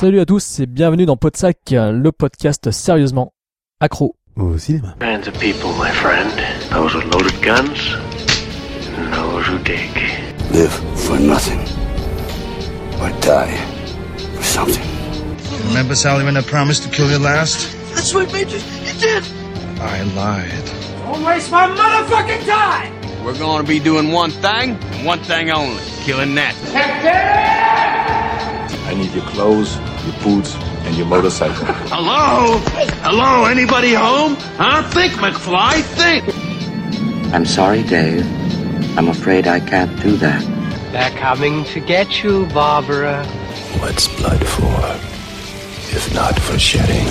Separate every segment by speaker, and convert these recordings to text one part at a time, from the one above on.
Speaker 1: Salut à tous et bienvenue dans Podsac, le podcast sérieusement accro.
Speaker 2: Au cinéma.
Speaker 3: Kinds of people, my friend. Those with loaded guns, and those who dig.
Speaker 4: Live for nothing. Or die for something.
Speaker 5: Remember, Sally, when I promised to kill you last?
Speaker 3: That's what made you. Did.
Speaker 5: I lied.
Speaker 6: We're going to be doing one thing, and one thing only killing that.
Speaker 7: I need your clothes, your boots, and your motorcycle.
Speaker 6: Hello? Hello? Anybody home? Huh? Think, McFly, think.
Speaker 8: I'm sorry, Dave. I'm afraid I can't do that.
Speaker 9: They're coming to get you, Barbara.
Speaker 7: What's blood for? If not for shedding?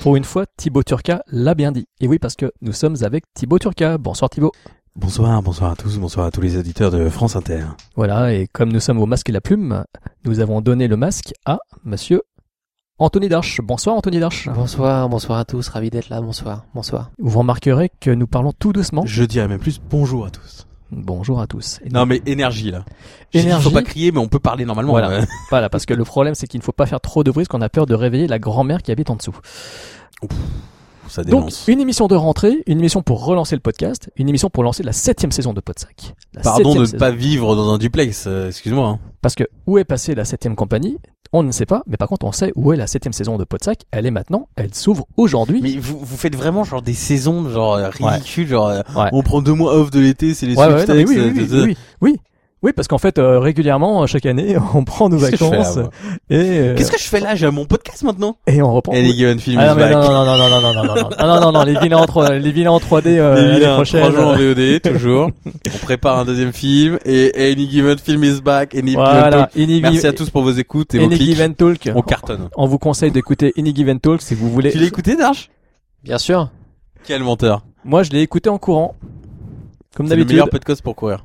Speaker 1: Pour une fois, Thibaut Turca l'a bien dit. Et oui, parce que nous sommes avec Thibaut Turca. Bonsoir Thibaut.
Speaker 2: Bonsoir, bonsoir à tous, bonsoir à tous les auditeurs de France Inter.
Speaker 1: Voilà, et comme nous sommes au masque et la plume, nous avons donné le masque à monsieur Anthony Darche. Bonsoir Anthony Darche.
Speaker 10: Bonsoir, bonsoir à tous, ravi d'être là, bonsoir, bonsoir.
Speaker 1: Vous remarquerez que nous parlons tout doucement.
Speaker 2: Je dirais même plus bonjour à tous.
Speaker 1: Bonjour à tous. Et
Speaker 2: Non mais énergie là.
Speaker 1: Énergie.
Speaker 2: Faut pas crier mais on peut parler normalement.
Speaker 1: Voilà.
Speaker 2: ouais.
Speaker 1: Voilà, parce que le problème c'est qu'il ne faut pas faire trop de bruit parce qu'on a peur de réveiller la grand-mère qui habite en dessous.
Speaker 2: Ça
Speaker 1: Donc, une émission de rentrée, une émission pour relancer le podcast, une émission pour lancer la septième saison de Podsac. La
Speaker 2: Pardon de ne pas vivre dans un duplex, euh, excuse-moi. hein.
Speaker 1: Parce que où est passée la septième compagnie On ne sait pas, mais par contre on sait où est la septième saison de Podsac. Elle est maintenant, elle s'ouvre aujourd'hui.
Speaker 2: Mais vous, vous faites vraiment genre des saisons genre euh, ridicules, genre euh,
Speaker 1: Ouais.
Speaker 2: on prend deux mois off de l'été, c'est les
Speaker 1: Ouais, ouais, non, mais
Speaker 2: sweepstakes,
Speaker 1: oui,
Speaker 2: euh,
Speaker 1: oui, oui, oui, oui, parce qu'en fait euh, régulièrement chaque année on prend nos
Speaker 2: Qu'est-ce que je fais là,
Speaker 1: vacances et euh,
Speaker 2: Qu'est-ce que je fais là J'ai mon podcast maintenant.
Speaker 1: et on reprend.
Speaker 2: Any given film
Speaker 1: Ah
Speaker 2: is
Speaker 1: non,
Speaker 2: back.
Speaker 1: non, non, non, non, non, non, non, non, non, non, non, non, non, les vilains en 3, les vilains en 3D euh,
Speaker 2: Les vilains,
Speaker 1: prochaine.
Speaker 2: trois jours en VOD, toujours. On prépare un deuxième film et Any Given Film is back. Any
Speaker 1: Voilà,
Speaker 2: Talk.
Speaker 1: Any,
Speaker 2: Merci à tous pour vos écoutes et vos
Speaker 1: Any
Speaker 2: clics.
Speaker 1: Given Talk.
Speaker 2: On cartonne.
Speaker 1: On vous conseille d'écouter Any Given Talk si vous voulez.
Speaker 2: Tu l'as écouté, Darch
Speaker 10: Bien sûr.
Speaker 2: Quel menteur.
Speaker 1: Moi, je l'ai écouté en courant. Comme
Speaker 2: C'est le
Speaker 1: d'habitude.
Speaker 2: meilleur podcast pour courir.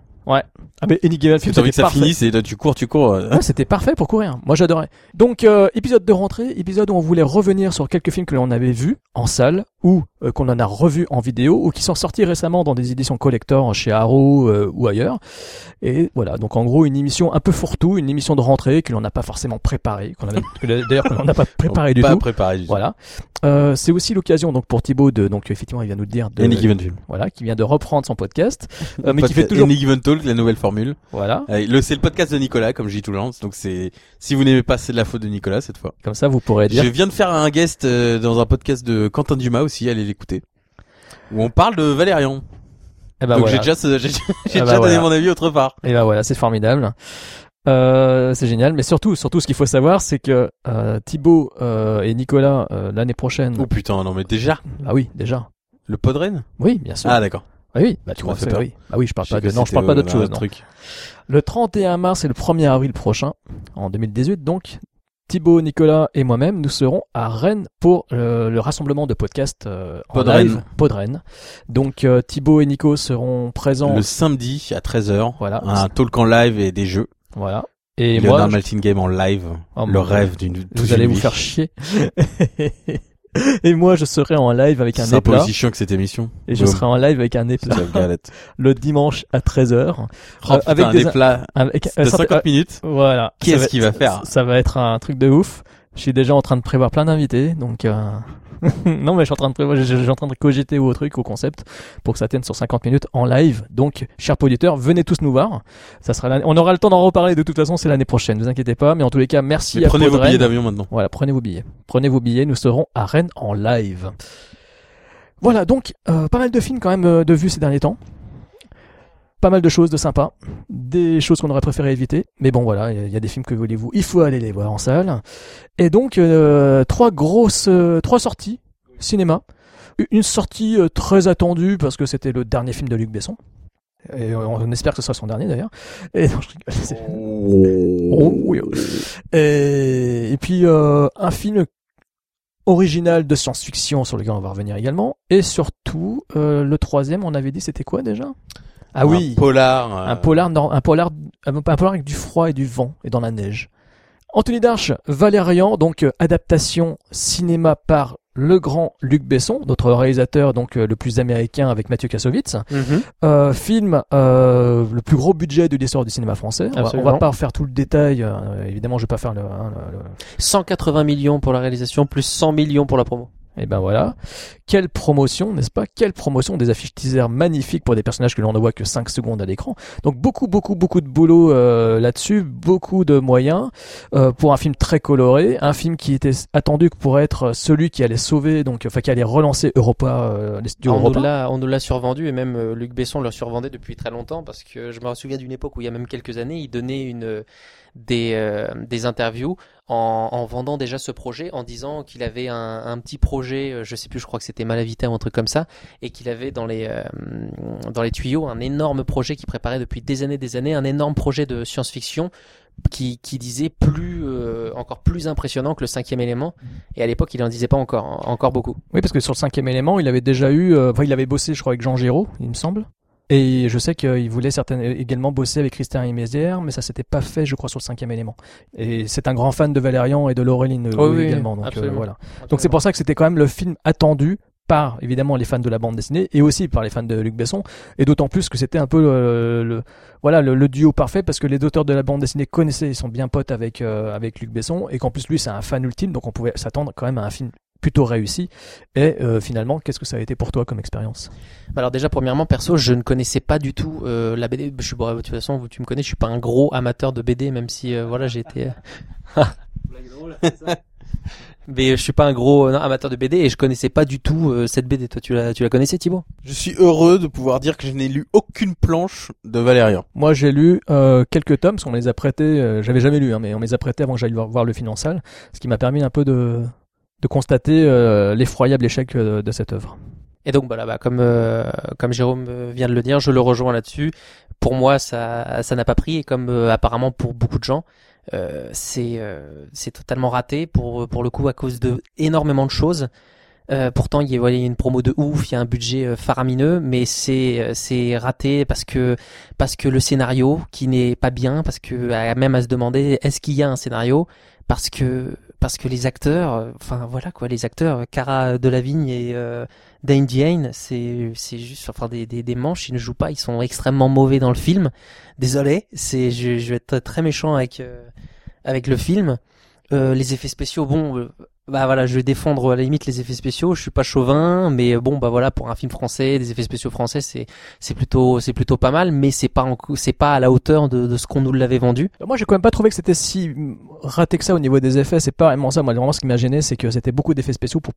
Speaker 1: Ah, mais Any Given
Speaker 2: t'as envie que
Speaker 1: c'était
Speaker 2: ça
Speaker 1: parfait.
Speaker 2: finisse et là tu cours, tu cours. euh.
Speaker 1: Ouais, c'était parfait pour courir. Moi, j'adorais. Donc, euh, épisode de rentrée, épisode où on voulait revenir sur quelques films que l'on avait vus en salle ou euh, qu'on en a revus en vidéo ou qui sont sortis récemment dans des éditions collector chez Arrow euh, ou ailleurs. Et voilà. Donc, en gros, une émission un peu fourre-tout, une émission de rentrée que l'on n'a pas forcément préparée, qu'on d'ailleurs qu'on n'a pas préparée du
Speaker 2: pas
Speaker 1: tout.
Speaker 2: préparé du tout.
Speaker 1: Voilà. Euh, c'est aussi l'occasion donc pour Thibaut de donc effectivement il vient nous le dire de,
Speaker 2: Any Given Film.
Speaker 1: voilà qui vient de reprendre son podcast euh, mais qui fait
Speaker 2: Podcast
Speaker 1: toujours
Speaker 2: Any Given Talk, la nouvelle formule.
Speaker 1: voilà
Speaker 2: Euh, le, c'est le podcast de Nicolas, comme je dis tout le. Donc c'est, si vous n'aimez pas, c'est de la faute de Nicolas cette fois.
Speaker 1: comme ça vous pourrez dire
Speaker 2: Je viens de faire un guest euh, dans un podcast de Quentin Dumas aussi, allez l'écouter. Où on parle de Valérian.
Speaker 1: eh ben
Speaker 2: Donc
Speaker 1: voilà.
Speaker 2: j'ai déjà, ce- j'ai, j'ai déjà
Speaker 1: bah
Speaker 2: donné
Speaker 1: voilà.
Speaker 2: mon avis autre part.
Speaker 1: Et ben voilà, c'est formidable. Euh, c'est génial, mais surtout, surtout, ce qu'il faut savoir, c'est que euh, Thibaut euh, et Nicolas euh, l'année prochaine.
Speaker 2: Oh putain, non mais déjà.
Speaker 1: Ah oui, déjà.
Speaker 2: Le Podren?
Speaker 1: Oui, bien sûr.
Speaker 2: Ah d'accord.
Speaker 1: Ah oui, bah tu vois,
Speaker 2: fait
Speaker 1: oui. Bah oui, je parle
Speaker 2: J'ai
Speaker 1: pas de non, je parle pas d'autre chose. non.
Speaker 2: truc.
Speaker 1: Le 31 mars et le 1er avril prochain, en 2018 donc, Thibaut, Nicolas et moi-même, nous serons à Rennes pour euh, le rassemblement de podcasts euh, en
Speaker 2: Podren.
Speaker 1: live. Podren. Donc euh, Thibaut et Nico seront présents.
Speaker 2: Le samedi à 13h.
Speaker 1: Voilà.
Speaker 2: Un talk en live et des jeux.
Speaker 1: Voilà. Et
Speaker 2: Leonard
Speaker 1: moi,
Speaker 2: Maltin Game en live.
Speaker 1: Oh,
Speaker 2: le rêve d'une.
Speaker 1: vous allez vous faire chier. et moi, je serai en live avec un
Speaker 2: C'est peu
Speaker 1: éplat.
Speaker 2: aussi chiant que cette émission.
Speaker 1: Et je serai en live avec un
Speaker 2: C'est galette.
Speaker 1: le dimanche à 13h.
Speaker 2: Oh,
Speaker 1: Euh, avec
Speaker 2: un
Speaker 1: des-
Speaker 2: éplat
Speaker 1: Avec,
Speaker 2: de
Speaker 1: euh, ça-
Speaker 2: 50 minutes.
Speaker 1: Voilà.
Speaker 2: Qui est-ce qui va faire
Speaker 1: ça, ça va être un truc de ouf. Je suis déjà en train de prévoir plein d'invités, donc euh... non mais je suis en train de prévoir, je je suis en train de cogiter au truc, au concept, pour que ça tienne sur 50 minutes en live. Donc, chers auditeurs, venez tous nous voir. Ça sera, on aura le temps d'en reparler de toute façon, c'est l'année prochaine. Ne vous inquiétez pas, mais en tous les cas, merci
Speaker 2: Mais
Speaker 1: à
Speaker 2: prenez vos billets d'avion maintenant.
Speaker 1: Voilà, prenez vos billets. Prenez vos billets, nous serons à Rennes en live. Voilà, donc euh, pas mal de films quand même euh, de vus ces derniers temps. Pas mal de choses de sympa, des choses qu'on aurait préféré éviter, mais bon voilà, il y a- des films que voulez-vous, il faut aller les voir en salle. Et donc euh, trois grosses, euh, trois sorties cinéma, une sortie euh, très attendue parce que c'était le dernier film de Luc Besson. Et on, espère que ce sera son dernier d'ailleurs. Et, non, je rigole, c'est- Oh, oui. Et, et puis un film original de science-fiction sur lequel on va revenir également. Et surtout, le troisième, on avait dit c'était quoi déjà? Ah oui,
Speaker 2: Un polar. euh,
Speaker 1: un polar, non, un polar, un polar avec du froid et du vent et dans la neige. Anthony Darche, Valérian, donc euh, adaptation cinéma par le grand Luc Besson, notre réalisateur donc euh, le plus américain avec Mathieu Kassovitz.
Speaker 10: Mhm.
Speaker 1: Euh, film euh, le plus gros budget de l'histoire du cinéma français. On va, on va pas refaire tout le détail. euh, évidemment, je vais pas faire le. hein, le- le-
Speaker 10: 180 millions pour la réalisation, plus 100 millions pour la promo.
Speaker 1: Et ben voilà. Quelle promotion, n'est-ce pas? Quelle promotion des affiches teaser magnifiques pour des personnages que l'on ne voit que 5 secondes à l'écran. Donc beaucoup, beaucoup, beaucoup de boulot euh, là-dessus, beaucoup de moyens euh, pour un film très coloré, un film qui était attendu pour être celui qui allait sauver, donc enfin qui allait relancer Europa, euh, studios
Speaker 10: on, nous
Speaker 1: Europa.
Speaker 10: l'a, on nous l'a survendu et même euh, Luc Besson le survendait depuis très longtemps parce que je me souviens d'une époque où il y a même quelques années, il donnait une des euh, des interviews en, en vendant déjà ce projet, en disant qu'il avait un, un petit projet, euh, je sais plus, je crois que c'était Malavita ou un truc comme ça, et qu'il avait dans les euh, dans les tuyaux un énorme projet qu'il préparait depuis des années, des années, un énorme projet de science-fiction qui, qui disait plus euh, encore plus impressionnant que le cinquième élément. Et à l'époque, il en disait pas encore encore beaucoup.
Speaker 1: Oui, parce que sur le cinquième élément, il avait déjà eu, euh, enfin, il avait bossé, je crois, avec Jean Giraud, il me semble. Et je sais qu'il voulait certaines, également bosser avec Christian Mézières, mais ça s'était pas fait, je crois, sur le cinquième élément. Et c'est un grand fan de Valérian et de Laureline euh,
Speaker 10: Oh oui,
Speaker 1: également. Donc euh,
Speaker 10: absolument.
Speaker 1: voilà. Donc c'est pour ça que c'était quand même le film attendu par évidemment les fans de la bande dessinée et aussi par les fans de Luc Besson et d'autant plus que c'était un peu le, le- voilà le, le duo parfait parce que les auteurs de la bande dessinée connaissaient ils sont bien potes avec euh, avec Luc Besson et qu'en plus lui c'est un fan ultime donc on pouvait s'attendre quand même à un film plutôt réussi et euh, finalement qu'est-ce que ça a été pour toi comme expérience?
Speaker 10: Bah Alors déjà premièrement perso je ne connaissais pas du tout euh, la BD. Je suis bon, de toute façon vous- tu me connais, je suis pas un gros amateur de BD même si euh, voilà j'ai été. Mais je suis pas un gros amateur de BD et je connaissais pas du tout euh, cette BD. Toi tu la tu la connaissais Thibaut?
Speaker 2: Je suis heureux de pouvoir dire que je n'ai lu aucune planche de Valérian.
Speaker 1: Moi, j'ai lu euh, quelques tomes, parce qu'on me les a prêtés. euh, J'avais jamais lu, hein, mais on me les a prêtés avant que j'aille voir, voir le film en salle, ce qui m'a permis un peu de, de constater euh, l'effroyable échec euh, de cette œuvre.
Speaker 10: Et donc voilà, bah, comme euh, comme Jérôme vient de le dire, je le rejoins là-dessus. Pour moi, ça ça n'a pas pris et comme apparemment pour beaucoup de gens, c'est c'est totalement raté pour pour le coup à cause de énormément de choses. Pourtant, il y, a, une promo de ouf, il y a un budget faramineux, mais c'est c'est raté parce que parce que le scénario qui n'est pas bien, parce que même à se demander est-ce qu'il y a un scénario, parce que parce que les acteurs, euh, enfin voilà quoi, les acteurs, euh, Cara Delevingne et euh, Dane Diane, c'est c'est juste enfin des, des des manches, ils ne jouent pas, ils sont extrêmement mauvais dans le film. Désolé, c'est je, je vais être très méchant avec euh, avec le film. Euh, les effets spéciaux, bon, euh, bah voilà, je vais défendre à la limite les effets spéciaux. Je suis pas chauvin, mais euh, bon, bah voilà, pour un film français, des effets spéciaux français, c'est c'est plutôt c'est plutôt pas mal, mais c'est pas en- c'est pas à la hauteur de, de ce qu'on nous l'avait vendu.
Speaker 1: Alors Moi, j'ai quand même pas trouvé que c'était si raté que ça au niveau des effets. C'est pas vraiment ça. Moi, vraiment, ce qui m'a gêné, c'est que c'était beaucoup d'effets spéciaux pour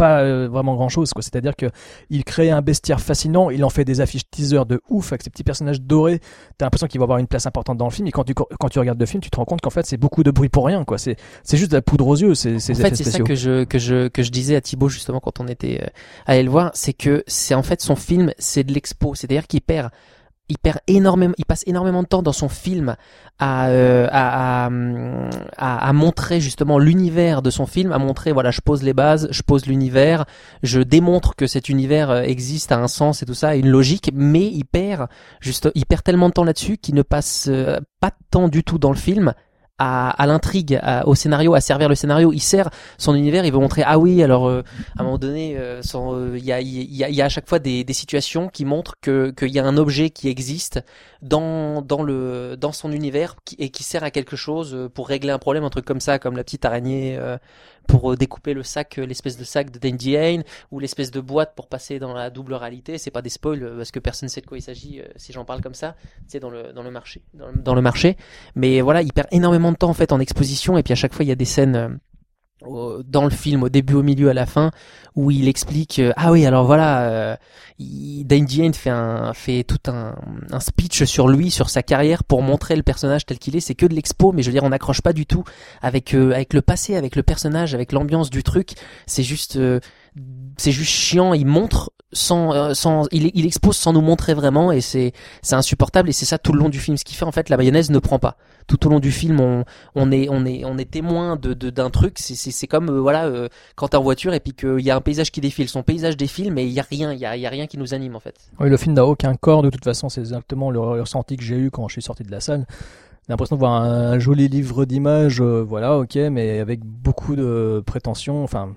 Speaker 1: pas euh, vraiment grand chose quoi. C'est à dire que il crée un bestiaire fascinant il en fait des affiches teaser de ouf avec ces petits personnages dorés. T'as l'impression qu'il va avoir une place importante dans le film et quand tu quand tu regardes le film tu te rends compte qu'en fait c'est beaucoup de bruit pour rien quoi. C'est c'est juste de la poudre aux yeux ces, ces
Speaker 10: En fait, c'est ça que je que je que je disais à Thibaut justement quand on était euh, allé le voir, c'est que c'est en fait son film, c'est de l'expo, c'est-à-dire qu'il perd il perd énormément, il passe énormément de temps dans son film à, euh, à, à, à, montrer justement l'univers de son film, à montrer voilà, je pose les bases, je pose l'univers, je démontre que cet univers euh, existe, a un sens et tout ça, une logique, mais il perd juste, il perd tellement de temps là-dessus qu'il ne passe euh, pas de temps du tout dans le film à, à l'intrigue, au scénario, à servir le scénario. Il sert son univers, il veut montrer ah oui alors euh, à un moment donné euh, euh, il y, a, y, a, y a à chaque fois des, des situations qui montrent que qu'il y a un objet qui existe dans dans le dans son univers et qui sert à quelque chose euh, pour régler un problème, un truc comme ça, comme la petite araignée euh, pour euh, découper le sac, euh, l'espèce de sac de Dandy Hane ou l'espèce de boîte pour passer dans la double réalité. C'est pas des spoils euh, parce que personne sait de quoi il s'agit si j'en parle comme ça. C'est dans le dans le marché, dans le, marché. Mais voilà, il perd énormément de temps en fait en exposition et puis à chaque fois il y a des scènes dans le film, au début, au milieu, à la fin, où il explique euh, ah oui alors voilà, euh, Hane fait un fait tout un, un speech sur lui, sur sa carrière pour montrer le personnage tel qu'il est. C'est que de l'expo, mais je veux dire on n'accroche pas du tout avec euh, avec le passé, avec le personnage, avec l'ambiance du truc. C'est juste euh, c'est juste chiant. Il montre sans euh, sans il, il expose sans nous montrer vraiment et c'est c'est insupportable et c'est ça tout le long du film. Ce qui fait en fait la mayonnaise ne prend pas. Tout au long du film, on est témoin de d'un truc. C'est comme euh, voilà euh, quand t'es en voiture et puis qu'il y a un paysage qui défile. Son paysage défile, mais il y a rien, il y y a rien qui nous anime en fait.
Speaker 1: Oui, le film n'a aucun corps, de toute façon, c'est exactement le ressenti que j'ai eu quand je suis sorti de la salle. L'impression de voir un, joli livre d'images, euh, voilà, ok, mais avec beaucoup de prétentions, enfin.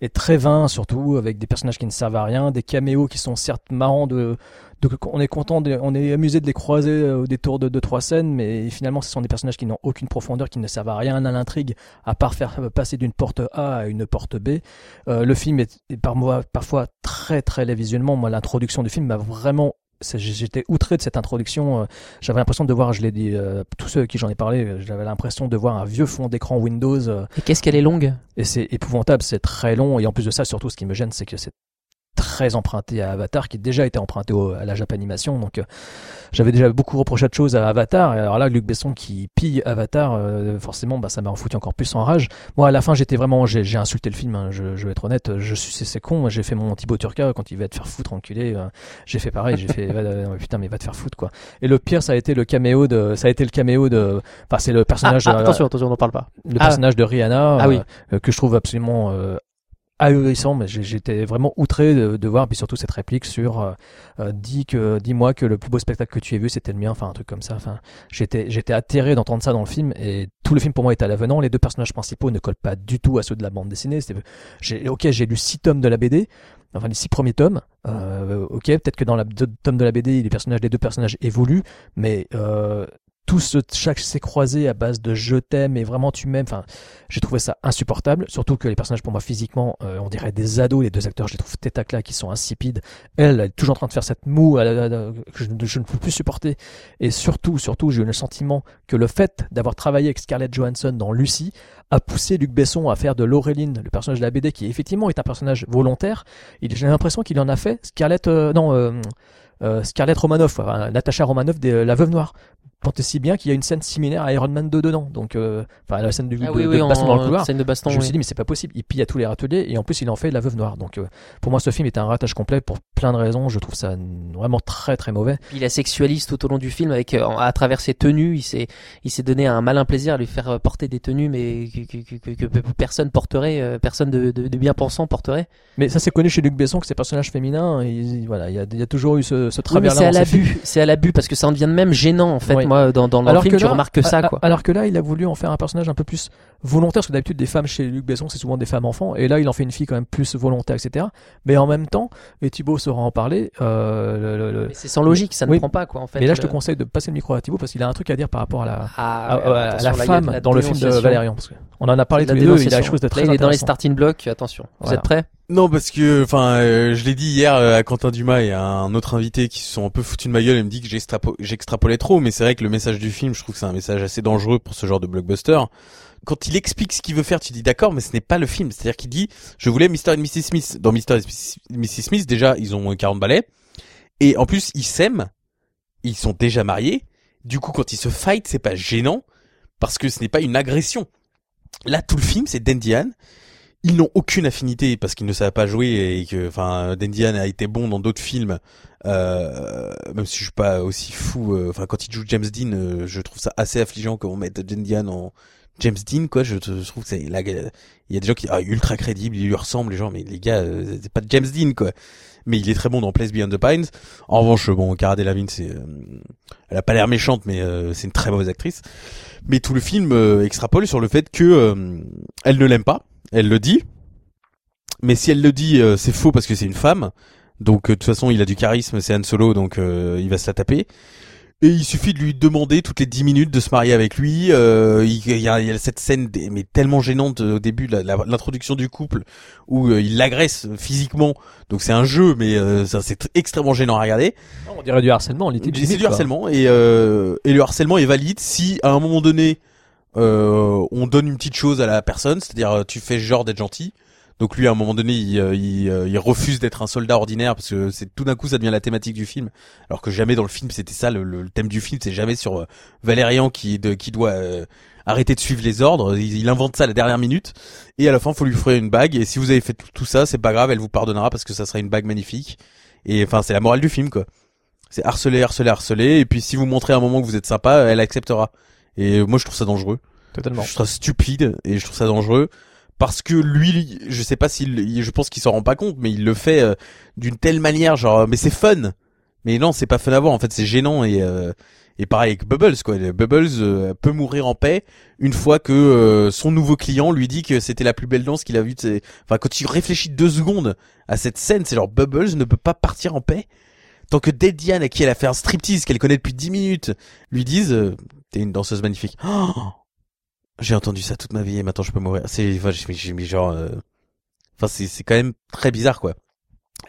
Speaker 1: est très vain, surtout avec des personnages qui ne servent à rien, des caméos qui sont certes marrants de, de on est content, de- on est amusé de les croiser euh, au détour de deux trois scènes, mais finalement ce sont des personnages qui n'ont aucune profondeur, qui ne servent à rien à l'intrigue, à part faire passer d'une porte A à une porte B. Euh, le film est, est par moi, parfois très très laid visuellement. Moi, l'introduction du film m'a vraiment J'étais outré de cette introduction. euh, J'avais l'impression de voir, je l'ai dit, euh, tous ceux à qui j'en ai parlé, euh, j'avais l'impression de voir un vieux fond d'écran Windows. euh,
Speaker 10: Et qu'est-ce qu'elle est longue?
Speaker 1: Et c'est épouvantable, c'est très long. Et en plus de ça, surtout, ce qui me gêne, c'est que c'est très emprunté à Avatar, qui déjà été emprunté au- à la Japanimation. Donc, euh, j'avais déjà beaucoup reproché de choses à Avatar. Et alors là, Luc Besson qui pille Avatar, euh, forcément, bah, ça m'a foutu encore plus en rage. Moi, à la fin, j'étais vraiment, j'ai insulté le film. hein, je, je vais être honnête. Je suis, c'est- con. J'ai fait mon Thibaut Turca quand il va te faire foutre, enculé. euh, j'ai fait pareil. J'ai fait, va- putain, mais va te faire foutre, quoi. Et le pire, ça a été le caméo de, ça a été le caméo de, enfin, c'est le
Speaker 10: Ah,
Speaker 1: personnage.
Speaker 10: ah,
Speaker 1: de-
Speaker 10: attention, attention, on n'en parle pas.
Speaker 1: le
Speaker 10: Ah.
Speaker 1: personnage de Rihanna
Speaker 10: Ah oui.
Speaker 1: que je trouve absolument ahurissant mais j'étais vraiment outré de, voir puis surtout cette réplique sur euh, euh, dis que dis-moi que le plus beau spectacle que tu aies vu c'était le mien enfin un truc comme ça. Enfin j'étais j'étais atterré d'entendre ça dans le film et tout le film pour moi est à l'avenant. Les deux personnages principaux ne collent pas du tout à ceux de la bande dessinée. Ok j'ai lu six tomes de la BD enfin les six premiers tomes euh, ok peut-être que dans la deux tomes de la BD les personnages les deux personnages évoluent mais euh, tout ce, chaque s'est croisé à base de je t'aime et vraiment tu m'aimes. Enfin, j'ai trouvé ça insupportable. Surtout que les personnages, pour moi, physiquement, euh, on dirait des ados. Les deux acteurs, je les trouve tête qui sont insipides. Elle, elle est toujours en train de faire cette moue à la- que je, ne peux plus supporter. Et surtout, surtout, j'ai eu le sentiment que le fait d'avoir travaillé avec Scarlett Johansson dans Lucie a poussé Luc Besson à faire de Laureline, le personnage de la BD, qui effectivement est un personnage volontaire. J'ai l'impression qu'il en a fait Scarlett, euh, non, euh, euh, Scarlett Romanoff, Natasha Romanoff, de La Veuve Noire. Tant et si bien qu'il y a une scène similaire à Iron Man 2 dedans. Donc, euh, enfin, la scène du,
Speaker 10: Ah
Speaker 1: de,
Speaker 10: oui,
Speaker 1: de
Speaker 10: oui,
Speaker 1: baston
Speaker 10: en-
Speaker 1: dans le couloir.
Speaker 10: scène de baston,
Speaker 1: je me
Speaker 10: oui.
Speaker 1: suis dit, mais c'est pas possible. Il pille à tous les râteliers et en plus, il en fait la veuve noire. Donc, euh, pour moi, ce film était un ratage complet pour plein de raisons. Je trouve ça vraiment très, très mauvais.
Speaker 10: Il la sexualise tout au long du film avec euh, à travers ses tenues. Il s'est il s'est donné un malin plaisir à lui faire euh, porter des tenues, mais que, que- que- que- personne porterait, euh, personne de, de, de bien pensant porterait.
Speaker 1: Mais ça, c'est connu chez Luc Besson que ces personnages féminins, voilà, il y a, il y a toujours eu ce, ce travers-là.
Speaker 10: c'est à l'abus, c'est à l'abus parce que ça en devient même gênant en fait. Moi, dans, le film, tu
Speaker 1: là-
Speaker 10: remarques que ça,
Speaker 1: a-
Speaker 10: quoi.
Speaker 1: Alors que là, il a voulu en faire un personnage un peu plus volontaire, parce que d'habitude, des femmes chez Luc Besson, c'est souvent des femmes enfants, et là, il en fait une fille quand même plus volontaire, etc. Mais en même temps, et Thibaut saura en parler, euh, le-
Speaker 10: c'est sans logique, ça ne
Speaker 1: Oui.
Speaker 10: prend pas, quoi, en fait.
Speaker 1: Mais là, je te
Speaker 10: le-
Speaker 1: conseille de passer le micro à Thibaut, parce qu'il a un truc à dire par rapport à la,
Speaker 10: Ah,
Speaker 1: à,
Speaker 10: ouais,
Speaker 1: à- à
Speaker 10: attention,
Speaker 1: la femme
Speaker 10: la
Speaker 1: dans le film de. Valérian. Parce que on en a parlé tous les deux, il a quelque chose de très
Speaker 10: il est dans les starting blocks, attention. Vous êtes prêts?
Speaker 2: Non, parce que, enfin, euh, je l'ai dit hier euh, à Quentin Dumas et à un autre invité qui se sont un peu foutus de ma gueule et me dit que j'extrapo- j'extrapolais trop, mais c'est vrai que le message du film, je trouve que c'est un message assez dangereux pour ce genre de blockbuster. Quand il explique ce qu'il veut faire, tu dis d'accord, mais ce n'est pas le film. C'est-à-dire qu'il dit, je voulais Mr. et Mrs. Smith. Dans Mr. et Mrs. Smith, déjà, ils ont 40 balais. Et en plus, ils s'aiment. Ils sont déjà mariés. Du coup, quand ils se fight, c'est pas gênant. Parce que ce n'est pas une agression. Là, tout le film, c'est Dandian. Ils n'ont aucune affinité parce qu'ils ne savent pas jouer et que, enfin, Dandian a été bon dans d'autres films. Euh, même si je suis pas aussi fou, euh, enfin, quand il joue James Dean, euh, je trouve ça assez affligeant qu'on mette Dandian en James Dean, quoi. Je, trouve que c'est, il y a des gens qui, ah, ultra crédible, il lui ressemble, les gens, mais les gars, euh, c'est pas James Dean, quoi. Mais il est très bon dans Place Beyond the Pines. En revanche, bon, Cara Delevingne, c'est, euh, elle a pas l'air méchante, mais c'est une très mauvaise actrice. Mais tout le film extrapole sur le fait que elle ne l'aime pas. Elle le dit. Mais si elle le dit, euh, c'est faux parce que c'est une femme. Donc euh, de toute façon, il a du charisme, c'est Han Solo, donc euh, il va se la taper. Et il suffit de lui demander toutes les 10 minutes de se marier avec lui. Euh, il, il y a, il y a cette scène mais tellement gênante euh, au début, l'introduction du couple, où euh, il l'agresse physiquement. Donc c'est un jeu, mais euh, ça c'est extrêmement gênant à regarder.
Speaker 1: On dirait du harcèlement.
Speaker 2: C'est du harcèlement et, euh, et le harcèlement est valide si à un moment donné euh, on donne une petite chose à la personne, c'est-à-dire euh, tu fais genre d'être gentil. Donc lui à un moment donné il, euh, il, euh, il refuse d'être un soldat ordinaire parce que c'est tout d'un coup ça devient la thématique du film. Alors que jamais dans le film c'était ça le, thème du film c'est jamais sur Valérian qui qui doit arrêter de suivre les ordres. Il, invente ça à la dernière minute. Et à la fin faut lui offrir une bague. Et si vous avez fait tout, tout ça c'est pas grave elle vous pardonnera parce que ça sera une bague magnifique. Et enfin c'est la morale du film quoi. C'est harceler, harceler, harceler, et puis si vous montrez à un moment que vous êtes sympa, elle acceptera. Et moi je trouve ça dangereux.
Speaker 1: Totalement.
Speaker 2: Je trouve ça stupide et je trouve ça dangereux parce que lui, je sais pas s'il, il- je pense qu'il s'en rend pas compte, mais il le fait euh, d'une telle manière, genre, mais c'est fun. Mais non, c'est pas fun à voir. En fait, c'est gênant et euh, Et pareil avec Bubbles, quoi. Bubbles euh, peut mourir en paix une fois que euh, son nouveau client lui dit que c'était la plus belle danse qu'il a vue. Enfin, quand tu réfléchis deux secondes à cette scène, c'est genre Bubbles ne peut pas partir en paix tant que Dead Diane, à qui elle a fait un striptease qu'elle connaît depuis 10 minutes, lui disent euh, t'es une danseuse magnifique. Oh j'ai entendu ça toute ma vie et maintenant je peux mourir. C'est, enfin, j'ai j'ai mis genre, euh, enfin c'est c'est quand même très bizarre quoi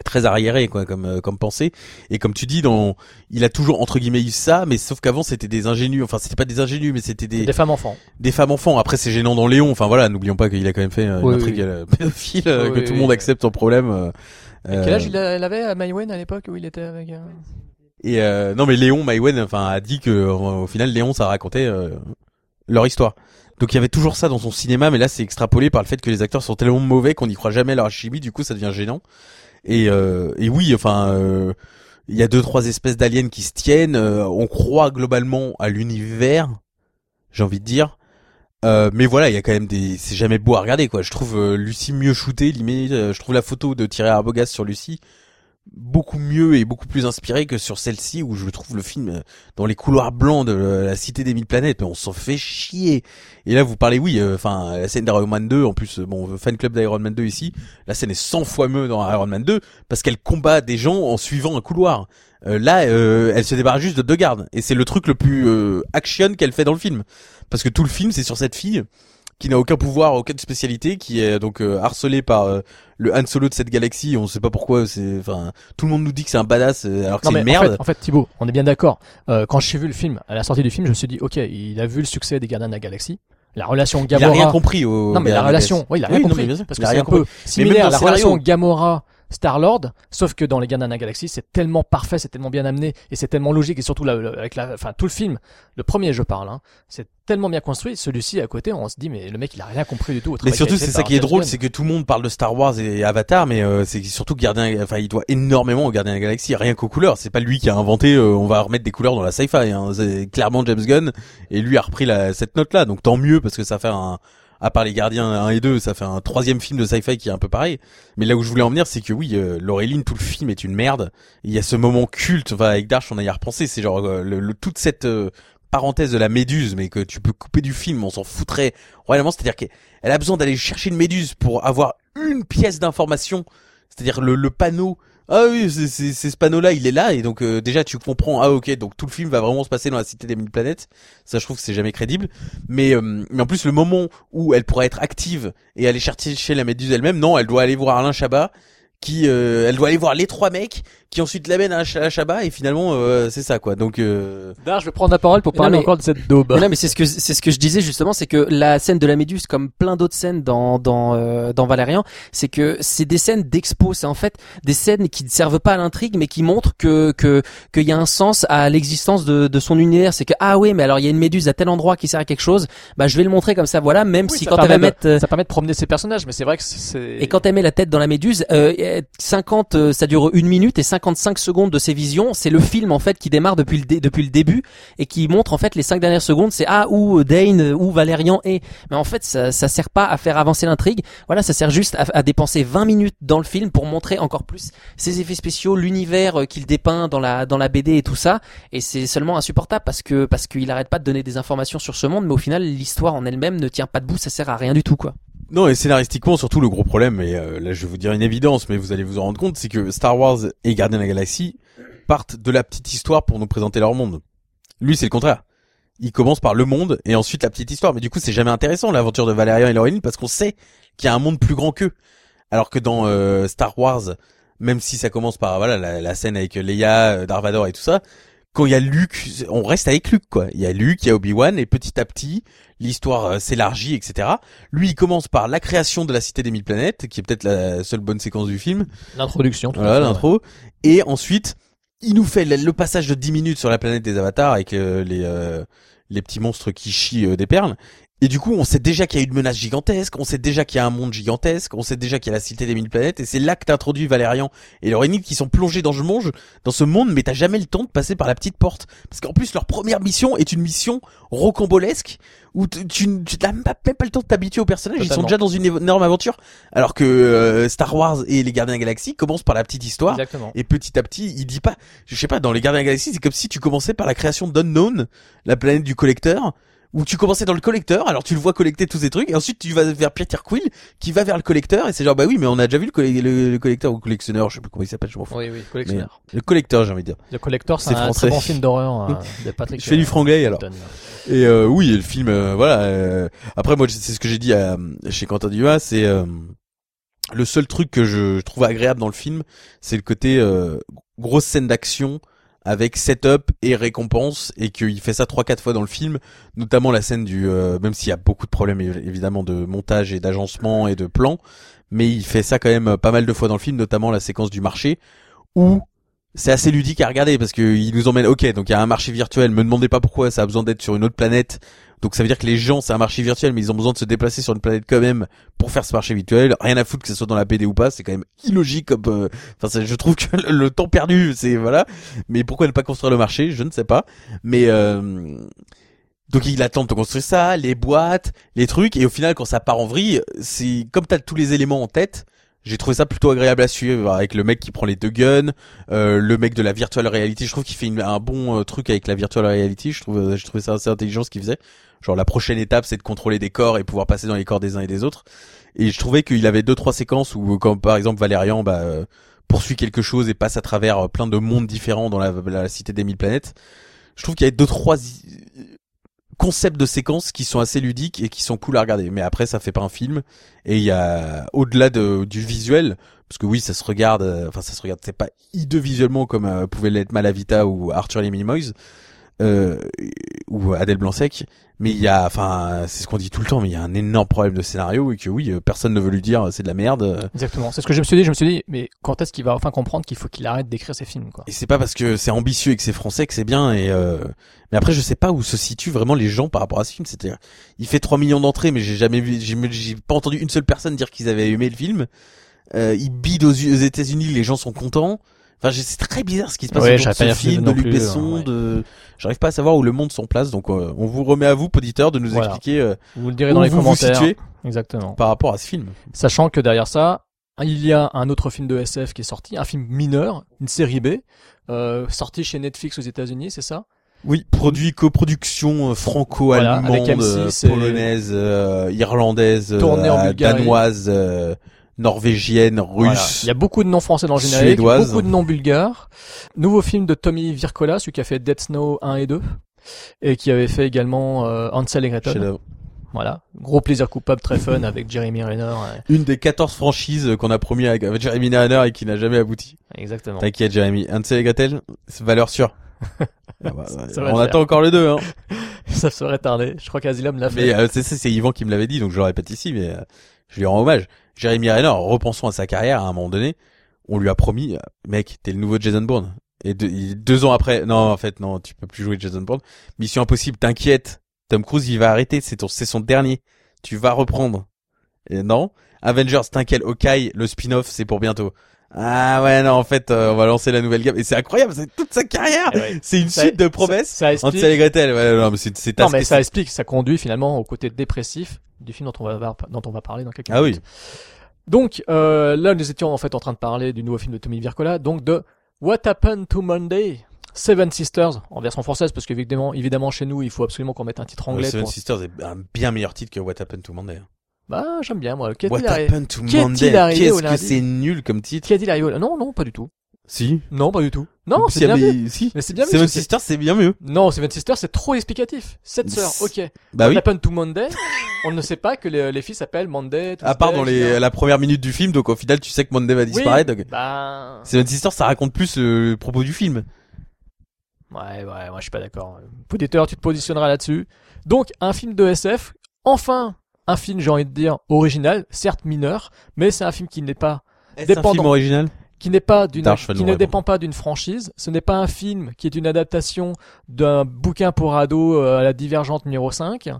Speaker 2: très arriéré quoi comme euh, comme pensée et comme tu dis dans il a toujours entre guillemets eu ça mais sauf qu'avant c'était des ingénus enfin c'était pas des ingénus mais c'était des
Speaker 1: Des femmes enfants.
Speaker 2: des femmes enfants après c'est gênant dans Léon enfin voilà n'oublions pas qu'il a quand même fait euh, une
Speaker 1: Oui,
Speaker 2: intrigue
Speaker 1: oui.
Speaker 2: euh, pédophile euh,
Speaker 1: Oui,
Speaker 2: que
Speaker 1: oui,
Speaker 2: tout le
Speaker 1: oui.
Speaker 2: monde accepte sans problème euh,
Speaker 1: Quel
Speaker 2: euh,
Speaker 1: âge il, a- elle avait à Maïwen à l'époque où il était avec euh,
Speaker 2: et euh, non mais Léon Maïwen enfin a dit que euh, au final Léon ça racontait euh, leur histoire donc il y avait toujours ça dans son cinéma mais là c'est extrapolé par le fait que les acteurs sont tellement mauvais qu'on n'y croit jamais à leur chimie du coup ça devient gênant et euh, et oui enfin euh, il y a deux trois espèces d'aliens qui se tiennent euh, on croit globalement à l'univers j'ai envie de dire euh, mais voilà, il y a quand même des, c'est jamais beau à regarder quoi. Je trouve euh, Lucie mieux shootée, limite. euh, je trouve la photo de Thierry Arbogast sur Lucie beaucoup mieux et beaucoup plus inspirée que sur celle-ci où je trouve le film euh, dans les couloirs blancs de euh, la cité des mille planètes, mais on s'en fait chier. Et là, vous parlez, oui, euh, enfin, la scène d'Iron Man 2, en plus, bon, fan club d'Iron Man 2 ici, la scène est 100 fois mieux dans Iron Man 2 parce qu'elle combat des gens en suivant un couloir. Euh, là, euh, elle se débarrasse juste de deux gardes et c'est le truc le plus action qu'elle fait dans le film parce que tout le film c'est sur cette fille qui n'a aucun pouvoir, aucune spécialité, qui est donc euh, harcelée par euh, le Han Solo de cette galaxie. On sait pas pourquoi. C'est, enfin, tout le monde nous dit que c'est un badass euh, alors que
Speaker 1: Non
Speaker 2: c'est une
Speaker 1: en
Speaker 2: merde.
Speaker 1: fait, en fait, Thibaut, on est bien d'accord. Euh, quand j'ai vu le film, à la sortie du film, je me suis dit, ok, il a vu le succès des Gardiens de la Galaxie, la relation
Speaker 2: il a
Speaker 1: Gamora.
Speaker 2: rien compris au.
Speaker 1: Non mais la
Speaker 2: Galaxy.
Speaker 1: relation, oui, il a rien
Speaker 2: Oui, non,
Speaker 1: compris
Speaker 2: sûr,
Speaker 1: parce que c'est un peu similaire à la relation Gamora Star Lord, sauf que dans les Gardiens de la Galaxie, c'est tellement parfait, c'est tellement bien amené et c'est tellement logique et surtout la- la- avec la, enfin tout le film, le premier je parle, hein, c'est tellement bien construit. Celui-ci à côté, on se dit mais le mec il a rien compris du tout. au
Speaker 2: Mais surtout, c'est ça qui est
Speaker 1: James
Speaker 2: drôle, c'est que tout le monde parle de Star Wars et Avatar, mais euh, c'est surtout que Gardien, enfin, il doit énormément au Gardien de la Galaxie, rien qu'aux couleurs. C'est pas lui qui a inventé, euh, on va remettre des couleurs dans la sci-fi. Hein. C'est clairement James Gunn et lui a repris la, cette note-là. Donc tant mieux parce que ça fait un, à part les Gardiens 1 et 2, ça fait un troisième film de sci-fi qui est un peu pareil. Mais là où je voulais en venir, c'est que oui, euh, Laureline, tout le film est une merde. Il y a ce moment culte, enfin, avec Darsh, on a y repensé. C'est genre euh, le, le- toute cette euh, parenthèse de la méduse, mais que tu peux couper du film, on s'en foutrait royalement. C'est-à-dire qu'elle elle a besoin d'aller chercher une méduse pour avoir une pièce d'information, c'est-à-dire le, le panneau. Ah oui, c'est ce panneau-là, il est là, et donc euh, déjà tu comprends. Ah ok, donc tout le film va vraiment se passer dans la cité des mille planètes. Ça, je trouve que c'est jamais crédible. Mais euh, mais en plus le moment où elle pourrait être active et aller chercher la méduse elle-même, non, elle doit aller voir Alain Chabat, qui, euh, elle doit aller voir les trois mecs qui ensuite l'amènent à Ch- à Chabat, et finalement euh, c'est ça quoi. Donc euh,
Speaker 1: D'ailleurs, je vais prendre la parole pour
Speaker 10: Non,
Speaker 1: parler
Speaker 10: mais-
Speaker 1: encore de cette daube.
Speaker 10: Mais non, mais c'est ce que c'est ce que je disais justement, c'est que la scène de la Méduse, comme plein d'autres scènes dans dans euh, dans Valérian, c'est que c'est des scènes d'expo. C'est en fait des scènes qui ne servent pas à l'intrigue, mais qui montrent que que qu'il y a un sens à l'existence de de son univers. C'est que ah oui, mais alors il y a une Méduse à tel endroit qui sert à quelque chose. Bah je vais le montrer comme ça, voilà. Même
Speaker 1: Oui,
Speaker 10: si
Speaker 1: ça
Speaker 10: quand elle va
Speaker 1: permet de-
Speaker 10: mettre euh,
Speaker 1: ça permet de promener ses personnages, mais c'est vrai que c'est.
Speaker 10: et quand elle met la tête dans la méduse, euh, 50, euh, ça dure une minute et 55 secondes de ses visions. C'est le film en fait qui démarre depuis le depuis le début et qui montre en fait les cinq dernières secondes. C'est ah où euh, Dane, euh, où Valérian est. Mais en fait, ça, ça sert pas à faire avancer l'intrigue. Voilà, ça sert juste à, à dépenser 20 minutes dans le film pour montrer encore plus ses effets spéciaux, l'univers euh, qu'il dépeint dans la dans la BD et tout ça. Et c'est seulement insupportable parce que parce qu'il arrête pas de donner des informations sur ce monde, mais au final l'histoire en elle-même ne tient pas debout. Ça sert à rien du tout quoi.
Speaker 2: Non, et scénaristiquement, surtout le gros problème, et euh, là je vais vous dire une évidence, mais vous allez vous en rendre compte, c'est que Star Wars et Gardiens de la Galaxie partent de la petite histoire pour nous présenter leur monde. Lui, c'est le contraire. Il commence par le monde et ensuite la petite histoire, mais du coup, c'est jamais intéressant l'aventure de Valérian et Laureline parce qu'on sait qu'il y a un monde plus grand qu'eux. Alors que dans euh, Star Wars, même si ça commence par voilà la, la scène avec Leia, euh, Darth Vader et tout ça, quand il y a Luke, on reste avec Luke quoi. Il y a Luke, il y a Obi-Wan et petit à petit, l'histoire euh, s'élargit, etc. Lui, il commence par la création de la Cité des Mille Planètes, qui est peut-être la seule bonne séquence du film.
Speaker 1: L'introduction.
Speaker 2: Voilà
Speaker 1: ouais.
Speaker 2: l'intro. Et ensuite, il nous fait le, le passage de 10 minutes sur la planète des avatars avec euh, les euh, les petits monstres qui chient euh, des perles. Et du coup, on sait déjà qu'il y a une menace gigantesque, on sait déjà qu'il y a un monde gigantesque, on sait déjà qu'il y a la cité des mille planètes, et c'est là que t'introduis Valérian et Laurénine qui sont plongés dans ce monde, dans ce monde, mais t'as jamais le temps de passer par la petite porte. Parce qu'en plus, leur première mission est une mission rocambolesque, où tu, tu, tu n'as même pas, même pas le temps de t'habituer aux personnages, ils sont déjà dans une énorme aventure. Alors que euh, Star Wars et les Gardiens de la Galaxie commencent par la petite histoire,
Speaker 1: Exactement.
Speaker 2: et petit à petit, il dit pas, je sais pas, dans les Gardiens de la Galaxie, c'est comme si tu commençais par la création d'Unknown, la planète du collecteur, où tu commençais dans le collecteur, alors tu le vois collecter tous ces trucs, et ensuite tu vas vers Peter Quill, qui va vers le collecteur, et c'est genre, bah oui, mais on a déjà vu le, le, le collecteur ou le collectionneur, je sais plus comment il s'appelle, je m'en fous.
Speaker 1: Oui, oui,
Speaker 2: Mais,
Speaker 1: collectionneur.
Speaker 2: le collecteur, j'ai envie de dire.
Speaker 1: Le collector, c'est
Speaker 2: c'est
Speaker 1: un
Speaker 2: français.
Speaker 1: très bon film d'horreur euh, de Patrick.
Speaker 2: Je fais du franglais, alors. Et euh, oui, et le film, euh, voilà. euh, après, moi, c'est ce que j'ai dit à, chez Quentin Dumas, c'est euh, le seul truc que je trouve agréable dans le film, c'est le côté euh, grosse scène d'action avec setup et récompense, et qu'il fait ça trois quatre fois dans le film, notamment la scène du, euh, même s'il y a beaucoup de problèmes évi- évidemment de montage et d'agencement et de plan, mais il fait ça quand même pas mal de fois dans le film, notamment la séquence du marché où c'est assez ludique à regarder parce que il nous emmène ok donc il y a un marché virtuel me demandez pas pourquoi ça a besoin d'être sur une autre planète donc ça veut dire que les gens c'est un marché virtuel mais ils ont besoin de se déplacer sur une planète quand même pour faire ce marché virtuel rien à foutre que ce soit dans la BD ou pas c'est quand même illogique comme euh, enfin je trouve que le, temps perdu c'est voilà mais pourquoi ne pas construire le marché? Je ne sais pas mais euh, donc il attend de construire ça, les boîtes, les trucs, et au final quand ça part en vrille, c'est comme t'as tous les éléments en tête, j'ai trouvé ça plutôt agréable à suivre avec le mec qui prend les deux guns, euh, le mec de la virtual reality. Je trouve qu'il fait un bon euh, truc avec la virtual reality. Je trouve, euh, je trouvais ça assez intelligent ce qu'il faisait. Genre la prochaine étape, c'est de contrôler des corps et pouvoir passer dans les corps des uns et des autres. Et je trouvais qu'il avait deux trois séquences où, comme par exemple Valérian, bah euh, poursuit quelque chose et passe à travers euh, plein de mondes différents dans la, cité des mille planètes. Je trouve qu'il y a deux trois i- concepts de séquences qui sont assez ludiques et qui sont cool à regarder. Mais après, ça fait pas un film. Et il y a au-delà de, du visuel, parce que oui, ça se regarde. euh, Enfin, ça se regarde. C'est pas hideux visuellement comme euh, pouvait l'être Malavita ou Arthur et les Minimoys. Euh, ou Adèle Blanc-Sec, mais il y a, enfin, c'est ce qu'on dit tout le temps, mais il y a un énorme problème de scénario et que oui, euh, personne ne veut lui dire euh, c'est de la merde.
Speaker 1: Exactement. C'est ce que je me suis dit. Je me suis dit, mais quand est-ce qu'il va enfin comprendre qu'il faut qu'il arrête d'écrire ses films, quoi?
Speaker 2: Et c'est pas parce que c'est ambitieux et que c'est français que c'est bien. Et euh... mais après, je sais pas où se situent vraiment les gens par rapport à ce film. C'est-à-dire, il fait 3 millions d'entrées, mais j'ai jamais vu, j'ai j'ai pas entendu une seule personne dire qu'ils avaient aimé le film. Euh, il bide aux, aux États-Unis, les gens sont contents. Enfin, c'est très bizarre ce qui se passe
Speaker 1: Ouais,
Speaker 2: autour de ce film, de Luc Besson,
Speaker 1: ouais.
Speaker 2: de. J'arrive pas à savoir où le monde s'en place. Donc, euh, on vous remet à vous, auditeurs, de nous
Speaker 1: Voilà.
Speaker 2: expliquer euh,
Speaker 1: Vous le direz
Speaker 2: où
Speaker 1: dans les
Speaker 2: vous vous
Speaker 1: commentaires.
Speaker 2: situez
Speaker 1: Exactement.
Speaker 2: par rapport à ce film.
Speaker 1: Sachant que derrière ça, il y a un autre film de SF qui est sorti, un film mineur, une série B, euh, sorti chez Netflix aux États-Unis, c'est ça?
Speaker 2: Oui, produit coproduction euh, franco-allemande,
Speaker 1: Voilà,
Speaker 2: euh,
Speaker 1: M6 et-
Speaker 2: polonaise, euh, irlandaise, euh,
Speaker 1: Tourné en
Speaker 2: euh,
Speaker 1: Bulgarie.
Speaker 2: danoise, euh, norvégienne,
Speaker 1: Voilà.
Speaker 2: russe.
Speaker 1: Il y a beaucoup de noms français dans le générique,
Speaker 2: Suédoise.
Speaker 1: beaucoup de noms bulgares. Nouveau film de Tommy Virkola, celui qui a fait Dead Snow 1 et 2, et qui avait fait également euh, Hansel et Gretel. Voilà, gros plaisir coupable, très fun avec Jeremy Renner.
Speaker 2: Une des 14 franchises qu'on a promis avec, Jeremy Renner et qui n'a jamais abouti.
Speaker 1: Exactement.
Speaker 2: T'inquiète, Jeremy? Hansel et Gretel, c'est valeur sûre. Ah bah,
Speaker 1: Ça
Speaker 2: on attend encore le 2, hein.
Speaker 1: Ça serait tardé. Je crois qu'Asylum l'a fait.
Speaker 2: Mais euh, c'est Yvan qui me l'avait dit, donc je le répète ici, mais euh, je lui rends hommage. Jérémy Renner, repensons à sa carrière, à un moment donné, on lui a promis, euh, mec, t'es le nouveau Jason Bourne. Et deux, deux ans après, non, en fait, non, tu peux plus jouer Jason Bourne. Mission Impossible, t'inquiète, Tom Cruise, il va arrêter, c'est ton, c'est son dernier. Tu vas reprendre. Et non. Avengers, t'inquiète, Hawkeye, le spin-off, c'est pour bientôt. Ah ouais, non, en fait, euh, on va lancer la nouvelle gamme. Et c'est incroyable, c'est toute sa carrière.
Speaker 1: Eh ouais.
Speaker 2: C'est une
Speaker 1: Ça-
Speaker 2: suite de promesses.
Speaker 1: Ça, ça explique.
Speaker 2: Gretel, ouais, non, mais c'est, c'est
Speaker 1: Non, mais ça explique, ça conduit finalement au côté dépressif du film dont on va, dont on va parler dans quelques
Speaker 2: Ah
Speaker 1: minutes.
Speaker 2: oui.
Speaker 1: Donc, euh, là, nous étions en fait en train de parler du nouveau film de Tommy Vircola, donc de What Happened to Monday? Seven Sisters, en version française, parce qu'évidemment, évidemment, chez nous, il faut absolument qu'on mette un titre anglais.
Speaker 2: Seven
Speaker 1: pour...
Speaker 2: Sisters est un bien meilleur titre que What Happened to Monday.
Speaker 1: Bah, j'aime bien, moi.
Speaker 2: What Happened to Monday? Qu'est-ce que c'est nul comme titre
Speaker 1: Qu'est-il arrivé Non, non, pas du tout.
Speaker 2: Si.
Speaker 1: Non, pas du tout. Non, c'est bien vu.
Speaker 2: Si.
Speaker 1: Mais c'est bien vu.
Speaker 2: Seven
Speaker 1: c'est-
Speaker 2: Sisters, c'est bien mieux.
Speaker 1: Non, Seven Sisters, c'est trop explicatif. Sept sœurs, ok.
Speaker 2: Bah oui.
Speaker 1: Happened to Monday On ne sait pas que les, les filles s'appellent Monday.
Speaker 2: À part dans les, la première minute du film, donc au final, tu sais que Monday va
Speaker 1: Oui,
Speaker 2: disparaître. donc-
Speaker 1: Bah...
Speaker 2: Seven Sisters, ça raconte plus euh, le propos du film.
Speaker 1: Ouais, ouais, moi je suis pas d'accord. Auditeur, tu te positionneras là-dessus. Donc, un film de SF, enfin, un film, j'ai envie de dire, original, certes mineur, mais c'est un film qui n'est pas,
Speaker 2: Est-ce un
Speaker 1: Dépendant.
Speaker 2: film original?
Speaker 1: Qui n'est pas d'une, qui ne dépend pas d'une franchise. Ce n'est pas un film qui est une adaptation d'un bouquin pour ados euh, à la divergente numéro 5.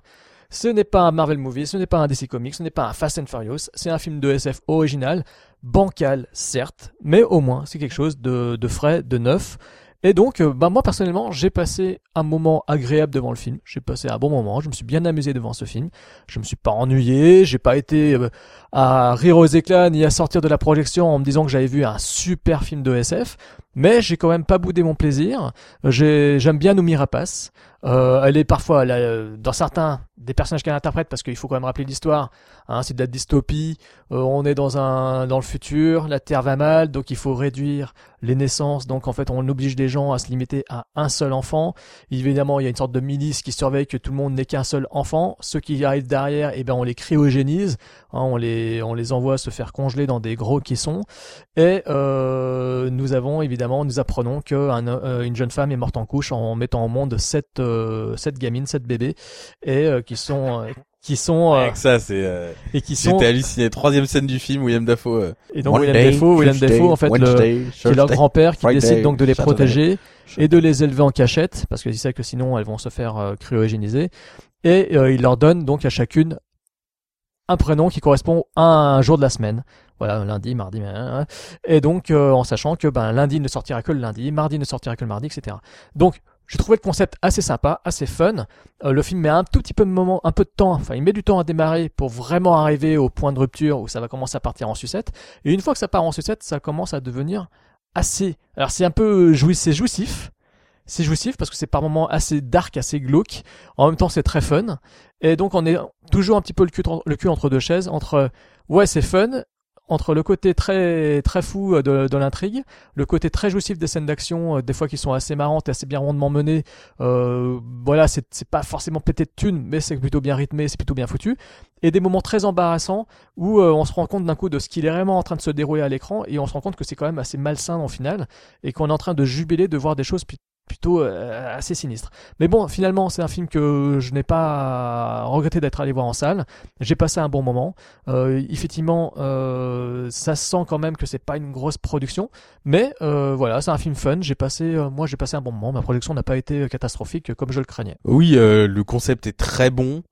Speaker 1: Ce n'est pas un Marvel movie, ce n'est pas un DC Comics, ce n'est pas un Fast and Furious, c'est un film de SF original, bancal certes, mais au moins c'est quelque chose de, de frais, de neuf. Et donc, euh, bah moi personnellement, j'ai passé un moment agréable devant le film. J'ai passé un bon moment. Je me suis bien amusé devant ce film. Je me suis pas ennuyé. J'ai pas été euh, à rire aux éclats ni à sortir de la projection en me disant que j'avais vu un super film de SF. Mais j'ai quand même pas boudé mon plaisir. J'ai- J'aime bien Noumi Rapace. Euh, elle est parfois, elle a, dans certains des personnages qu'elle interprète, parce qu'il faut quand même rappeler l'histoire. Hein, c'est de la dystopie. Euh, on est dans un dans le futur. La Terre va mal, donc il faut réduire les naissances. Donc en fait, on oblige les gens à se limiter à un seul enfant. Évidemment, il y a une sorte de milice qui surveille que tout le monde n'ait qu'un seul enfant. Ceux qui arrivent derrière, eh ben on les cryogénise. Hein, on les on les envoie se faire congeler dans des gros caissons. Et euh, nous avons évidemment, nous apprenons que un, euh, une jeune femme est morte en couche en mettant au monde sept euh, sept gamines, sept bébés, et euh, qui sont euh, qui sont euh,
Speaker 2: Avec ça, c'est. euh,
Speaker 1: et qui sont
Speaker 2: J'étais halluciné. Troisième scène du film, William Dafoe. euh,
Speaker 1: et donc
Speaker 2: One
Speaker 1: William
Speaker 2: day,
Speaker 1: Defoe, William
Speaker 2: Tuesday,
Speaker 1: Defoe en fait le, qui est leur
Speaker 2: Thursday,
Speaker 1: grand-père qui
Speaker 2: Friday,
Speaker 1: décide donc de les
Speaker 2: Saturday.
Speaker 1: protéger et de les élever en cachette parce qu'il sait que sinon elles vont se faire euh, cryogéniser et euh, il leur donne donc à chacune un prénom qui correspond à un jour de la semaine. Voilà, lundi, mardi, hein, et donc euh, en sachant que ben lundi ne sortira que le lundi, mardi ne sortira que le mardi, etc. Donc j'ai trouvé le concept assez sympa, assez fun. Euh, le film met un tout petit peu de moment, un peu de temps, enfin il met du temps à démarrer pour vraiment arriver au point de rupture où ça va commencer à partir en sucette. Et une fois que ça part en sucette, ça commence à devenir assez. Alors c'est un peu jouissif, c'est jouissif. Parce que c'est par moments assez dark, assez glauque. En même temps, c'est très fun. Et donc, on est toujours un petit peu le cul entre deux chaises. Entre, ouais, c'est fun. Entre le côté très, très fou de, de l'intrigue, le côté très jouissif des scènes d'action, euh, des fois qui sont assez marrantes et assez bien rondement menées. Euh, voilà, c'est pas forcément pété de thunes, mais c'est plutôt bien rythmé, c'est plutôt bien foutu. Et des moments très embarrassants où euh, on se rend compte d'un coup de ce qu'il est vraiment en train de se dérouler à l'écran et on se rend compte que c'est quand même assez malsain en final et qu'on est en train de jubiler de voir des choses plutôt euh, assez sinistres. Mais bon, finalement, c'est un film que je n'ai pas regretté d'être allé voir en salle. J'ai passé un bon moment. Euh, effectivement, euh, ça se sent quand même que c'est pas une grosse production, mais euh, voilà, c'est un film fun. J'ai passé, euh, moi, j'ai passé un bon moment. Ma production n'a pas été catastrophique euh, comme je le craignais.
Speaker 2: Oui, le concept est très bon.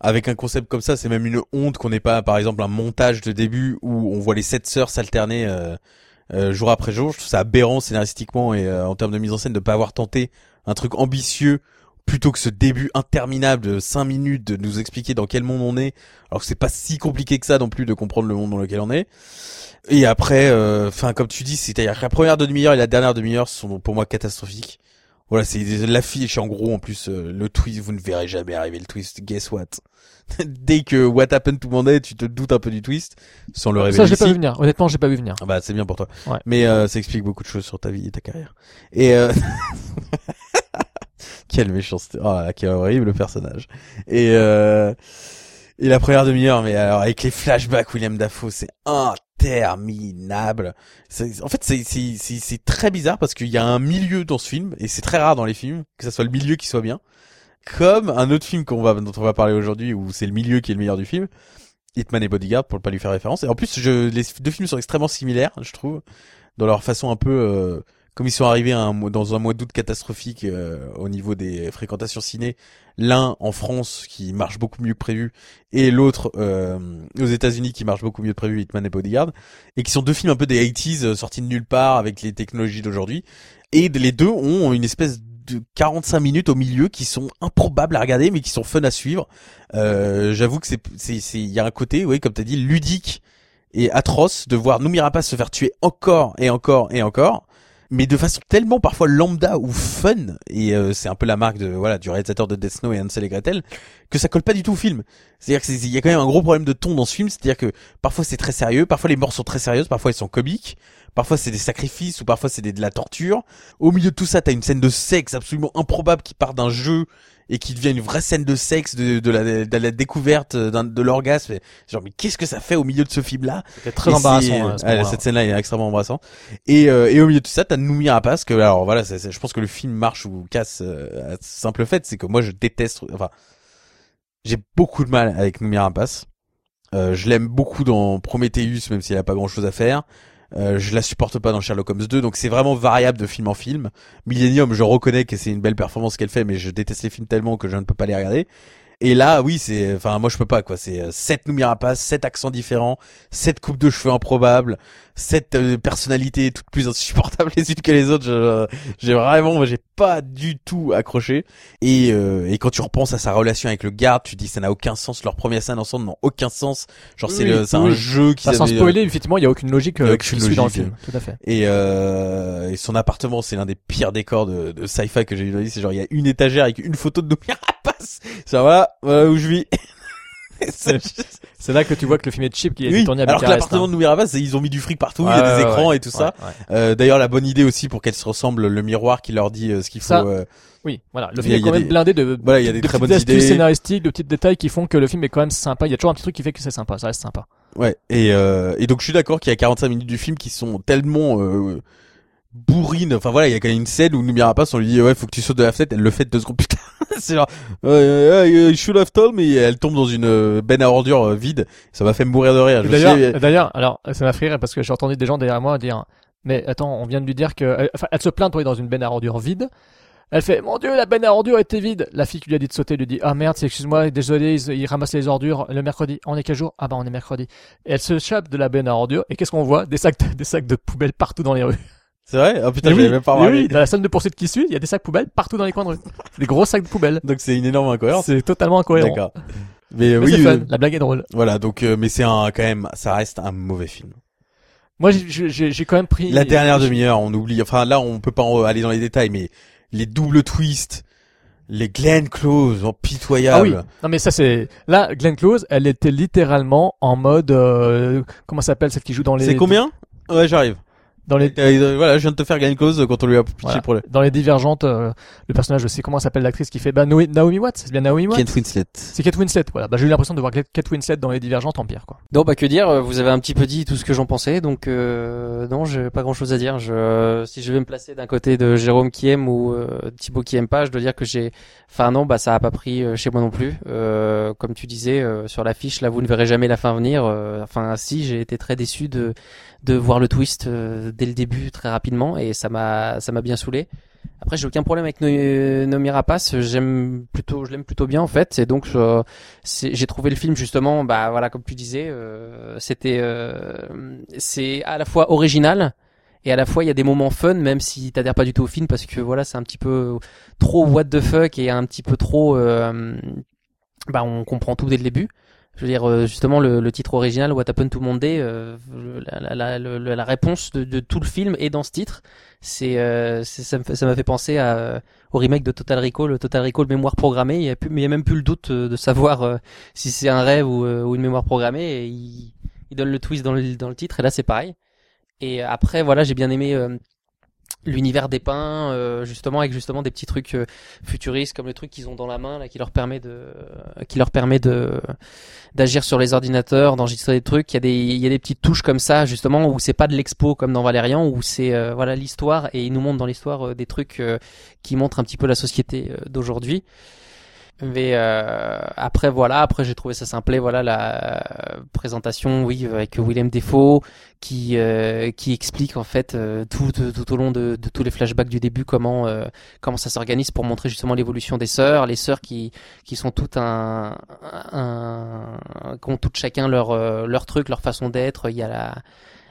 Speaker 2: Avec un concept comme ça, c'est même une honte qu'on n'ait pas, par exemple, un montage de début où on voit les sept sœurs s'alterner euh, euh, jour après jour. Je trouve ça aberrant scénaristiquement et euh, en termes de mise en scène de pas avoir tenté un truc ambitieux plutôt que ce début interminable de 5 minutes de nous expliquer dans quel monde on est, alors que c'est pas si compliqué que ça non plus de comprendre le monde dans lequel on est. Et après, enfin comme tu dis, c'est-à-dire la première demi-heure et la dernière demi-heure sont pour moi catastrophiques. Voilà, c'est l'affiche en gros en plus euh, le twist, vous ne verrez jamais arriver le twist. Guess what? Dès que What Happened to Monday, tu te doutes un peu du twist sans le révéler.
Speaker 1: Ça, j'ai pas vu venir. Honnêtement, j'ai pas vu venir.
Speaker 2: Ah Bah c'est bien pour toi.
Speaker 1: Ouais.
Speaker 2: Mais euh, ça explique beaucoup de choses sur ta vie et ta carrière. Et euh... quelle méchanceté. Oh, quel horrible personnage. Et euh... et la première demi-heure, mais alors avec les flashbacks William Dafoe, c'est interminable. En fait, c'est très bizarre parce qu'il y a un milieu dans ce film et c'est très rare dans les films que ça soit le milieu qui soit bien. Comme un autre film qu'on va dont on va parler aujourd'hui où c'est le milieu qui est le meilleur du film. Hitman et Bodyguard pour ne pas lui faire référence. Et en plus, je, les deux films sont extrêmement similaires, je trouve, dans leur façon un peu euh, comme ils sont arrivés dans un mois d'août catastrophique euh, au niveau des fréquentations ciné. L'un en France qui marche beaucoup mieux que prévu et l'autre euh, aux États-Unis qui marche beaucoup mieux que prévu, Hitman et Bodyguard, et qui sont deux films un peu des 80s euh, sortis de nulle part avec les technologies d'aujourd'hui. Et les deux ont une espèce de 45 minutes au milieu qui sont improbables à regarder mais qui sont fun à suivre. Euh, J'avoue que c'est c'est il y a un côté, oui, comme t'as dit, ludique et atroce de voir Noomi Rapace se faire tuer encore et encore et encore, mais de façon tellement parfois lambda ou fun et euh, c'est un peu la marque de voilà du réalisateur de Death Snow et Hansel et Gretel que ça colle pas du tout au film. C'est-à-dire que c'est- il y a quand même un gros problème de ton dans ce film, c'est-à-dire que parfois c'est très sérieux, parfois les morts sont très sérieuses, parfois elles sont comiques, parfois c'est des sacrifices ou parfois c'est de la torture. Au milieu de tout ça, t'as une scène de sexe absolument improbable qui part d'un jeu et qui devient une vraie scène de sexe de, de la, de la découverte d'un- de l'orgasme. Genre mais qu'est-ce que ça fait au milieu de ce
Speaker 1: très
Speaker 2: Et
Speaker 1: embarrassant.
Speaker 2: c'est-
Speaker 1: à ce
Speaker 2: ouais,
Speaker 1: moment-là.
Speaker 2: cette scène-là est extrêmement embrassant. Et, euh, et au milieu de tout ça, t'as Noomi Rapace que alors voilà, c'est- c'est- je pense que le film marche ou casse euh, à simple fait, c'est que moi je déteste. Enfin, j'ai beaucoup de mal avec Noomi Rapace. Euh, je l'aime beaucoup dans Prometheus, même si elle a pas grand-chose à faire. Euh, je la supporte pas dans Sherlock Holmes 2, donc c'est vraiment variable de film en film. Millennium, je reconnais que c'est une belle performance qu'elle fait, mais je déteste les films tellement que je ne peux pas les regarder. Et là, oui, c'est, enfin, moi je peux pas quoi. C'est euh, sept Noomi Rapace, sept accents différents, sept coupes de cheveux improbables, sept euh, personnalités toutes plus insupportables les unes que les autres. Je- J'ai vraiment, j'ai pas du tout accroché. Et, euh, et quand tu repenses à sa relation avec le garde, tu dis ça n'a aucun sens. Leur première scène ensemble n'a aucun sens. Genre c'est
Speaker 1: Oui, oui.
Speaker 2: un jeu qui
Speaker 1: Enfin, sans spoiler, effectivement, il y a aucune logique
Speaker 2: a
Speaker 1: euh,
Speaker 2: aucune
Speaker 1: suit dans le
Speaker 2: logique.
Speaker 1: film. Tout à fait.
Speaker 2: Et, euh, et son appartement, c'est l'un des pires décors de, de sci-fi que j'ai vu dans la vie. C'est genre, il y a une étagère avec une photo de Noomi Rapace. Genre, voilà, voilà où je vis.
Speaker 1: C'est là que tu vois que le film est cheap, qu'il été
Speaker 2: oui,
Speaker 1: tourné à
Speaker 2: alors que l'appartement
Speaker 1: hein.
Speaker 2: de c'est- ils ont mis du fric partout, il y a des
Speaker 1: ouais,
Speaker 2: écrans
Speaker 1: ouais.
Speaker 2: et tout ça. Euh, D'ailleurs, la bonne idée aussi pour qu'elles se ressemblent, le miroir qui leur dit euh, ce qu'il faut. Euh,
Speaker 1: Oui, voilà. Le film est quand même
Speaker 2: des-
Speaker 1: blindé de,
Speaker 2: Voilà, il y a des
Speaker 1: de
Speaker 2: très
Speaker 1: petites
Speaker 2: bonnes
Speaker 1: astuces
Speaker 2: idées.
Speaker 1: scénaristiques, de petits détails qui font que le film est quand même sympa. Il y a toujours un petit truc qui fait que c'est sympa. Ça reste sympa.
Speaker 2: Ouais. Et, euh, et donc je suis d'accord qu'il y a 45 minutes du film qui sont tellement euh, bourrines. Enfin voilà, il y a quand même une scène où Noomi Rapace, on lui dit ouais, faut que tu sautes de la fenêtre. Elle le fait deux secondes plus tard. c'est genre, euh, euh, told me. Et elle tombe dans une euh, benne à ordures euh, vide. Ça m'a fait mourir de rire. Je suis
Speaker 1: D'ailleurs, d'ailleurs, alors ça m'a fait rire parce que j'ai entendu des gens derrière moi dire mais attends, on vient de lui dire que elle- enfin elle se plaint tomber dans une benne à ordures vide. Elle fait mon dieu, la benne à ordures était vide. La fille qui lui a dit de sauter lui dit ah merde, excuse-moi, désolé, ils, ils ramassent les ordures le mercredi. On est quel jour? Ah bah on est mercredi. Et elle se chape de la benne à ordures et qu'est-ce qu'on voit? Des sacs de, des sacs de poubelle partout dans les rues.
Speaker 2: C'est vrai? Oh putain,
Speaker 1: Mais
Speaker 2: j'avais
Speaker 1: oui,
Speaker 2: même pas remarqué.
Speaker 1: oui, dans la scène de poursuite qui suit, il y a des sacs poubelles partout dans les coins de rue. Des gros sacs de poubelle.
Speaker 2: Donc c'est une énorme incohérence.
Speaker 1: C'est totalement incohérent.
Speaker 2: D'accord. Mais, euh,
Speaker 1: Mais
Speaker 2: oui,
Speaker 1: c'est fun,
Speaker 2: euh,
Speaker 1: la blague est drôle.
Speaker 2: voilà. Donc, euh, mais c'est un quand même, ça reste un mauvais film.
Speaker 1: Moi j'ai- quand même pris
Speaker 2: La dernière demi-heure, on oublie. Enfin là, on peut pas aller dans les détails, mais les doubles twists, les Glenn Close, en
Speaker 1: Ah oui.
Speaker 2: pitoyable.
Speaker 1: Non mais ça c'est là Glenn Close, elle était littéralement en mode euh, comment s'appelle celle qui joue dans les
Speaker 2: C'est combien? Ouais, j'arrive.
Speaker 1: Dans les
Speaker 2: Euh, voilà, je viens de te faire Glenn Close quand on lui a pitché
Speaker 1: Voilà.
Speaker 2: pour le.
Speaker 1: dans les divergentes euh, le personnage je sais comment s'appelle l'actrice qui fait bah Noé- Naomi Watts, c'est bien Naomi Watts.
Speaker 2: Kate Winslet.
Speaker 1: C'est Kate Winslet, voilà. Bah j'ai eu l'impression de voir Kate Winslet dans les divergentes en pire quoi.
Speaker 10: Non, bah que dire, euh, vous avez un petit peu dit tout ce que j'en pensais, donc euh, non, j'ai pas grand chose à dire. Je, euh, si je vais me placer d'un côté de Jérôme qui aime ou euh, Thibaut qui aime pas, je dois dire que j'ai, enfin non, bah ça a pas pris euh, chez moi non plus. Euh, comme tu disais euh, sur l'affiche, là vous ne verrez jamais la fin venir. Euh, enfin si, j'ai été très déçu de de voir le twist euh, dès le début très rapidement et ça m'a ça m'a bien saoulé. Après, j'ai aucun problème avec No- Noomi Rapace. J'aime plutôt, je l'aime plutôt bien en fait. Et donc, euh, j'ai trouvé le film justement, bah voilà, comme tu disais, c'était, c'est à la fois original et à la fois il y a des moments fun, même si t'adhères pas du tout au film parce que voilà, c'est un petit peu trop what the fuck et un petit peu trop, euh, bah on comprend tout dès le début. Je veux dire, euh, justement, le, le titre original, What Happened to Monday, euh, la, la, la, la- réponse de, de tout le film est dans ce titre. C'est, euh, ça m'a fait penser à, euh, au remake de Total Recall, Total Recall mémoire programmée. Il y a, plus, mais il y a même plus le doute euh, de savoir si c'est un rêve ou, ou une mémoire programmée. Et il, il donne le twist dans le, dans le titre. Et là, c'est pareil. Et après, voilà, j'ai bien aimé euh, l'univers dépeint, euh, justement avec justement des petits trucs euh, futuristes comme le truc qu'ils ont dans la main là, qui leur permet de, qui leur permet de d'agir sur les ordinateurs, d'enregistrer des trucs. Il y a des, il y a des petites touches comme ça justement où c'est pas de l'expo comme dans Valérian, où c'est euh, voilà l'histoire et ils nous montrent dans l'histoire euh, des trucs euh, qui montrent un petit peu la société euh, d'aujourd'hui. Mais euh, après voilà, après j'ai trouvé ça simplé, voilà la euh, présentation, oui, avec Willem Defoe qui euh, qui explique en fait euh, tout, tout tout au long de, de tous les flashbacks du début comment euh, comment ça s'organise pour montrer justement l'évolution des sœurs, les sœurs qui qui sont toutes un un qui ont toutes chacun leur euh, leur truc, leur façon d'être. Il y a la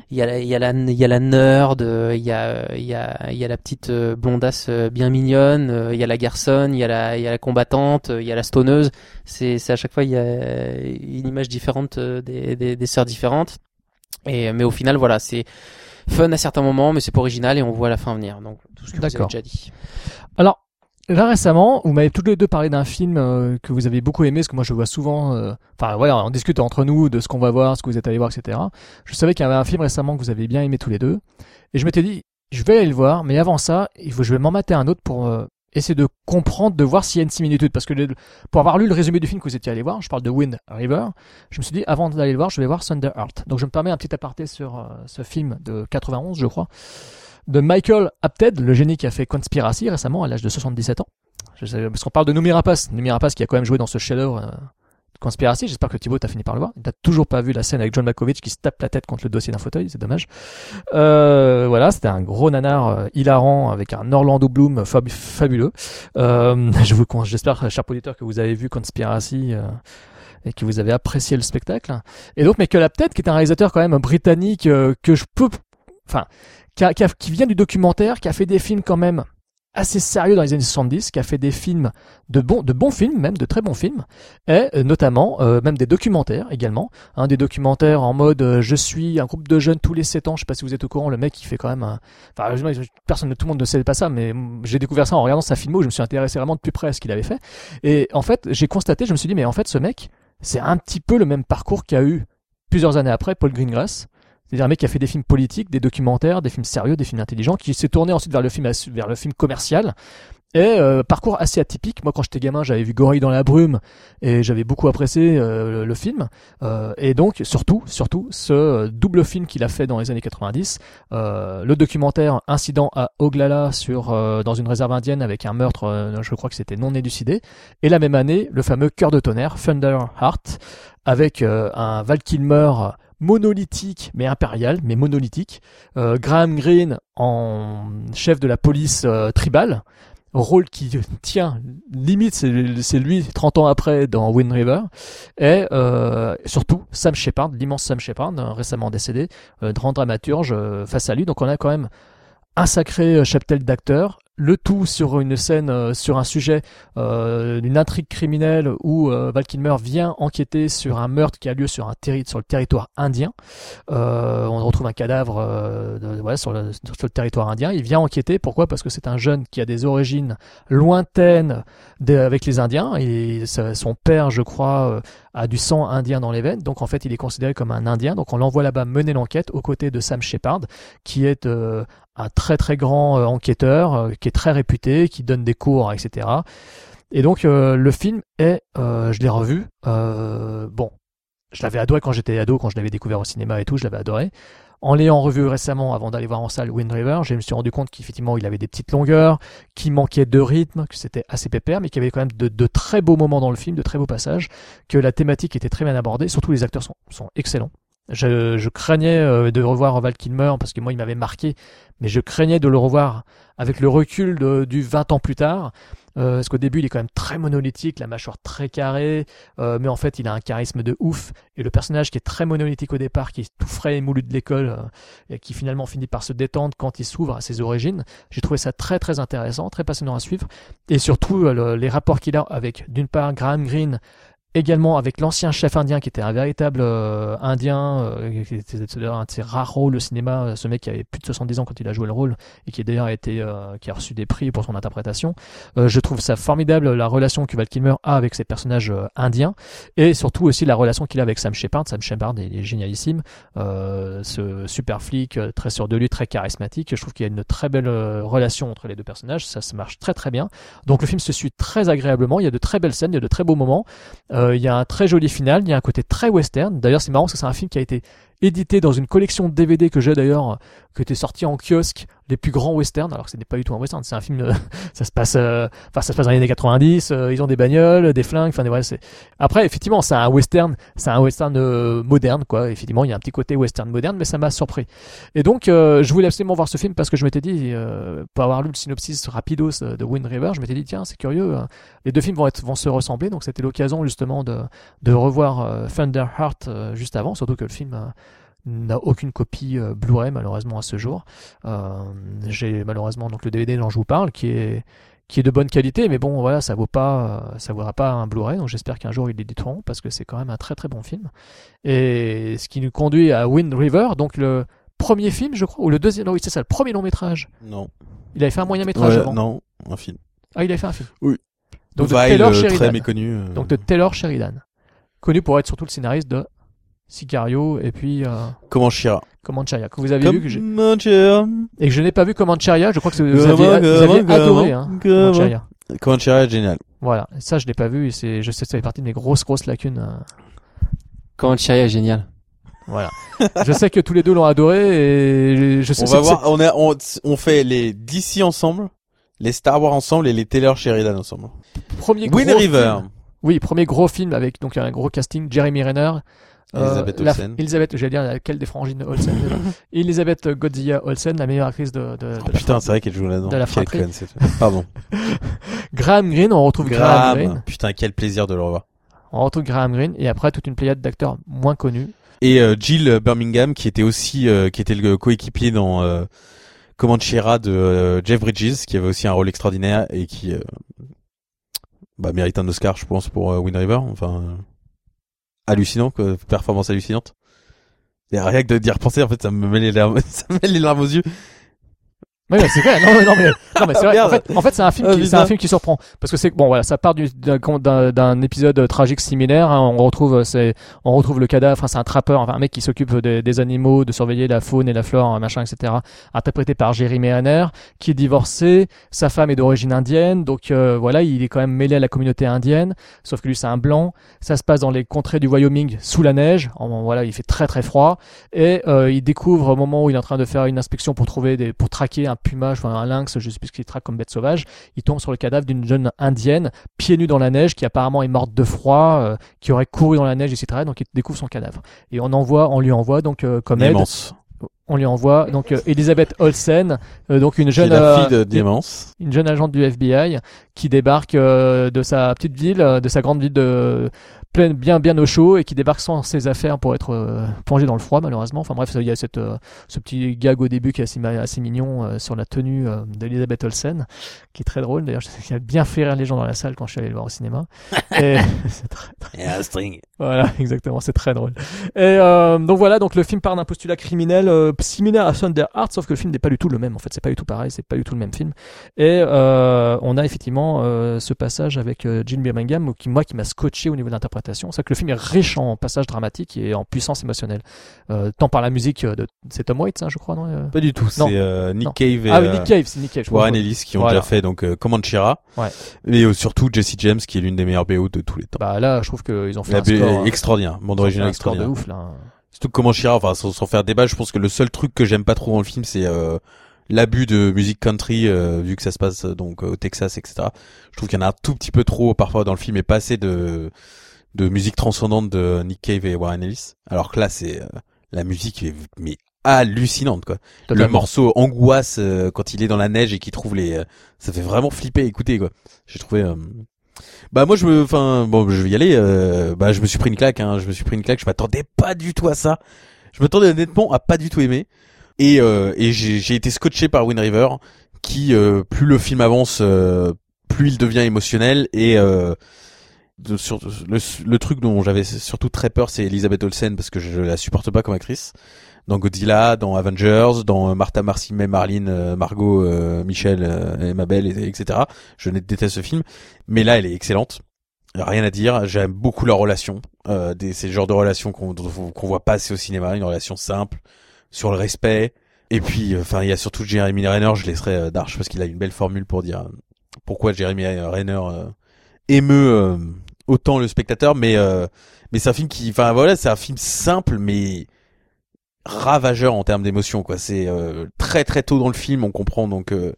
Speaker 10: il y a la, il y a la, il y a la nerd, euh, il y a, il y a, il y a la petite euh, blondasse euh, bien mignonne, euh, il y a la garçonne, il y a la, il y a la combattante, euh, il y a la stoneuse. C'est, c'est à chaque fois il y a une image différente euh, des, des, des sœurs différentes. Et mais au final voilà, c'est fun à certains moments, mais c'est pas original et on voit la fin venir. Donc tout ce que vous avez déjà dit.
Speaker 1: Alors, là récemment, vous m'avez tous les deux parlé d'un film euh, que vous avez beaucoup aimé, parce que moi je vois souvent, euh, enfin voilà, on discute entre nous de ce qu'on va voir, ce que vous êtes allé voir, etc. Je savais qu'il y avait un film récemment que vous avez bien aimé tous les deux, et je m'étais dit, je vais aller le voir, mais avant ça, il faut, je vais m'en mater un autre pour euh, essayer de comprendre, de voir s'il y a une similitude, parce que pour avoir lu le résumé du film que vous étiez allé voir, je parle de Wind River, je me suis dit, avant d'aller le voir, je vais voir Thunder Heart. Donc je me permets un petit aparté sur euh, ce film de 91, je crois, de Michael Apted, le génie qui a fait Conspiracy récemment à l'âge de 77 ans. Je sais, parce qu'on parle de Noomi Rapace, qui a quand même joué dans ce chef-d'œuvre euh, Conspiracy. J'espère que Thibaut t'as fini par le voir. N'a toujours pas vu la scène avec John Malkovich qui se tape la tête contre le dossier d'un fauteuil. C'est dommage. Euh, voilà, c'était un gros nanar euh, hilarant avec un Orlando Bloom fab- fabuleux. Euh, je vous, j'espère, chers auditeurs, que vous avez vu Conspiracy. euh, et que vous avez apprécié le spectacle. Et donc Michael Apted, qui est un réalisateur quand même britannique euh, que je peux, enfin, qui, qui qui vient du documentaire, qui a fait des films quand même assez sérieux dans les années 70, qui a fait des films de bons, de bons films, même de très bons films, et euh, notamment euh, même des documentaires également, hein, des documentaires en mode euh, je suis un groupe de jeunes tous les 7 ans, je sais pas si vous êtes au courant, le mec il fait quand même un, enfin personne, tout le monde ne sait pas ça, mais j'ai découvert ça en regardant sa filmo, je me suis intéressé vraiment de plus près à ce qu'il avait fait, et en fait j'ai constaté, je me suis dit mais en fait ce mec c'est un petit peu le même parcours qu'a eu plusieurs années après Paul Greengrass. C'est-à-dire un mec qui a fait des films politiques, des documentaires, des films sérieux, des films intelligents, qui s'est tourné ensuite vers le film, vers le film commercial. Et euh, parcours assez atypique. Moi, quand j'étais gamin, j'avais vu Gorille dans la brume et j'avais beaucoup apprécié euh, le, film. Euh, et donc, surtout, surtout, ce euh, double film qu'il a fait dans les années 90, euh, le documentaire Incident à Oglala sur euh, dans une réserve indienne avec un meurtre, je crois que c'était non élucidé. Et la même année, le fameux Cœur de tonnerre, Thunder Heart, avec un Val Kilmer monolithique mais impérial, mais monolithique. Euh, Graham Greene en chef de la police euh, tribale, rôle qui tient limite c'est lui 30 ans après dans Wind River. Et euh, surtout Sam Shepard l'immense Sam Shepard euh, récemment décédé grand dramaturge euh, face à lui. Donc on a quand même un sacré euh, cheptel d'acteurs le tout sur une scène euh, sur un sujet euh, d'une intrigue criminelle où euh, Val Kilmer vient enquêter sur un meurtre qui a lieu sur un le territoire indien euh, on retrouve un cadavre sur, le, territoire indien. Il vient enquêter. Pourquoi? Parce que c'est un jeune qui a des origines lointaines avec les Indiens. Et son père, je crois, a du sang indien dans les veines. Donc en fait, il est considéré comme un Indien. Donc on l'envoie là-bas mener l'enquête aux côtés de Sam Shepard, qui est un très très grand euh, enquêteur, euh, qui est très réputé, qui donne des cours, etc. Et donc euh, le film est, je l'ai revu. bon, je l'avais adoré quand j'étais ado, quand je l'avais découvert au cinéma et tout, je l'avais adoré. En l'ayant revu récemment, avant d'aller voir en salle Wind River, je me suis rendu compte qu'effectivement il avait des petites longueurs, qu'il manquait de rythme, que c'était assez pépère, mais qu'il y avait quand même de, de très beaux moments dans le film, de très beaux passages, que la thématique était très bien abordée, surtout les acteurs sont, sont excellents. Je, je craignais euh, de revoir Val Kilmer parce que moi il m'avait marqué, mais je craignais de le revoir avec le recul de- du 20 ans plus tard. Euh, parce qu'au début, il est quand même très monolithique, la mâchoire très carrée, euh, mais en fait, il a un charisme de ouf. Et le personnage qui est très monolithique au départ, qui est tout frais et moulu de l'école, euh, et qui finalement finit par se détendre quand il s'ouvre à ses origines, j'ai trouvé ça très très intéressant, très passionnant à suivre. Et surtout, euh, le- les rapports qu'il a avec, d'une part, Graham Greene, également avec l'ancien chef indien qui était un véritable euh, indien, euh, c'était un de ses rares rôles au cinéma, euh, ce mec qui avait plus de 70 ans quand il a joué le rôle et qui d'ailleurs a été euh, qui a reçu des prix pour son interprétation. Euh, je trouve ça formidable la relation que Val Kilmer a avec ses personnages indiens et surtout aussi la relation qu'il a avec Sam Shepard. Sam Shepard est génialissime, ce super flic très sûr de lui, très charismatique. Je trouve qu'il y a une très belle relation entre les deux personnages, ça se marche très très bien. Donc le film se suit très agréablement, il y a de très belles scènes, il y a de très beaux moments. Euh, il y a un très joli final, il y a un côté très western. D'ailleurs, c'est marrant parce que c'est un film qui a été édité dans une collection de DVD que j'ai d'ailleurs, qui était sorti en kiosque, les plus grands westerns, alors que ce n'est pas du tout un western, c'est un film, euh, ça se passe, euh, enfin ça se passe dans les années 90, euh, ils ont des bagnoles, des flingues, enfin des- voilà, c'est. Après, effectivement, c'est un western, c'est un western euh, moderne, quoi. Effectivement, il y a un petit côté western moderne, mais ça m'a surpris. Et donc, euh, je voulais absolument voir ce film parce que je m'étais dit, euh, pour avoir lu le synopsis rapidos de Wind River, je m'étais dit tiens, c'est curieux, euh, les deux films vont être vont se ressembler, donc c'était l'occasion justement de de revoir Thunder Heart euh, juste avant, surtout que le film n'a aucune copie euh, Blu-ray malheureusement à ce jour. Euh, J'ai malheureusement donc le DVD dont je vous parle qui est qui est de bonne qualité, mais bon voilà, ça vaut pas, euh, ça vaudra pas un Blu-ray, donc j'espère qu'un jour ils l'éditeront parce que c'est quand même un très très bon film. Et ce qui nous conduit à Wind River, donc le premier film, je crois, ou le deuxième, non, oui c'est ça, le premier long métrage.
Speaker 2: Non.
Speaker 1: Il avait fait un moyen métrage
Speaker 2: Ouais,
Speaker 1: avant.
Speaker 2: non, un film.
Speaker 1: Ah, il avait fait un film.
Speaker 2: Oui.
Speaker 1: Donc de Taylor Sheridan.
Speaker 2: très méconnu. euh.
Speaker 1: Donc de Taylor Sheridan, connu pour être surtout le scénariste de Sicario et puis euh,
Speaker 2: Comanchera.
Speaker 1: Comancheria que vous avez vu que j'ai et que je n'ai pas vu Comancheria. Je crois que vous
Speaker 2: Comment,
Speaker 1: aviez, vous aviez
Speaker 2: comment,
Speaker 1: adoré hein,
Speaker 2: comment.
Speaker 1: Comancheria.
Speaker 2: Comanchera est génial.
Speaker 1: Voilà, Et ça je l'ai pas vu et c'est je sais que ça fait partie de mes grosses grosses lacunes. euh,
Speaker 10: Comancheria est génial.
Speaker 1: Voilà. je sais que tous les deux l'ont adoré et je sais
Speaker 2: On
Speaker 1: c'est-
Speaker 2: va voir, on, a, on, on fait les DC ensemble, les Star Wars ensemble et les Taylor Sheridan ensemble.
Speaker 1: premier
Speaker 2: Wind
Speaker 1: gros
Speaker 2: River.
Speaker 1: film. Oui, premier gros film avec donc un gros casting, Jeremy Renner. Euh,
Speaker 2: Elisabeth
Speaker 1: la-
Speaker 2: Olsen.
Speaker 1: Elisabeth, j'allais dire laquelle des frangines Olsen. Elisabeth Godzilla Olsen, la meilleure actrice de, de, de
Speaker 2: Oh, putain, c'est vrai qu'elle joue là-dedans.
Speaker 1: de la fratrie.
Speaker 2: conne, Pardon.
Speaker 1: Graham Greene, on retrouve Graham,
Speaker 2: Graham.
Speaker 1: Greene.
Speaker 2: Putain, quel plaisir de le revoir.
Speaker 1: On retrouve Graham Greene et après toute une pléiade d'acteurs moins connus.
Speaker 2: Et euh, Jill Birmingham, qui était aussi, euh, qui était le coéquipier dans euh, Comanchera de euh, Jeff Bridges, qui avait aussi un rôle extraordinaire et qui euh, bah, mérite un Oscar, je pense, pour euh, Wind River. Enfin, euh, hallucinant, quoi, performance hallucinante. Et rien que de d'y repenser, en fait, ça me met les larmes, ça me met les larmes aux yeux.
Speaker 1: Oui, c'est vrai. Non, non, mais, non, mais c'est vrai. En fait, en fait, c'est un film
Speaker 2: Ah,
Speaker 1: qui, c'est un film qui surprend. Parce que c'est, bon, voilà, ça part du- d'un, d'un, d'un épisode tragique similaire. hein. On retrouve, euh, c'est, on retrouve le cadavre. Enfin, c'est un trappeur, enfin, un mec qui s'occupe des, des animaux, de surveiller la faune et la flore, hein, machin, etc. Interprété par Jeremy Renner, qui est divorcé. Sa femme est d'origine indienne. Donc, euh, voilà, il est quand même mêlé à la communauté indienne. Sauf que lui, c'est un blanc. Ça se passe dans les contrées du Wyoming, sous la neige. En- voilà, il fait très, très froid. Et euh, il découvre au moment où il est en train de faire une inspection pour trouver des, pour traquer un pumage, enfin un lynx, je sais plus ce qu'il traque comme bête sauvage. Il tombe sur le cadavre d'une jeune indienne, pieds nus dans la neige, qui apparemment est morte de froid, euh, qui aurait couru dans la neige, etc. Donc il découvre son cadavre. Et on envoie, on lui envoie donc euh, comme aide, on lui envoie donc euh, Elisabeth Olsen, euh, donc une jeune
Speaker 2: la
Speaker 1: euh,
Speaker 2: fille de Diamance.
Speaker 1: une jeune agente du FBI qui débarque euh, de sa petite ville, de sa grande ville de pleine bien bien au chaud et qui débarque sans ses affaires pour être euh, plongé dans le froid malheureusement. Enfin bref, il y a cette, euh, ce petit gag au début qui est assez, mignon euh, sur la tenue d'Elisabeth Olsen, qui est très drôle. D'ailleurs, je sais qu'il a bien fait rire les gens dans la salle quand je suis allé le voir au cinéma. et c'est très,
Speaker 2: Et un string.
Speaker 1: voilà, exactement, c'est très drôle. Et donc voilà, donc le film part d'un postulat criminel similaire à Thunder Heart, sauf que le film n'est pas du tout le même. En fait, c'est pas du tout pareil, c'est pas du tout le même film. Et on a effectivement ce passage avec Gene Birmingham, qui moi qui m'a scotché au niveau de l'interprétation. C'est que le film est riche en passages dramatiques et en puissance émotionnelle, euh, tant par la musique euh, de c'est Tom Waits, hein, je crois, non euh?
Speaker 2: Pas du tout.
Speaker 1: Non.
Speaker 2: C'est euh, Nick
Speaker 1: Non.
Speaker 2: Cave et
Speaker 1: Ah oui, Nick Cave, c'est Nick Cave. je
Speaker 2: Warren
Speaker 1: crois.
Speaker 2: Ellis qui ont
Speaker 1: Voilà.
Speaker 2: déjà fait donc Comanchera.
Speaker 1: Ouais.
Speaker 2: Et surtout Jesse James qui est l'une des meilleures BO de tous les temps.
Speaker 1: Bah là, je trouve qu'ils ont fait
Speaker 2: La
Speaker 1: un score,
Speaker 2: est extraordinaire. Bande originale
Speaker 1: score de
Speaker 2: extraordinaire.
Speaker 1: ouf là.
Speaker 2: Surtout que Comanchera, enfin sans, sans faire débat, je pense que le seul truc que j'aime pas trop dans le film, c'est euh, l'abus de musique country, euh, vu que ça se passe donc au Texas, etc. Je trouve qu'il y en a un tout petit peu trop parfois dans le film et pas assez de de musique transcendante de Nick Cave et Warren Ellis. Alors que là, c'est euh, la musique est mais hallucinante quoi. Le morceau angoisse euh, quand il est dans la neige et qu'il trouve les, euh, ça fait vraiment flipper. Écoutez quoi. J'ai trouvé. euh, Bah moi je me, enfin bon, je vais y aller. euh, Bah je me suis pris une claque. Hein, je me suis pris une claque. Je m'attendais pas du tout à ça. Je m'attendais honnêtement à pas du tout aimer. Et euh, et j'ai j'ai été scotché par Wind River, qui euh, plus le film avance, euh, plus il devient émotionnel et euh, le, truc dont j'avais surtout très peur, c'est Elisabeth Olsen parce que je la supporte pas comme actrice. Dans Godzilla, dans Avengers, dans euh, Martha, Marcy, May, Marlene, euh, Margot, euh, Michel, euh, Emma Bell, et- etc. Je déteste ce film, mais là, elle est excellente. Rien à dire. J'aime beaucoup leur relation. Euh, des, c'est le genre de relation qu'on qu'on voit pas assez au cinéma, une relation simple, sur le respect. Et puis, euh, enfin, il y a surtout Jeremy Renner. Je laisserai euh, Darch parce qu'il a une belle formule pour dire pourquoi Jeremy Renner émeut autant le spectateur. Mais euh, mais c'est un film qui, enfin voilà, c'est un film simple mais ravageur en termes d'émotion. Quoi, c'est euh, très très tôt dans le film, on comprend donc euh,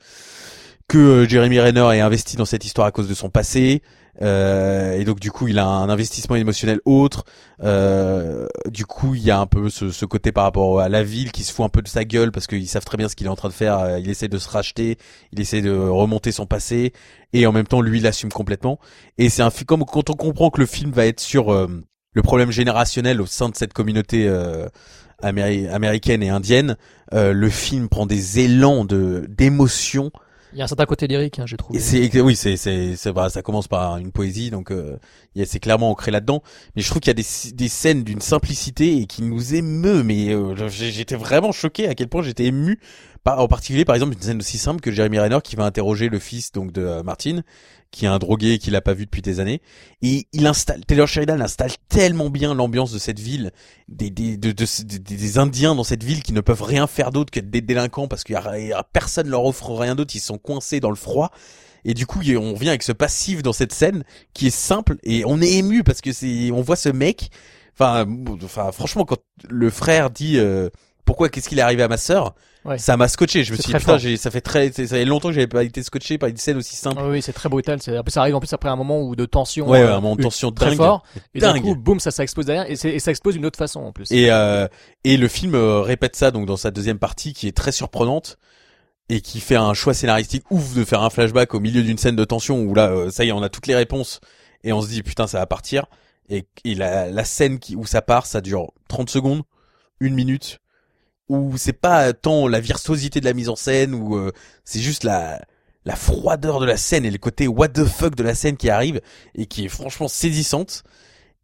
Speaker 2: que euh, Jeremy Renner est investi dans cette histoire à cause de son passé. Euh, et donc du coup il a un investissement émotionnel autre. Euh, du coup il y a un peu ce, ce côté par rapport à la ville qui se fout un peu de sa gueule parce qu'ils savent très bien ce qu'il est en train de faire. Euh, Il essaie de se racheter, il essaie de remonter son passé et en même temps lui il assume complètement. Et c'est un film comme quand on comprend que le film va être sur euh, le problème générationnel au sein de cette communauté euh, améri- américaine et indienne, euh, le film prend des élans de d'émotion.
Speaker 1: Il y a un certain côté lyrique, hein, j'ai trouvé.
Speaker 2: C'est oui, c'est c'est c'est ça commence par une poésie donc euh, c'est clairement ancré là-dedans. Mais je trouve qu'il y a des des scènes d'une simplicité et qui nous émeut. Mais euh, j'étais vraiment choqué à quel point j'étais ému. Par, en particulier, par exemple, une scène aussi simple que Jeremy Renner qui va interroger le fils donc de euh, Martin, qui est un drogué qu'il a pas vu depuis des années, et il installe Taylor Sheridan installe tellement bien l'ambiance de cette ville, des des, de, de- des Indiens dans cette ville qui ne peuvent rien faire d'autre que des délinquants parce qu'il y a, personne leur offre rien d'autre, ils sont coincés dans le froid. Et du coup, on vient avec ce passif dans cette scène qui est simple et on est ému parce que c'est, on voit ce mec. Enfin, enfin, franchement, quand le frère dit euh, pourquoi qu'est-ce qu'il est arrivé à ma sœur,
Speaker 1: Ouais.
Speaker 2: ça m'a scotché. Je me suis dit putain, ça fait très, ça fait longtemps que j'avais pas été scotché par une scène aussi simple.
Speaker 1: Ah oui, c'est très brutal. C'est, ça arrive en plus après un moment où de tension.
Speaker 2: Ouais,
Speaker 1: euh,
Speaker 2: un moment de tension
Speaker 1: très
Speaker 2: dingue.
Speaker 1: fort. Et d'un coup, boum, ça, ça explose derrière. Et, et ça explose d'une autre façon en plus.
Speaker 2: Et euh, et le film euh, répète ça donc dans sa deuxième partie qui est très surprenante et qui fait un choix scénaristique ouf de faire un flashback au milieu d'une scène de tension où là euh, ça y est on a toutes les réponses et on se dit putain ça va partir et, et la, la scène qui où ça part ça dure 30 secondes une minute où c'est pas tant la virtuosité de la mise en scène ou euh, c'est juste la la froideur de la scène et le côté what the fuck de la scène qui arrive et qui est franchement saisissante.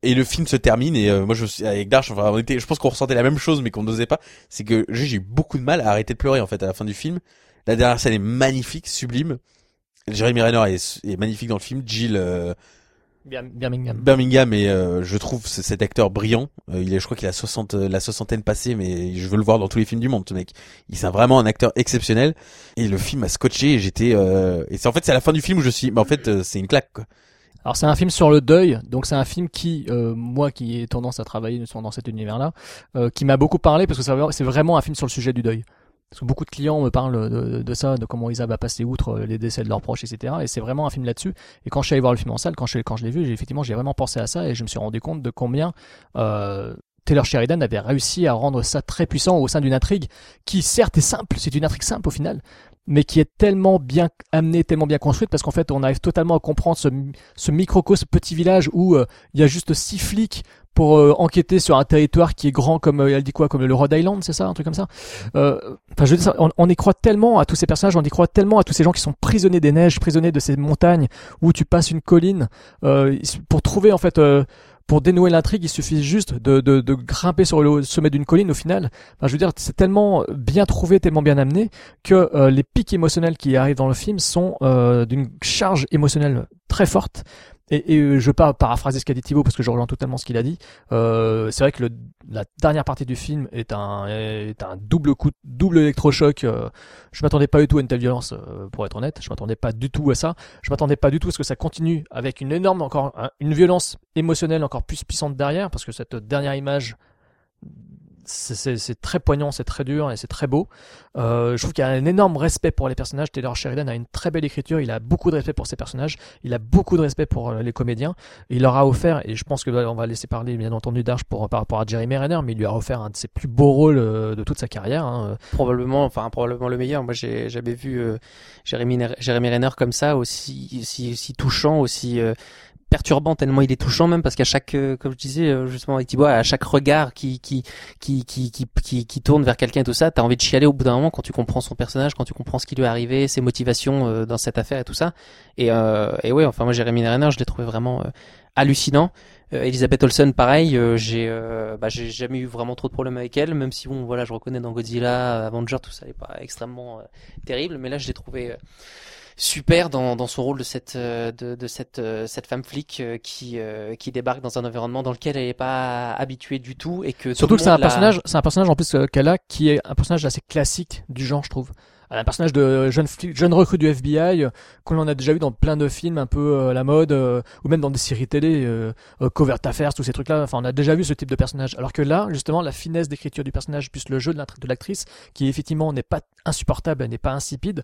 Speaker 2: Et le film se termine et euh, moi je suis avec Darch enfin on était je pense qu'on ressentait la même chose mais qu'on n'osait pas. C'est que j'ai eu beaucoup de mal à arrêter de pleurer en fait à la fin du film. La dernière scène est magnifique sublime. Jeremy Renner est, est magnifique dans le film. Jill euh,
Speaker 1: Birmingham.
Speaker 2: Birmingham et euh, je trouve ce- cet acteur brillant. Euh, il est je crois qu'il a 60 euh, la soixantaine passée mais je veux le voir dans tous les films du monde ce mec. Il c'est vraiment un acteur exceptionnel. Et le film m'a scotché et j'étais euh, et c'est en fait c'est à la fin du film où je suis bah en fait euh, c'est une claque quoi.
Speaker 1: Alors c'est un film sur le deuil, donc c'est un film qui, euh, moi qui ai tendance à travailler dans cet univers-là, euh, qui m'a beaucoup parlé parce que c'est vraiment un film sur le sujet du deuil. Parce que beaucoup de clients me parlent de, de ça, de comment arrivent à passer outre euh, les décès de leurs proches, etc. Et c'est vraiment un film là-dessus. Et quand je suis allé voir le film en salle, quand je, quand je l'ai vu, j'ai, effectivement, j'ai vraiment pensé à ça et je me suis rendu compte de combien euh, Taylor Sheridan avait réussi à rendre ça très puissant au sein d'une intrigue qui, certes, est simple. C'est une intrigue simple au final, mais qui est tellement bien amenée, tellement bien construite, parce qu'en fait, on arrive totalement à comprendre ce, ce microcosme petit village où euh, il y a juste six flics pour euh, enquêter sur un territoire qui est grand comme euh, elle dit quoi comme le Rhode Island c'est ça un truc comme ça euh, enfin je veux dire on, on y croit tellement à tous ces personnages on y croit tellement à tous ces gens qui sont prisonniers des neiges prisonniers de ces montagnes où tu passes une colline euh, pour trouver en fait euh, pour dénouer l'intrigue, il suffit juste de, de, de grimper sur le sommet d'une colline au final. Enfin, je veux dire, c'est tellement bien trouvé, tellement bien amené que euh, les pics émotionnels qui arrivent dans le film sont euh, d'une charge émotionnelle très forte. Et, et euh, je vais pas paraphraser ce qu'a dit Thibaut parce que je rejoins totalement ce qu'il a dit. Euh, c'est vrai que le, la dernière partie du film est un, est un double coup, double électrochoc. Euh, je m'attendais pas du tout à une telle violence, euh, pour être honnête. Je m'attendais pas du tout à ça. Je m'attendais pas du tout à ce que ça continue avec une énorme, encore un- une violence émotionnelle encore plus puissante derrière, parce que cette dernière image c'est- très poignant, c'est très dur et c'est très beau. Euh, je trouve qu'il y a un énorme respect pour les personnages. Taylor Sheridan a une très belle écriture, il a beaucoup de respect pour ses personnages, il a beaucoup de respect pour euh, les comédiens. Il leur a offert, et je pense que on va laisser parler bien entendu pour, par rapport à Jeremy Renner, mais il lui a offert un de ses plus beaux rôles euh, de toute sa carrière. hein.
Speaker 10: probablement, enfin probablement le meilleur. Moi, j'ai jamais vu euh, Jérémy, Ner- Jérémy Renner comme ça, aussi, aussi, touchant, aussi perturbant tellement il est touchant même parce qu'à chaque, euh, comme je disais euh, justement avec Thibaut, à chaque regard qui qui qui qui qui, qui, tourne vers quelqu'un et tout ça, t'as envie de chialer au bout d'un moment quand tu comprends son personnage, quand tu comprends ce qui lui est arrivé, ses motivations euh, dans cette affaire et tout ça. Et euh, et ouais, enfin moi Jérémy Renner, je l'ai trouvé vraiment hallucinant. Elisabeth Olsen, pareil, euh, j'ai euh, bah, j'ai jamais eu vraiment trop de problèmes avec elle, même si bon voilà, je reconnais dans Godzilla, Avenger, tout ça n'est pas extrêmement euh, terrible, mais là je l'ai trouvé super dans, dans son rôle de cette euh, de, de cette euh, cette femme flic euh, qui euh, qui débarque dans un environnement dans lequel elle n'est pas habituée du tout et que tout
Speaker 1: Surtout que c'est un personnage, c'est un personnage en plus qu'elle a qui est un personnage assez classique du genre, je trouve. Un personnage de jeune jeune recrue du FBI euh, qu'on en a déjà vu dans plein de films un peu euh, la mode euh, ou même dans des séries télé, euh, euh, Covert Affairs, tous ces trucs-là. Enfin, on a déjà vu ce type de personnage. Alors que là, justement, la finesse d'écriture du personnage plus le jeu de l'actrice, qui effectivement n'est pas insupportable, n'est pas insipide,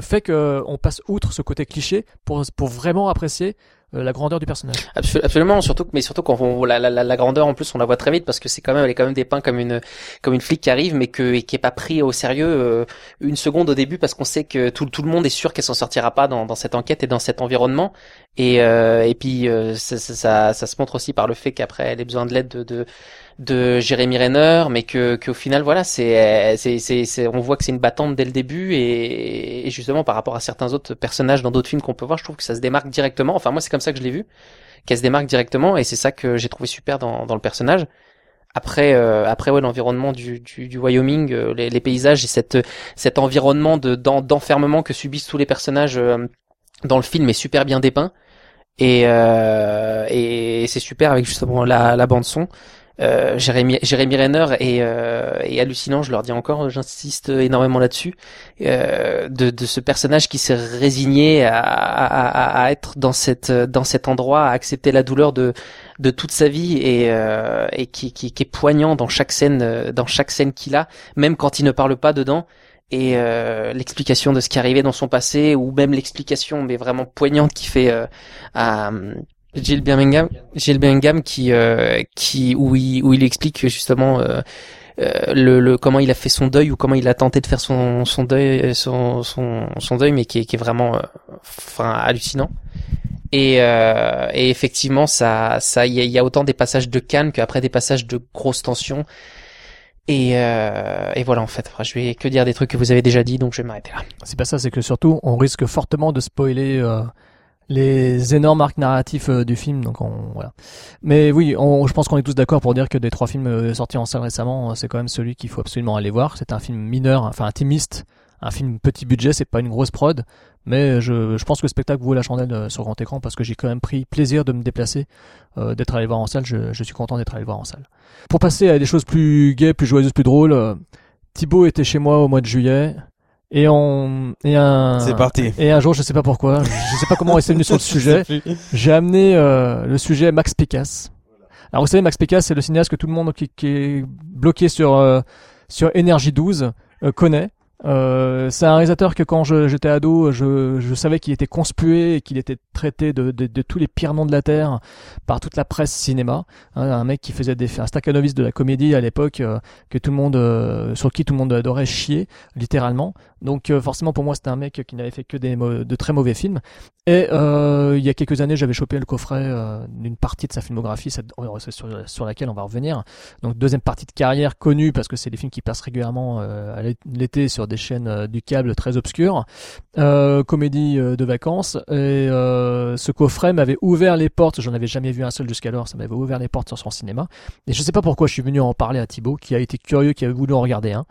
Speaker 1: fait que on passe outre ce côté cliché pour pour vraiment apprécier la grandeur du personnage.
Speaker 10: Absol- Absolument, surtout mais surtout quand on la, la, la grandeur en plus on la voit très vite parce que c'est quand même elle est quand même dépeinte comme une comme une flic qui arrive mais que et qui est pas pris au sérieux euh, une seconde au début parce qu'on sait que tout tout le monde est sûr qu'elle s'en sortira pas dans dans cette enquête et dans cet environnement et euh, et puis euh, ça, ça, ça ça se montre aussi par le fait qu'après elle ait besoin de l'aide de, de de Jérémy Renner, mais que qu'au final voilà c'est c'est on voit que c'est une battante dès le début et, et justement par rapport à certains autres personnages dans d'autres films qu'on peut voir, je trouve que ça se démarque directement. Enfin moi c'est comme ça que je l'ai vu, qu'elle se démarque directement et c'est ça que j'ai trouvé super dans dans le personnage. Après, euh, après ouais, l'environnement du, du, du Wyoming, euh, les, les paysages et cette, cet environnement de d'en- d'enfermement que subissent tous les personnages euh, dans le film est super bien dépeint et, euh, et c'est super avec justement la, la bande son. Euh, Jérémy, Jérémy Renner est, euh, est hallucinant, je leur dis encore, j'insiste énormément là-dessus, euh, de, de ce personnage qui s'est résigné à, à, à, être dans cette dans cet endroit, à accepter la douleur de de toute sa vie et, euh, et qui, qui, qui est poignant dans chaque scène dans chaque scène qu'il a, même quand il ne parle pas dedans. Et euh, l'explication de ce qui arrivait dans son passé ou même l'explication mais vraiment poignante qui fait euh, à Jill Birmingham, Jill Birmingham qui euh, qui où il où il explique justement euh, euh, le, le, comment il a fait son deuil ou comment il a tenté de faire son son deuil son son, son deuil mais qui est, qui est vraiment enfin hallucinant. Et, et effectivement ça ça il y a, y a, autant des passages de calme qu'après des passages de grosse tension et, euh, et, voilà en fait, je vais que dire des trucs que vous avez déjà dit, donc je vais m'arrêter là.
Speaker 1: C'est pas ça, c'est que surtout on risque fortement de spoiler euh, les énormes arcs narratifs euh, du film. Donc on, voilà. Mais oui, on, je pense qu'on est tous d'accord pour dire que des trois films euh, sortis en salle récemment, euh, c'est quand même celui qu'il faut absolument aller voir. C'est un film mineur, enfin intimiste, un film petit budget, c'est pas une grosse prod, mais je, je pense que le spectacle vaut la chandelle sur grand écran parce que j'ai quand même pris plaisir de me déplacer, euh, d'être allé voir en salle. Je, je suis content d'être allé voir en salle. Pour passer à des choses plus gaies, plus joyeuses, plus drôles, euh, Thibaut était chez moi au mois de juillet. Et on et un
Speaker 2: c'est parti.
Speaker 1: et un jour je sais pas pourquoi je sais pas comment il s'est venu sur le sujet j'ai amené euh, le sujet Max Pécasse. Alors vous savez Max Pécasse c'est le cinéaste que tout le monde qui, qui est bloqué sur euh, sur énergie 12 euh, connaît euh, c'est un réalisateur que quand j'étais ado, je, savais qu'il était conspué et qu'il était traité de, tous les pires noms de la terre par toute la presse cinéma. Hein, un mec qui faisait des un staccanoviste de la comédie à l'époque euh, que tout le monde euh, sur qui tout le monde adorait chier littéralement. Donc forcément pour moi c'était un mec qui n'avait fait que des de très mauvais films. Et il y a quelques années j'avais chopé le coffret d'une partie de sa filmographie, sur, sur, laquelle on va revenir. Donc deuxième partie de carrière connue parce que c'est des films qui passent régulièrement à l'été sur des chaînes euh, du câble très obscures, euh, comédie euh, de vacances. Et ce coffret m'avait ouvert les portes. J'en avais jamais vu un seul jusqu'alors. Ça m'avait ouvert les portes sur son cinéma. Et je sais pas pourquoi je suis venu en parler à Thibaut, qui a été curieux, qui a voulu en regarder un.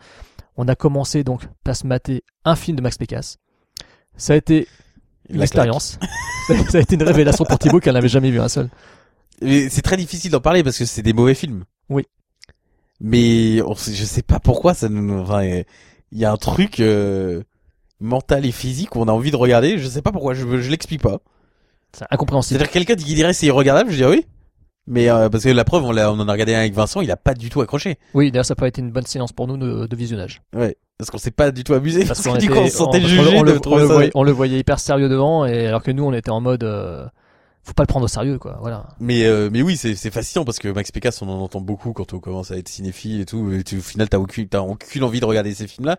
Speaker 1: On a commencé donc à se mater un film de Max Pécasse. Ça a été une expérience. ça a été une révélation pour Thibaut qui n'en avait jamais vu un seul.
Speaker 2: C'est très difficile d'en parler parce que c'est des mauvais films.
Speaker 1: Oui.
Speaker 2: Mais je sais pas pourquoi ça nous, enfin, il y a un truc euh, mental et physique où on a envie de regarder. Je sais pas pourquoi, je, je l'explique pas.
Speaker 1: C'est incompréhensible.
Speaker 2: C'est-à-dire quelqu'un qui dirait c'est irregardable, je dis oui. Mais euh, parce que la preuve, on, on en a regardé un avec Vincent, il a pas du tout accroché.
Speaker 1: Oui, d'ailleurs ça peut être une bonne séance pour nous de, de visionnage.
Speaker 2: Ouais, parce qu'on s'est pas du tout amusé.
Speaker 1: Parce,
Speaker 2: qu'on
Speaker 1: était,
Speaker 2: on se sentait jugé
Speaker 1: on,
Speaker 2: de
Speaker 1: le,
Speaker 2: trouver
Speaker 1: on,
Speaker 2: ça.
Speaker 1: le voyait, on le voyait hyper sérieux devant, et alors que nous on était en mode, euh, faut pas le prendre au sérieux quoi. Voilà.
Speaker 2: Mais euh, mais oui, c'est c'est fascinant parce que Max Pécasse, on en entend beaucoup quand on commence à être cinéphile et tout. Et tu, au final, t'as aucune t'as aucune envie de regarder ces films-là.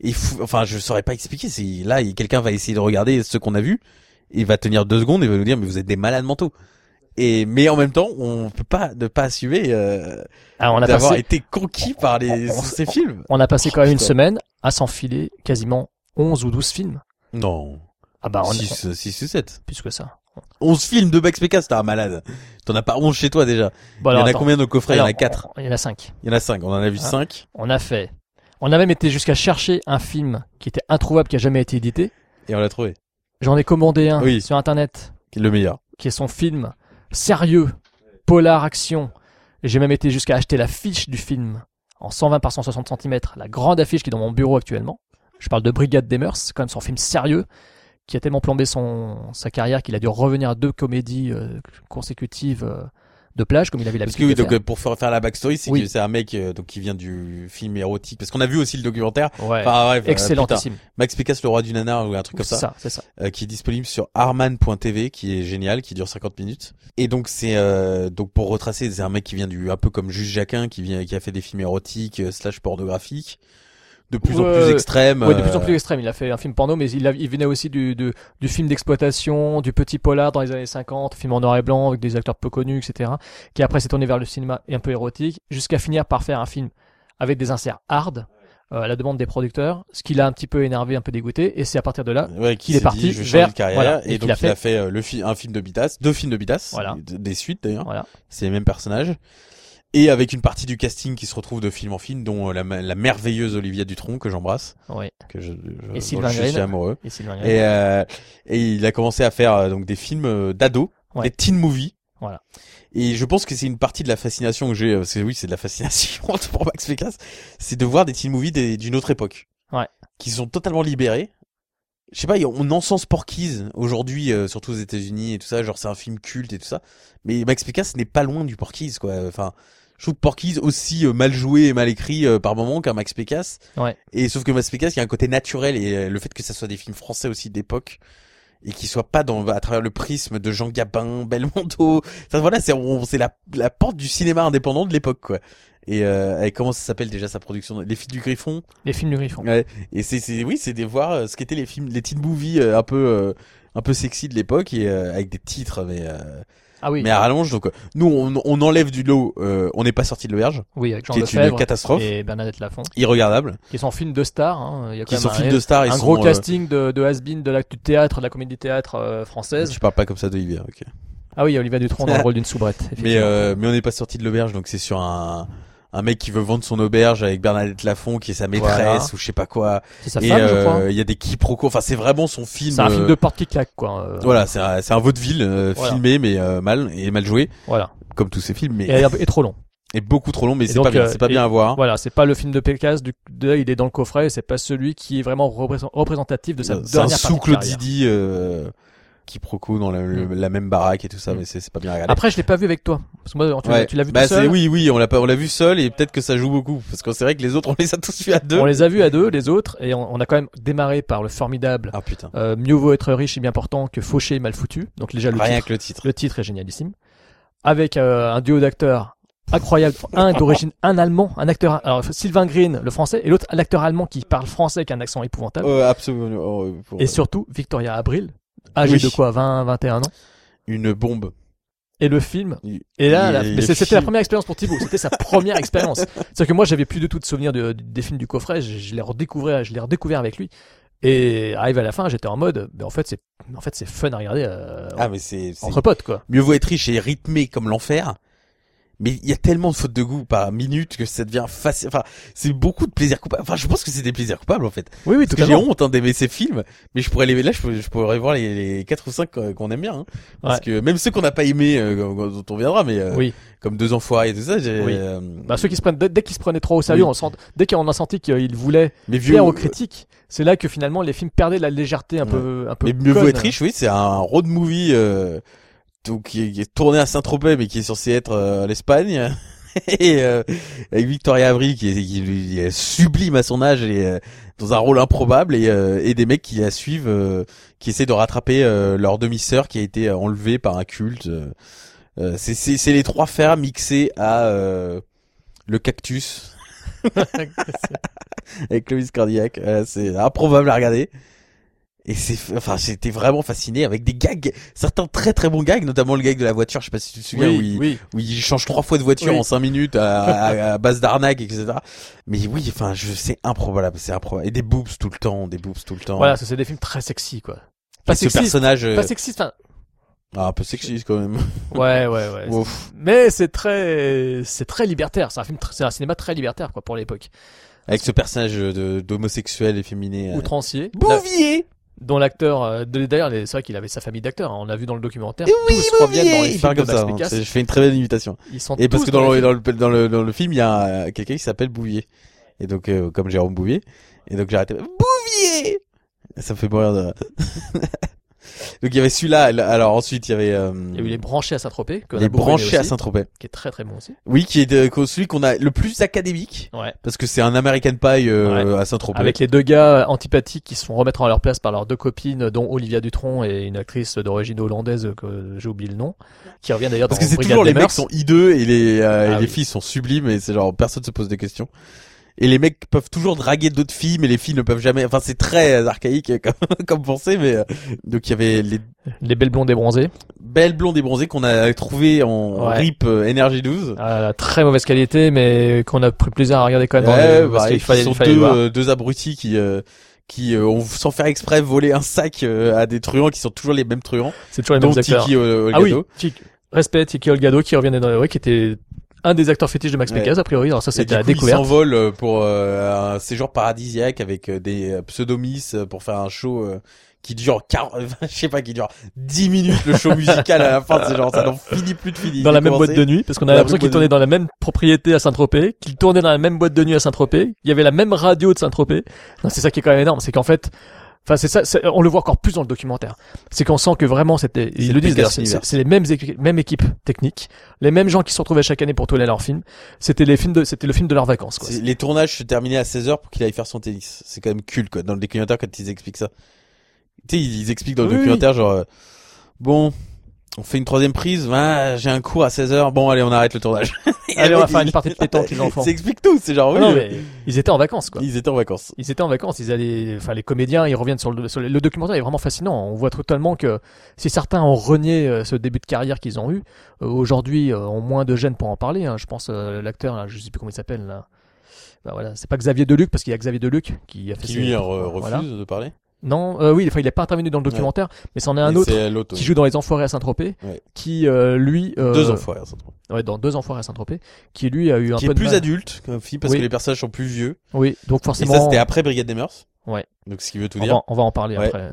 Speaker 2: Et fou, enfin, je saurais pas expliquer. C'est là, quelqu'un va essayer de regarder ce qu'on a vu, il va tenir deux secondes et va nous dire mais vous êtes des malades mentaux. Et mais en même temps, on peut pas ne pas assumer euh,
Speaker 1: Alors, on a
Speaker 2: d'avoir
Speaker 1: passé,
Speaker 2: été conquis par les
Speaker 1: on-
Speaker 2: ces films.
Speaker 1: on a passé quand même une semaine à s'enfiler quasiment 11 ou 12 films.
Speaker 2: Non.
Speaker 1: Ah bah on
Speaker 2: 6 6 ou 7.
Speaker 1: plus que ça.
Speaker 2: 11 films de Max Pécasse, t'es un malade. T'en as pas 11 chez toi déjà.
Speaker 1: Bon,
Speaker 2: il y en a
Speaker 1: attends.
Speaker 2: combien dans le coffret Il y en a
Speaker 1: Alors,
Speaker 2: 4.
Speaker 1: Il y en a 5.
Speaker 2: Il y en a 5. On en a vu
Speaker 1: Ah.
Speaker 2: 5.
Speaker 1: On a fait, on a même été jusqu'à chercher un film qui était introuvable, qui a jamais été édité.
Speaker 2: Et on l'a trouvé.
Speaker 1: J'en ai commandé un
Speaker 2: Oui.
Speaker 1: sur internet,
Speaker 2: Le meilleur.
Speaker 1: qui est son film sérieux, polar action. J'ai même été jusqu'à acheter la fiche du film en 120 par 160 cm, la grande affiche qui est dans mon bureau actuellement. Je parle de Brigade des Mœurs, c'est quand même son film sérieux, qui a tellement plombé son, sa carrière qu'il a dû revenir à deux comédies euh, consécutives euh, de plage, comme il avait
Speaker 2: Parce que
Speaker 1: l'habitude
Speaker 2: oui, donc euh, pour faire la backstory, c'est
Speaker 1: Oui.
Speaker 2: que c'est un mec euh, donc qui vient du film érotique. Parce qu'on a vu aussi le documentaire.
Speaker 1: Ouais,
Speaker 2: Enfin, bref,
Speaker 1: excellentissime.
Speaker 2: putain, Max Pécasse, le roi du nanar ou un truc comme
Speaker 1: C'est
Speaker 2: ça,
Speaker 1: ça, c'est ça.
Speaker 2: euh, qui est disponible sur arman.tv, qui est génial, qui dure 50 minutes. Et donc c'est euh, donc pour retracer, c'est un mec qui vient du un peu comme Juge Jacquin, qui vient qui a fait des films érotiques slash pornographiques, de plus en plus extrêmes.
Speaker 1: Ouais, de plus en
Speaker 2: euh,
Speaker 1: plus extrême. Il a fait un film porno, mais il, a- il venait aussi du, du, du film d'exploitation, du petit polar dans les années 50, film en noir et blanc avec des acteurs peu connus, etc. Qui après s'est tourné vers le cinéma et un peu érotique, jusqu'à finir par faire un film avec des inserts hard, euh, à la demande des producteurs, ce qui l'a un petit peu énervé, un peu dégoûté, et c'est à partir de là
Speaker 2: Ouais,
Speaker 1: qu'il est parti
Speaker 2: dit, je vais changer
Speaker 1: vers-
Speaker 2: de carrière
Speaker 1: voilà,
Speaker 2: et,
Speaker 1: et
Speaker 2: donc
Speaker 1: a
Speaker 2: il a
Speaker 1: fait-
Speaker 2: euh, le fi- un film de Bitas, deux films de
Speaker 1: Voilà.
Speaker 2: d- des suites d'ailleurs.
Speaker 1: Voilà.
Speaker 2: C'est les mêmes personnages. Et avec une partie du casting qui se retrouve de film en film, dont euh, la, la merveilleuse Olivia Dutronc que j'embrasse,
Speaker 1: Oui.
Speaker 2: que je, je,
Speaker 1: Et
Speaker 2: dont
Speaker 1: Sylvain
Speaker 2: je suis amoureux.
Speaker 1: Et Sylvain.
Speaker 2: Et, euh, et il a commencé à faire euh, donc des films euh, d'ados,
Speaker 1: Ouais.
Speaker 2: des teen movies.
Speaker 1: Voilà.
Speaker 2: Et je pense que c'est une partie de la fascination que j'ai, euh, c'est oui, c'est de la fascination pour Max Pécasse, c'est de voir des teen movies d'une autre époque.
Speaker 1: Ouais.
Speaker 2: Qui sont totalement libérés. Je sais pas, on encense Porky's aujourd'hui, euh, surtout aux États-Unis et tout ça, genre c'est un film culte et tout ça. Mais Max Pécasse n'est pas loin du Porky's, quoi. Enfin, je trouve Porky's aussi euh, mal joué et mal écrit euh, par moment qu'un Max Pécasse.
Speaker 1: Ouais.
Speaker 2: Et sauf que Max Pécasse, il y a un côté naturel et euh, le fait que ça soit des films français aussi d'époque et qui soient pas dans à travers le prisme de Jean Gabin, Belmondo. Enfin voilà, c'est c'est la la porte du cinéma indépendant de l'époque quoi. Et, euh, et comment ça s'appelle déjà sa production? Les filles du Griffon?
Speaker 1: Les films du Griffon.
Speaker 2: Ouais. Et c'est c'est oui, c'est de voir ce qu'étaient les films les teen movies euh, un peu euh, un peu sexy de l'époque et euh, avec des titres mais euh,
Speaker 1: Ah oui.
Speaker 2: mais à rallonge donc euh, nous on, on enlève du lot euh, on n'est pas sorti de l'auberge
Speaker 1: Oui, avec Jean
Speaker 2: qui est une catastrophe
Speaker 1: et Bernadette Lafont,
Speaker 2: irregardable
Speaker 1: qui sont films de stars. Hein. Il y a quand
Speaker 2: qui
Speaker 1: même
Speaker 2: sont
Speaker 1: un,
Speaker 2: films de stars ils
Speaker 1: un gros
Speaker 2: euh,
Speaker 1: casting de, de has-been de l'acte du théâtre, de la comédie théâtre euh, française.
Speaker 2: tu parles pas comme ça d'Olivier ok
Speaker 1: Ah oui, Olivia Dutronc dans le rôle d'une soubrette.
Speaker 2: Mais euh, mais on n'est pas sorti de l'auberge donc c'est sur un un mec qui veut vendre son auberge avec Bernadette Lafont qui est sa maîtresse
Speaker 1: Voilà.
Speaker 2: ou je sais pas quoi
Speaker 1: c'est sa
Speaker 2: et
Speaker 1: femme, je
Speaker 2: euh,
Speaker 1: crois.
Speaker 2: il y a des quiproquos enfin c'est vraiment son film
Speaker 1: C'est un film
Speaker 2: euh,
Speaker 1: de porte qui claque, quoi. euh,
Speaker 2: voilà c'est un, c'est un vaudeville
Speaker 1: Voilà.
Speaker 2: filmé mais mal et mal joué
Speaker 1: Voilà.
Speaker 2: comme tous ces films mais
Speaker 1: Et, et trop long.
Speaker 2: et beaucoup trop long mais
Speaker 1: Et
Speaker 2: c'est
Speaker 1: donc,
Speaker 2: pas bien c'est pas
Speaker 1: et-
Speaker 2: bien à voir
Speaker 1: Voilà, c'est pas le film de Pécasse, du, de, il est dans le coffret, et c'est pas celui qui est vraiment représent- représentatif de sa
Speaker 2: c'est un
Speaker 1: dernière partie
Speaker 2: sous
Speaker 1: de.
Speaker 2: Didi euh, quiproquo dans la, le- la même baraque et tout ça
Speaker 1: Mm.
Speaker 2: mais c'est pas bien à regarder
Speaker 1: Après, je l'ai pas vu avec toi. Parce que moi, tu, l'as-
Speaker 2: Ouais.
Speaker 1: tu l'as vu
Speaker 2: bah
Speaker 1: tout seul.
Speaker 2: oui oui on l'a on l'a vu seul et peut-être que ça joue beaucoup parce que c'est vrai que les autres on les a tous vus à deux
Speaker 1: On les a vus à deux, les autres, et on, on a quand même démarré par le formidable
Speaker 2: ah putain
Speaker 1: euh, Mieux vaut être riche et bien portant que fauché et mal foutu. Donc déjà le
Speaker 2: rien
Speaker 1: titre,
Speaker 2: que le titre
Speaker 1: le titre est génialissime. Avec euh, un duo d'acteurs incroyable. Un d'origine, un allemand, un acteur, alors Sylvain Green, le français, et l'autre l'acteur allemand qui parle français avec un accent épouvantable.
Speaker 2: Euh, absolument pour-
Speaker 1: Et surtout Victoria Abril, âgée
Speaker 2: Oui.
Speaker 1: de quoi 20, 21 ans?
Speaker 2: une bombe
Speaker 1: Et le film?
Speaker 2: Il-
Speaker 1: Et là, c'était la première expérience pour Thibaut. C'était sa première expérience. C'est-à-dire que moi, j'avais plus du tout de souvenirs de- des films du coffret. Je, je les redécouvrais, je les redécouvert avec lui. Et arrive à la fin, j'étais en mode, ben en fait, c'est, en fait, c'est fun à regarder euh,
Speaker 2: ah mais c'est c'est-
Speaker 1: entre potes, quoi.
Speaker 2: mieux vaut être riche et rythmé comme l'enfer mais il y a tellement de fautes de goût par minute que ça devient facile enfin c'est beaucoup de plaisir coupable enfin je pense que c'est des plaisirs coupables en fait
Speaker 1: Oui, oui, tout
Speaker 2: j'ai honte hein, d'aimer ces films mais je pourrais les là je pourrais, je pourrais voir les, les 4 ou 5 qu'on aime bien hein. parce
Speaker 1: Ouais.
Speaker 2: que même ceux qu'on n'a pas aimés euh, dont on viendra mais euh,
Speaker 1: Oui.
Speaker 2: comme deux enfoirés et tout ça j'ai
Speaker 1: Oui.
Speaker 2: euh,
Speaker 1: Bah, ceux qui se prennent, dès, dès qu'ils se prenaient trop au sérieux,
Speaker 2: Oui.
Speaker 1: on sent, dès qu'on a senti qu'ils voulaient
Speaker 2: mais vieux
Speaker 1: plaire aux critiques, c'est là que finalement les films perdaient de la légèreté un peu, un peu.
Speaker 2: Mais mieux vaut être riche, oui, c'est un road movie euh, donc, qui, est, qui tourné à Saint-Tropez, mais qui est censé être euh, l'Espagne. et euh, avec Victoria Abril qui est, qui lui est sublime à son âge et euh, dans un rôle improbable. Et, euh, et des mecs qui la suivent euh, qui essaient de rattraper euh, leur demi-sœur qui a été enlevée par un culte. C'est c'est c'est les trois frères mixés à euh, le cactus. Avec Clovis Cardiac c'est improbable à regarder et c'est enfin j'étais vraiment fasciné avec des gags certains très très bons gags notamment le gag de la voiture je sais pas si tu te souviens
Speaker 1: Oui,
Speaker 2: où il,
Speaker 1: oui.
Speaker 2: où il change trois fois de voiture
Speaker 1: Oui.
Speaker 2: en cinq minutes à, à- à base d'arnaque etc mais oui enfin je c'est improbable c'est improbable et des boobs tout le temps des boobs tout le temps
Speaker 1: Voilà, c'est des films très sexy, quoi. Pas
Speaker 2: ce
Speaker 1: sexiste,
Speaker 2: personnage euh,
Speaker 1: pas sexiste, enfin,
Speaker 2: ah, un peu sexiste quand même
Speaker 1: Ouais, ouais, ouais.
Speaker 2: Ouf.
Speaker 1: Mais c'est très, c'est très libertaire. C'est un film, c'est un cinéma très libertaire, quoi, pour l'époque.
Speaker 2: avec ce personnage de d'homosexuel efféminé euh.
Speaker 1: Outrancier.
Speaker 2: Bouvier
Speaker 1: dont l'acteur, euh, d'ailleurs, c'est vrai qu'il avait sa famille d'acteurs. hein, on l'a vu dans le documentaire.
Speaker 2: Et oui,
Speaker 1: tous reviennent dans les
Speaker 2: il
Speaker 1: films
Speaker 2: comme ça hein. Je fais une très belle imitation.
Speaker 1: Ils sont
Speaker 2: et parce que dans le, dans le dans le dans le film il y a euh, quelqu'un qui s'appelle Bouvier. Et donc euh, comme Jérôme Bouvier. Et donc j'ai arrêté. Bouvier! Ça me fait mourir de donc il y avait celui-là alors ensuite il y avait euh,
Speaker 1: Il y a eu les branchés à Saint-Tropez.
Speaker 2: les branchés à Saint-Tropez
Speaker 1: Qui est très très bon aussi.
Speaker 2: oui qui est de, celui qu'on a le plus académique
Speaker 1: Ouais.
Speaker 2: parce que c'est un American Pie euh, à Saint-Tropez
Speaker 1: Avec les deux gars antipathiques qui se font remettre à leur place par leurs deux copines, dont Olivia Dutronc et une actrice d'origine hollandaise que j'ai oublié le nom, qui revient d'ailleurs dans
Speaker 2: parce que c'est toujours les mecs sont hideux et les euh, et
Speaker 1: Ah
Speaker 2: les
Speaker 1: oui.
Speaker 2: filles sont sublimes et c'est genre personne se pose des questions et les mecs peuvent toujours draguer d'autres filles mais les filles ne peuvent jamais enfin c'est très euh, archaïque comme, comme pensée mais euh, donc il y avait les
Speaker 1: Les belles blondes et bronzées.
Speaker 2: belles blondes et bronzées qu'on a trouvé en
Speaker 1: Ouais.
Speaker 2: RIP euh, Energy 12
Speaker 1: à très mauvaise qualité, mais qu'on a pris plaisir à regarder quand même.
Speaker 2: Ouais,
Speaker 1: le- parce
Speaker 2: bah, qui
Speaker 1: fallait,
Speaker 2: sont
Speaker 1: il fallait le
Speaker 2: deux, euh, deux abrutis qui euh, qui euh, ont sans faire exprès volé un sac euh, à des truands qui sont toujours les mêmes truands
Speaker 1: C'est toujours les mêmes acteurs.
Speaker 2: Tiki euh,
Speaker 1: ah oui. Tiki- respect Tiki Olgado qui revenait dans ouais, qui était un des acteurs fétiches de Max
Speaker 2: Ouais.
Speaker 1: Pécasse a priori. Alors ça c'était la découverte.
Speaker 2: s'envolent euh, pour euh, un séjour paradisiaque avec euh, des pseudomis euh, pour faire un show euh, qui dure 40, je sais pas, qui dure 10 minutes le show musical à la fin, c'est genre ça n'en finit plus de finir.
Speaker 1: dans la même boîte de nuit, parce qu'on a l'impression qu'il tournait dans la même propriété à Saint-Tropez, qu'il tournait dans la même boîte de nuit à Saint-Tropez, il y avait la même radio de Saint-Tropez. Non, c'est ça qui est quand même énorme, c'est qu'en fait, enfin c'est ça, c'est- on le voit encore plus dans le documentaire. C'est qu'on sent que vraiment c'était,
Speaker 2: C'est
Speaker 1: ils
Speaker 2: le
Speaker 1: disent c'est- les mêmes mêmes équipes techniques, les mêmes gens qui se retrouvaient chaque année pour tourner leurs films. C'était les films de, c'était le film de leurs vacances, quoi.
Speaker 2: Les tournages se terminaient à 16h pour qu'il aille faire son tennis. C'est quand même culte, quoi, dans le documentaire quand ils expliquent ça. Tu sais, ils ils expliquent dans le
Speaker 1: Oui,
Speaker 2: documentaire, genre, euh, bon, on fait une troisième prise, ah, j'ai un cours à 16h, bon, allez, on arrête le tournage.
Speaker 1: Allez, on va faire une partie de pétanque, les enfants.
Speaker 2: Ça explique tout, c'est genre, oui,
Speaker 1: Non, mais ils étaient en vacances, quoi.
Speaker 2: ils étaient en vacances.
Speaker 1: Ils étaient en vacances, ils allaient, enfin les comédiens, ils reviennent sur le, sur le, documentaire est vraiment fascinant. On voit totalement que si certains ont renié euh, ce début de carrière qu'ils ont eu, euh, aujourd'hui euh, ont moins de gêne pour en parler. hein. Je pense euh, l'acteur, je sais plus comment il s'appelle là. Bah voilà, c'est pas Xavier Deluc parce qu'il y a Xavier Deluc qui a fait
Speaker 2: Qui lui, refuse
Speaker 1: voilà.
Speaker 2: de parler.
Speaker 1: Non, euh, oui, enfin il est pas intervenu dans le documentaire, mais c'en est un
Speaker 2: Et
Speaker 1: autre qui joue dans Les Enfoirés à Saint-Tropez,
Speaker 2: Ouais.
Speaker 1: qui euh, lui euh,
Speaker 2: Deux enfoirés, se trouve.
Speaker 1: ouais, dans Deux Enfoirés à Saint-Tropez, qui lui a eu un
Speaker 2: Qui
Speaker 1: peu
Speaker 2: est
Speaker 1: de
Speaker 2: plus
Speaker 1: mal.
Speaker 2: adulte, comme film, parce
Speaker 1: Oui.
Speaker 2: que les personnages sont plus vieux.
Speaker 1: Oui, donc
Speaker 2: Et
Speaker 1: forcément.
Speaker 2: ça, c'était après Brigade des Mœurs.
Speaker 1: Ouais.
Speaker 2: Donc, ce qui veut tout
Speaker 1: on,
Speaker 2: dire.
Speaker 1: va, on va en parler
Speaker 2: Ouais.
Speaker 1: après.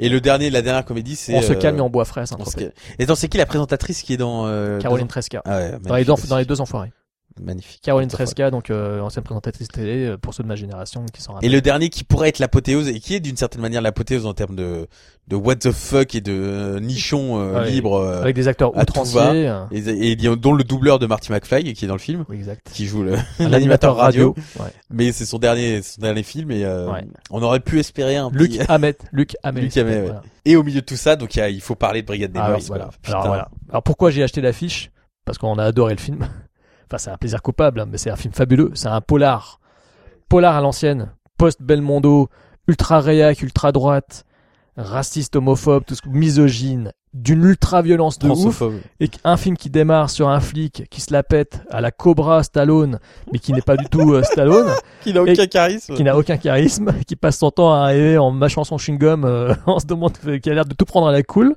Speaker 2: Et le dernier, la dernière comédie, c'est.
Speaker 1: On se
Speaker 2: euh,
Speaker 1: calme et on boit frais à Saint-Tropez.
Speaker 2: Et attends, c'est qui la présentatrice qui est dans, euh,
Speaker 1: Caroline Tresca.
Speaker 2: Ah ouais,
Speaker 1: Dans les, dans les deux enfoirés.
Speaker 2: Magnifique.
Speaker 1: Caroline. Tresca, donc euh, ancienne présentatrice télé, euh, pour ceux de ma génération qui s'en
Speaker 2: Et le dernier qui pourrait être l'apothéose et qui est d'une certaine manière l'apothéose en termes de de what the fuck et de euh, nichon euh,
Speaker 1: Ouais.
Speaker 2: libre
Speaker 1: Avec des acteurs outranciers. euh,
Speaker 2: et, et il y a- dont le doubleur de Marty McFly qui est dans le film
Speaker 1: Oui, exact.
Speaker 2: qui joue l'animateur radio,
Speaker 1: Ouais.
Speaker 2: mais c'est son dernier son dernier film et
Speaker 1: Ouais.
Speaker 2: on aurait pu espérer un
Speaker 1: Luc
Speaker 2: petit
Speaker 1: Hamet. Luc Hamet.
Speaker 2: Luc Hamet, ouais.
Speaker 1: Voilà.
Speaker 2: et au milieu de tout ça donc il, y a- il faut parler de Brigade des
Speaker 1: Ah
Speaker 2: Mœurs.
Speaker 1: Alors, voilà. Alors pourquoi j'ai acheté l'affiche? Parce qu'on a adoré le film. Enfin, c'est un plaisir coupable, hein, mais c'est un film fabuleux. C'est un polar. Polar à l'ancienne. Post-Belmondo. Ultra réac, ultra droite. Raciste, homophobe, tout ce misogyne. D'une ultra-violence de ouf. Et un film qui démarre sur un flic qui se la pète à la Cobra Stallone, mais qui n'est pas du tout euh, Stallone,
Speaker 2: qui n'a aucun charisme
Speaker 1: qui n'a aucun charisme, qui passe son temps à arriver en mâchant son chewing-gum, euh, en se demandant qui a l'air de tout prendre à la cool,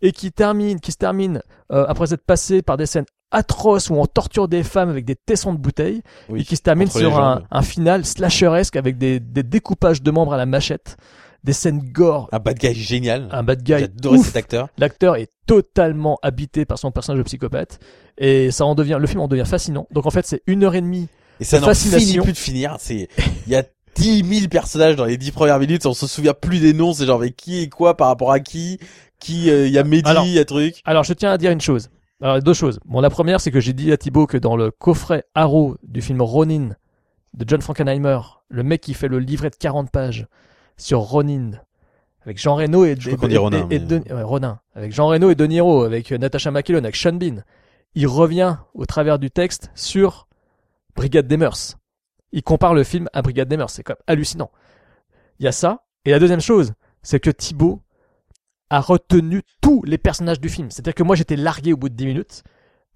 Speaker 1: et qui termine, qui se termine euh, après être passé par des scènes atroces où on torture des femmes avec des tessons de bouteilles,
Speaker 2: Oui,
Speaker 1: et qui se termine sur un, un final slasheresque avec des, des découpages de membres à la machette, des scènes gore,
Speaker 2: un bad guy génial
Speaker 1: un bad guy
Speaker 2: j'adorais cet acteur
Speaker 1: L'acteur est totalement habité par son personnage de psychopathe et ça en devient le film en devient fascinant. Donc en fait c'est une heure et demie.
Speaker 2: Et ça n'en finit plus de finir. C'est, il y a 10 000 personnages dans les 10 premières minutes. On se souvient plus des noms. C'est genre, mais qui est quoi par rapport à qui? Qui, euh, il y a Mehdi, il y a truc.
Speaker 1: Alors je tiens à dire une chose. Alors deux choses. Bon la première c'est que j'ai dit à Thibaut que dans le coffret Arrow du film Ronin de John Frankenheimer, le mec qui fait le livret de 40 pages sur Ronin avec Jean Reno et,
Speaker 2: Je
Speaker 1: et-
Speaker 2: Ronin,
Speaker 1: et- et
Speaker 2: mais-
Speaker 1: De- ouais, Ronin avec Jean Reno et De Niro avec Natasha McKillon avec Sean Bean. Il revient au travers du texte sur Brigade des Mœurs. Il compare le film à Brigade des Mœurs. C'est quand même hallucinant. Il y a ça. Et la deuxième chose, c'est que Thibaut a retenu tous les personnages du film. C'est-à-dire que moi, j'étais largué au bout de 10 minutes.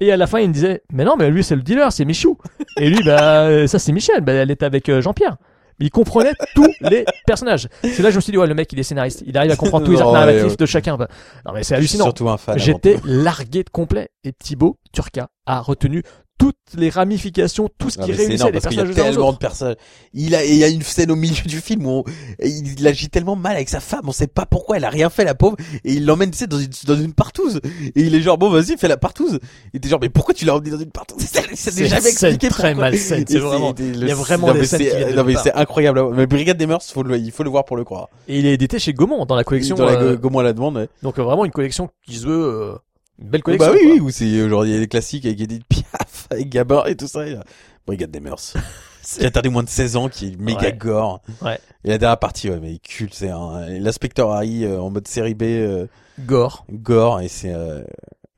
Speaker 1: Et à la fin, il me disait, mais non, mais lui, c'est le dealer, c'est Michou. Et lui, bah, ça, c'est Michel. Bah, elle est avec euh, Jean-Pierre. Mais il comprenait tous les personnages. C'est là que je me suis dit, ouais, le mec, il est scénariste. Il arrive à comprendre tous les arcs
Speaker 2: ouais,
Speaker 1: narratifs
Speaker 2: ouais.
Speaker 1: de chacun. Bah, non, mais c'est hallucinant.
Speaker 2: surtout un fan. avant
Speaker 1: J'étais largué de complet. Et Thibaut Turca a retenu toutes les ramifications, tout ce qui réunissait les
Speaker 2: parce qu'il y a
Speaker 1: personnages
Speaker 2: tellement de personnages. Il a, il y a une scène au milieu du film où on- il agit tellement mal avec sa femme, on sait pas pourquoi, elle a rien fait la pauvre, et il l'emmène, tu sais, dans une, dans une partouze. Et il est genre, bon, vas-y, fais la partouze. Et t'es genre, mais pourquoi tu l'as emmené dans une partouze? Ça n'est jamais expliqué
Speaker 1: très malsaine, c'est vraiment- il y a vraiment
Speaker 2: non,
Speaker 1: des scènes qui
Speaker 2: Non, mais c'est incroyable. Mais Brigade des Mœurs, faut le, il faut le voir pour le croire.
Speaker 1: Et il est édité chez Gaumont dans la collection.
Speaker 2: Dans la
Speaker 1: euh,
Speaker 2: Gaumont à la demande, ouais.
Speaker 1: donc euh, vraiment une collection qui se veut euh, une belle collection.
Speaker 2: bah oui, oui, où c'est aujourd'hui il y a des classiques avec Edith Piaf, avec Gabin et tout ça. et, euh, Brigade des Mœurs. qui interdit moins de 16 ans, qui est méga
Speaker 1: Ouais.
Speaker 2: gore.
Speaker 1: Ouais.
Speaker 2: Et la dernière partie, ouais, mais culte, c'est un, l'inspecteur Harry euh, en mode série B, euh,
Speaker 1: Gore.
Speaker 2: gore, et c'est, euh,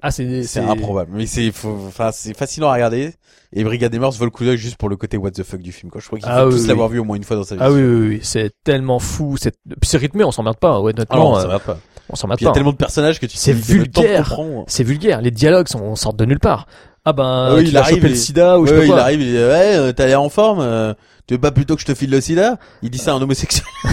Speaker 1: Ah, c'est
Speaker 2: c'est improbable. Mais c'est, faut- enfin, c'est fascinant à regarder. Et Brigade des Mœurs vaut le coup d'œil juste pour le côté what the fuck du film, quoi. Je crois qu'il
Speaker 1: Ah
Speaker 2: faut
Speaker 1: oui,
Speaker 2: tous
Speaker 1: oui.
Speaker 2: l'avoir vu au moins une fois dans sa vie.
Speaker 1: Ah oui, oui, oui, c'est tellement fou. C'est puis c'est rythmé, on s'emmerde pas. Ouais,
Speaker 2: Ah non,
Speaker 1: honnêtement,
Speaker 2: ça
Speaker 1: euh,
Speaker 2: pas.
Speaker 1: on s'emmerde
Speaker 2: Puis il y a
Speaker 1: pas.
Speaker 2: tellement de personnages que tu
Speaker 1: C'est vulgaire.
Speaker 2: comprendre.
Speaker 1: C'est vulgaire. Les dialogues sont sortent de nulle part. Ah ben,
Speaker 2: Ah oui, il
Speaker 1: choper
Speaker 2: et-
Speaker 1: le sida ou je sais
Speaker 2: Ouais,
Speaker 1: pas
Speaker 2: il arrive, il dit, ouais, euh, t'as l'air en forme, euh, tu veux pas plutôt que je te file le sida? Il dit ça à un homosexuel.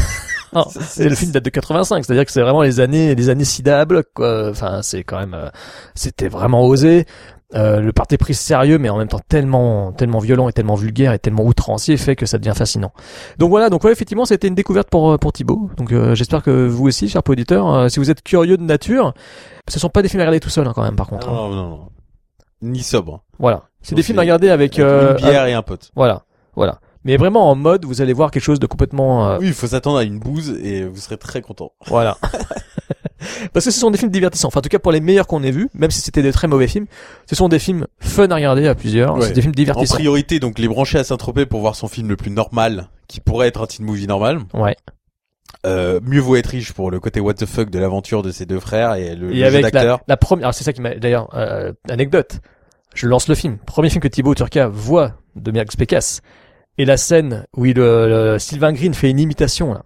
Speaker 2: C'est
Speaker 1: le film date de 85, c'est-à-dire que c'est vraiment les années, les années sida à bloc, quoi. Enfin, c'est quand même, euh, c'était vraiment osé. Euh, le parti pris sérieux, mais en même temps tellement, tellement violent et tellement vulgaire et tellement outrancier fait que ça devient fascinant. Donc voilà, donc ouais, effectivement, c'était une découverte pour euh, pour Thibaut. Donc euh, j'espère que vous aussi, chers auditeurs, euh, si vous êtes curieux de nature, ce sont pas des films à regarder tout seul hein, quand même, par contre. hein.
Speaker 2: Non, non, non. Ni sobre.
Speaker 1: Voilà, c'est des films à regarder avec, euh,
Speaker 2: une bière et un pote.
Speaker 1: Voilà, voilà. Mais vraiment en mode, vous allez voir quelque chose de complètement, euh,
Speaker 2: Oui, il faut s'attendre à une bouse et vous serez très content.
Speaker 1: voilà. Parce que ce sont des films divertissants. Enfin, en tout cas pour les meilleurs qu'on ait vus, même si c'était des très mauvais films, ce sont des films fun à regarder à plusieurs.
Speaker 2: Ouais.
Speaker 1: C'est des films
Speaker 2: En
Speaker 1: divertissants.
Speaker 2: priorité, donc les brancher à Saint-Tropez pour voir son film le plus normal, qui pourrait être un teen movie normal.
Speaker 1: Ouais.
Speaker 2: Euh, mieux vaut être riche pour le côté what the fuck de l'aventure de ces deux frères et le,
Speaker 1: Et avec la,
Speaker 2: d'acteur.
Speaker 1: la première, alors c'est ça qui m'a, d'ailleurs, euh, anecdote. Je lance le film. Premier film que Thibaut Turca voit de Max Pécasse. Et la scène où il, euh, Sylvain Green fait une imitation, là.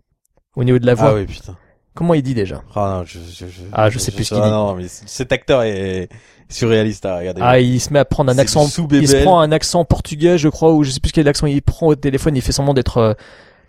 Speaker 1: Au niveau de la voix.
Speaker 2: Ah oui, putain.
Speaker 1: Comment il dit déjà?
Speaker 2: Ah non, je, je, je,
Speaker 1: Ah, je sais plus ce qu'il
Speaker 2: ah
Speaker 1: dit.
Speaker 2: non, mais cet acteur est surréaliste à regarder.
Speaker 1: Ah, il se met à prendre un accent, il se prend un accent portugais, je crois, ou je sais plus quel accent il prend au téléphone, il fait semblant d'être euh,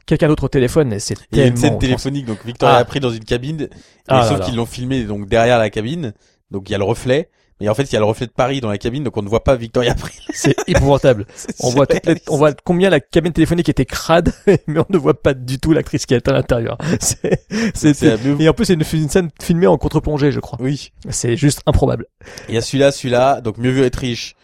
Speaker 1: quelqu'un d'autre au téléphone, et c'est
Speaker 2: Il y a une
Speaker 1: tellement
Speaker 2: scène téléphonique, donc Victoria
Speaker 1: Ah.
Speaker 2: a pris dans une cabine,
Speaker 1: Ah là
Speaker 2: sauf qu'ils l'ont filmé donc derrière la cabine, donc il y a le reflet, mais en fait il y a le reflet de Paris dans la cabine, donc on ne voit pas Victoria April.
Speaker 1: C'est épouvantable. On voit on voit combien la cabine téléphonique était crade, mais on ne voit pas du tout l'actrice qui est à l'intérieur. C'est, et en plus c'est une, une scène filmée en contre-plongée, je crois.
Speaker 2: Oui.
Speaker 1: C'est juste improbable.
Speaker 2: Il y a celui-là, celui-là, donc mieux vaut être riche,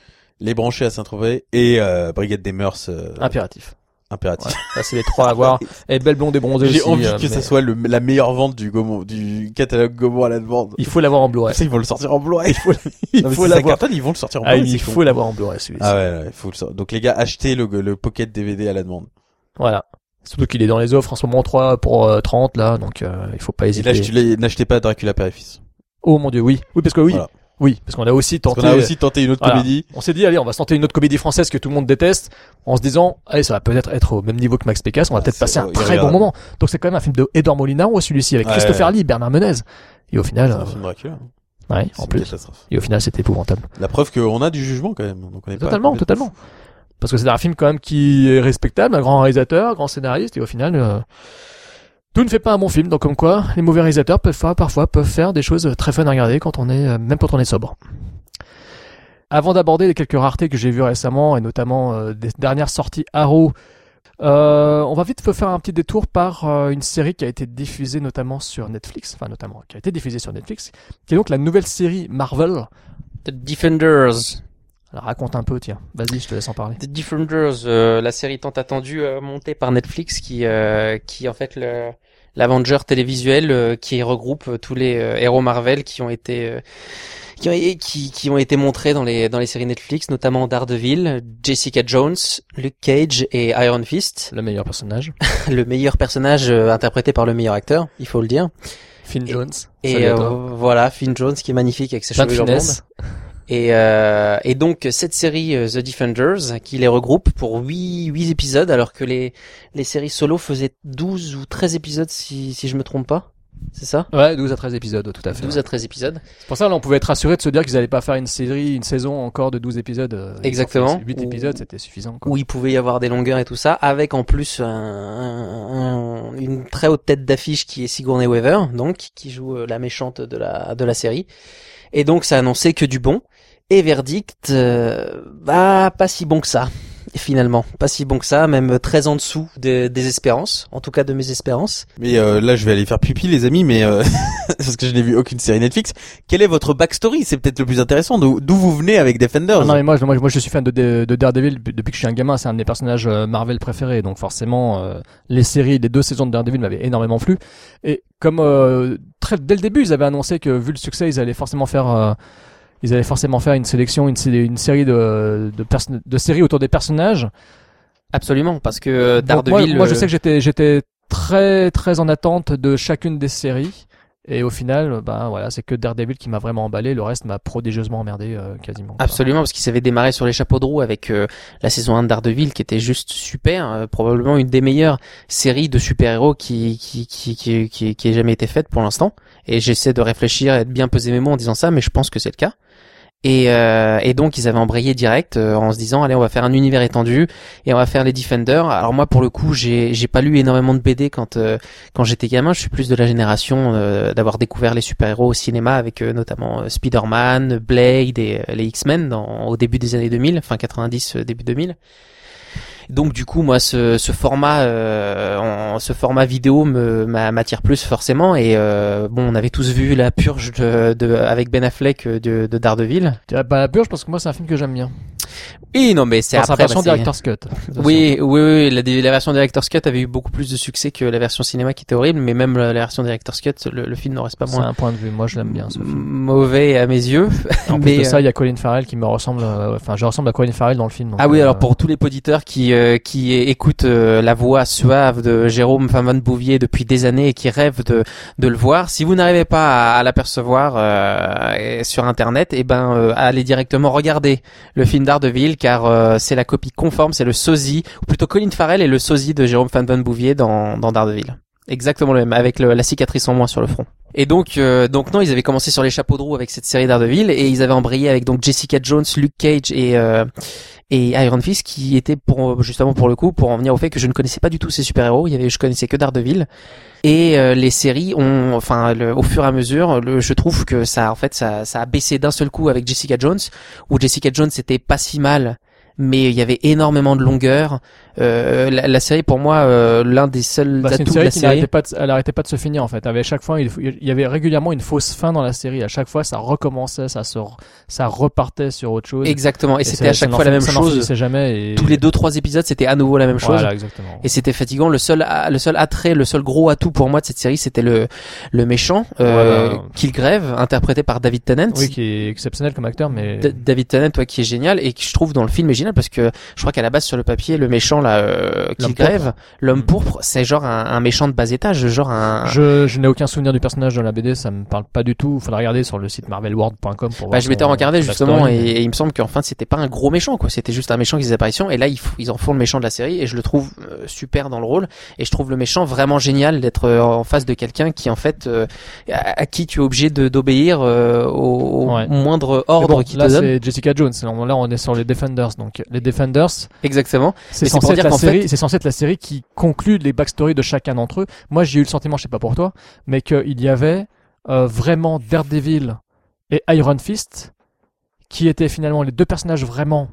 Speaker 2: les brancher à Saint-Tropez et euh, Brigade des Mœurs euh,
Speaker 1: Impératif.
Speaker 2: Impératif.
Speaker 1: Ça, c'est les trois à voir. Et belle blonde et bronzée
Speaker 2: J'ai envie
Speaker 1: euh,
Speaker 2: que
Speaker 1: mais
Speaker 2: ça soit le, la meilleure vente du Gaumont, du catalogue Gaumont à la demande.
Speaker 1: Il faut l'avoir en Blu-ray.
Speaker 2: Ça, ils vont le sortir en Blu-ray.
Speaker 1: Il faut, il
Speaker 2: Non,
Speaker 1: faut
Speaker 2: si
Speaker 1: l'avoir.
Speaker 2: ils vont le sortir en
Speaker 1: Ah,
Speaker 2: Blu-ray.
Speaker 1: il
Speaker 2: c'est con.
Speaker 1: faut l'avoir en Blu-ray, celui-ci.
Speaker 2: Ah ouais, ouais, il faut le sortir. Donc les gars, achetez le, le pocket DVD à la demande.
Speaker 1: Voilà. Surtout qu'il est dans les offres en ce moment 3 pour euh, 30 là, donc euh, il faut pas hésiter.
Speaker 2: n'achetez pas Dracula Père et Fils.
Speaker 1: Oh mon dieu, oui. Oui, parce que oui.
Speaker 2: Voilà.
Speaker 1: Oui, parce qu'on a aussi tenté
Speaker 2: qu'on a aussi tenté une autre
Speaker 1: Voilà.
Speaker 2: comédie.
Speaker 1: On s'est dit, allez, on va se tenter une autre comédie française que tout le monde déteste, en se disant, allez, ça va peut-être être au même niveau que Max Pécasse, on va
Speaker 2: Ah,
Speaker 1: peut-être passer un très bon moment. Donc c'est quand même un film de Edouard Molinaro, celui-ci, avec
Speaker 2: Ouais,
Speaker 1: Christopher
Speaker 2: ouais.
Speaker 1: Lee, Bernard Menez. Et au final,
Speaker 2: C'est un
Speaker 1: euh,
Speaker 2: film Dracula.
Speaker 1: ouais,
Speaker 2: C'est
Speaker 1: en plus. Et au final, c'était épouvantable.
Speaker 2: La preuve qu'on a du jugement quand même. Donc on est
Speaker 1: Totalement, totalement. Parce que c'est un film quand même qui est respectable, un grand réalisateur, un grand scénariste, et au final, euh, tout ne fait pas un bon film. Donc comme quoi, les mauvais réalisateurs peuvent faire, parfois peuvent faire des choses très fun à regarder quand on est, euh, même quand on est sobre. Avant d'aborder les quelques raretés que j'ai vues récemment, et notamment euh, des dernières sorties Arrow, euh, on va vite faire un petit détour par une série qui a été diffusée notamment sur Netflix, enfin notamment qui a été diffusée sur Netflix, qui est donc la nouvelle série Marvel.
Speaker 10: The Defenders.
Speaker 1: Alors raconte un peu, tiens, vas-y, je te laisse en parler.
Speaker 10: The Defenders, euh, la série tant attendue euh, montée par Netflix, qui euh, qui en fait le l'Avenger télévisuel euh, qui regroupe euh, tous les euh, héros Marvel qui ont été euh, qui ont, et qui, qui ont été montrés dans les dans les séries Netflix, notamment Daredevil, Jessica Jones, Luke Cage et Iron Fist.
Speaker 1: Le meilleur personnage.
Speaker 10: le meilleur personnage euh, interprété par le meilleur acteur, il faut le dire.
Speaker 1: Finn
Speaker 10: Et-
Speaker 1: Jones.
Speaker 10: Et euh,
Speaker 1: toi.
Speaker 10: voilà, Finn Jones qui est magnifique avec ses
Speaker 1: Plein de
Speaker 10: cheveux blondes. Et, euh, et donc cette série euh, The Defenders qui les regroupe pour 8, huit épisodes alors que les, les séries solo faisaient 12 ou 13 épisodes si, si je me trompe pas. C'est ça?
Speaker 1: Ouais, 12 à 13 épisodes, tout à fait.
Speaker 10: 12
Speaker 1: ouais.
Speaker 10: à 13 épisodes.
Speaker 1: C'est pour ça, là, on pouvait être rassuré de se dire qu'ils allaient pas faire une série, une saison encore de 12 épisodes. euh,
Speaker 10: Exactement.
Speaker 1: ont fait 8
Speaker 10: Ou-
Speaker 1: épisodes, c'était suffisant, quoi.
Speaker 10: Où il pouvait y avoir des longueurs et tout ça, avec en plus un, un- un- une très haute tête d'affiche qui est Sigourney Weaver, donc qui joue euh, la méchante de la de la série. Et donc ça annonçait que du bon. Et verdict, euh, bah pas si bon que ça. Finalement, pas si bon que ça, même très en dessous de- des espérances, en tout cas de mes espérances.
Speaker 2: Mais euh, là, je vais aller faire pipi, les amis, mais euh, parce que je n'ai vu aucune série Netflix. Quelle est votre backstory? C'est peut-être le plus intéressant. D'où d'où vous venez avec Defenders?
Speaker 1: Ah non mais moi, je- moi, moi je suis fan de, de, de Daredevil depuis que je suis un gamin, c'est un de mes personnages euh, Marvel préférés, donc forcément euh, les séries, les deux saisons de Daredevil m'avaient énormément plu. Et comme euh, très dès le début ils avaient annoncé que vu le succès ils allaient forcément faire, euh, ils allaient forcément faire une sélection, une, sé- une série de de, de séries autour des personnages.
Speaker 10: Absolument, parce que
Speaker 1: moi,
Speaker 10: Daredevil.
Speaker 1: moi, je
Speaker 10: euh,
Speaker 1: sais que j'étais j'étais très très en attente de chacune des séries. Et au final, bah voilà, c'est que Daredevil qui m'a vraiment emballé. Le reste m'a prodigieusement emmerdé euh, quasiment.
Speaker 10: Absolument, parce qu'il s'avait démarré sur les chapeaux de roue avec euh, la saison 1 de Daredevil qui était juste super, euh, probablement une des meilleures séries de super-héros qui qui, qui, qui, qui, qui ait jamais été faite pour l'instant. Et j'essaie de réfléchir et de bien peser mes mots en disant ça, mais je pense que c'est le cas. Et, euh, et donc ils avaient embrayé direct euh, en se disant allez on va faire un univers étendu et on va faire les Defenders. Alors moi pour le coup j'ai j'ai pas lu énormément de BD quand euh, quand j'étais gamin. Je suis plus de la génération euh, d'avoir découvert les super héros au cinéma avec euh, notamment euh, Spider-Man, Blade et les X-Men au début des années 2000, fin 90 euh, début 2000. Donc du coup moi ce, format euh, en- ce format vidéo me m'a- m'attire plus forcément et euh, bon on avait tous vu la purge avec Ben Affleck euh, de, de Daredevil.
Speaker 1: La purge parce que moi c'est un film que j'aime bien.
Speaker 10: Oui non mais c'est
Speaker 1: Dans sa
Speaker 10: après
Speaker 1: version
Speaker 10: bah, c'est-
Speaker 1: director's cut.
Speaker 10: Oui, oui, oui, la, la version Director's Cut avait eu beaucoup plus de succès que la version cinéma qui était horrible, mais même la, la version Director's Cut, le, le film n'en reste pas
Speaker 1: C'est
Speaker 10: moins
Speaker 1: un point de vue. Moi je l'aime bien ce film.
Speaker 10: mauvais à mes yeux.
Speaker 1: En plus
Speaker 10: mais,
Speaker 1: de ça,
Speaker 10: euh,
Speaker 1: il y a Colin Farrell qui me ressemble. euh, Enfin, je ressemble à Colin Farrell dans le film. donc,
Speaker 10: Ah oui,
Speaker 1: euh,
Speaker 10: alors pour tous les auditeurs qui euh, qui écoutent euh, la voix suave de Jérôme Van Bouvier depuis des années et qui rêvent de de le voir, si vous n'arrivez pas à, à l'apercevoir euh, sur internet, et ben euh, allez directement regarder le film car euh, c'est la copie conforme, c'est le sosie ou plutôt Colin Farrell est le sosie de Jérôme Van Bouvier dans dans Daredevil. Exactement le même, avec le- la cicatrice en moins sur le front. Et donc, euh, donc non, ils avaient commencé sur les chapeaux de roue avec cette série Daredevil et ils avaient embrayé avec donc Jessica Jones, Luke Cage et euh, et Iron Fist qui était pour justement pour le coup pour en venir au fait que je ne connaissais pas du tout ces super héros. Il y avait, je connaissais que Daredevil et euh, les séries ont, enfin, le- au fur et à mesure, le, je trouve que ça, en fait, ça, ça a baissé d'un seul coup avec Jessica Jones où Jessica Jones c'était pas si mal mais il y avait énormément de longueur. Euh, la, la série, pour moi, euh, l'un des seuls
Speaker 1: Bah, une
Speaker 10: atouts de la
Speaker 1: qui
Speaker 10: série.
Speaker 1: pas, de, elle arrêtait pas de se finir en fait. Avec chaque fois, il, il y avait régulièrement une fausse fin dans la série. À chaque fois, ça recommençait, ça se, ça repartait sur autre chose.
Speaker 10: Exactement. Et, c'était à chaque fois la même chose.
Speaker 1: finissait jamais. Et...
Speaker 10: Tous les deux trois épisodes, c'était à nouveau la même chose.
Speaker 1: Voilà, exactement.
Speaker 10: Et c'était fatigant. Le seul, le seul attrait, le seul gros atout pour moi de cette série, c'était le, le méchant, euh,
Speaker 1: Voilà.
Speaker 10: Killgrave, interprété par David Tennant.
Speaker 1: Oui, qui est exceptionnel comme acteur, mais
Speaker 10: D- David Tennant, ouais, qui est génial et qui je trouve dans le film est génial parce que je crois qu'à la base sur le papier, le méchant là, euh,
Speaker 1: L'homme
Speaker 10: Killgrave, l'homme
Speaker 1: Mm.
Speaker 10: pourpre, c'est genre un, un méchant de bas étage, genre un.
Speaker 1: je, je n'ai aucun souvenir du personnage dans la BD. Ça me parle pas du tout. Faudra regarder sur le site marvelworld.com pour voir.
Speaker 10: Bah, je m'étais regardé justement
Speaker 1: story,
Speaker 10: et,
Speaker 1: mais-
Speaker 10: et il me semble qu'en fin c'était pas un gros méchant quoi, c'était juste un méchant qui faisait apparition et là ils, ils en font le méchant de la série et je le trouve euh, super dans le rôle et je trouve le méchant vraiment génial d'être euh, en face de quelqu'un qui en fait euh, à, à qui tu es obligé d'obéir au, au
Speaker 1: Ouais.
Speaker 10: moindre ordre
Speaker 1: bon,
Speaker 10: qui
Speaker 1: là,
Speaker 10: te donne.
Speaker 1: c'est Jessica Jones. Là, on- là, on est sur les Defenders. Donc, les Defenders,
Speaker 10: Exactement.
Speaker 1: c'est censé la
Speaker 10: qu'en
Speaker 1: série. C'est censé être la série qui conclut les backstories de chacun d'entre eux. Moi, j'ai eu le sentiment, je sais pas pour toi, mais qu'il y avait euh, vraiment Daredevil et Iron Fist qui étaient finalement les deux personnages vraiment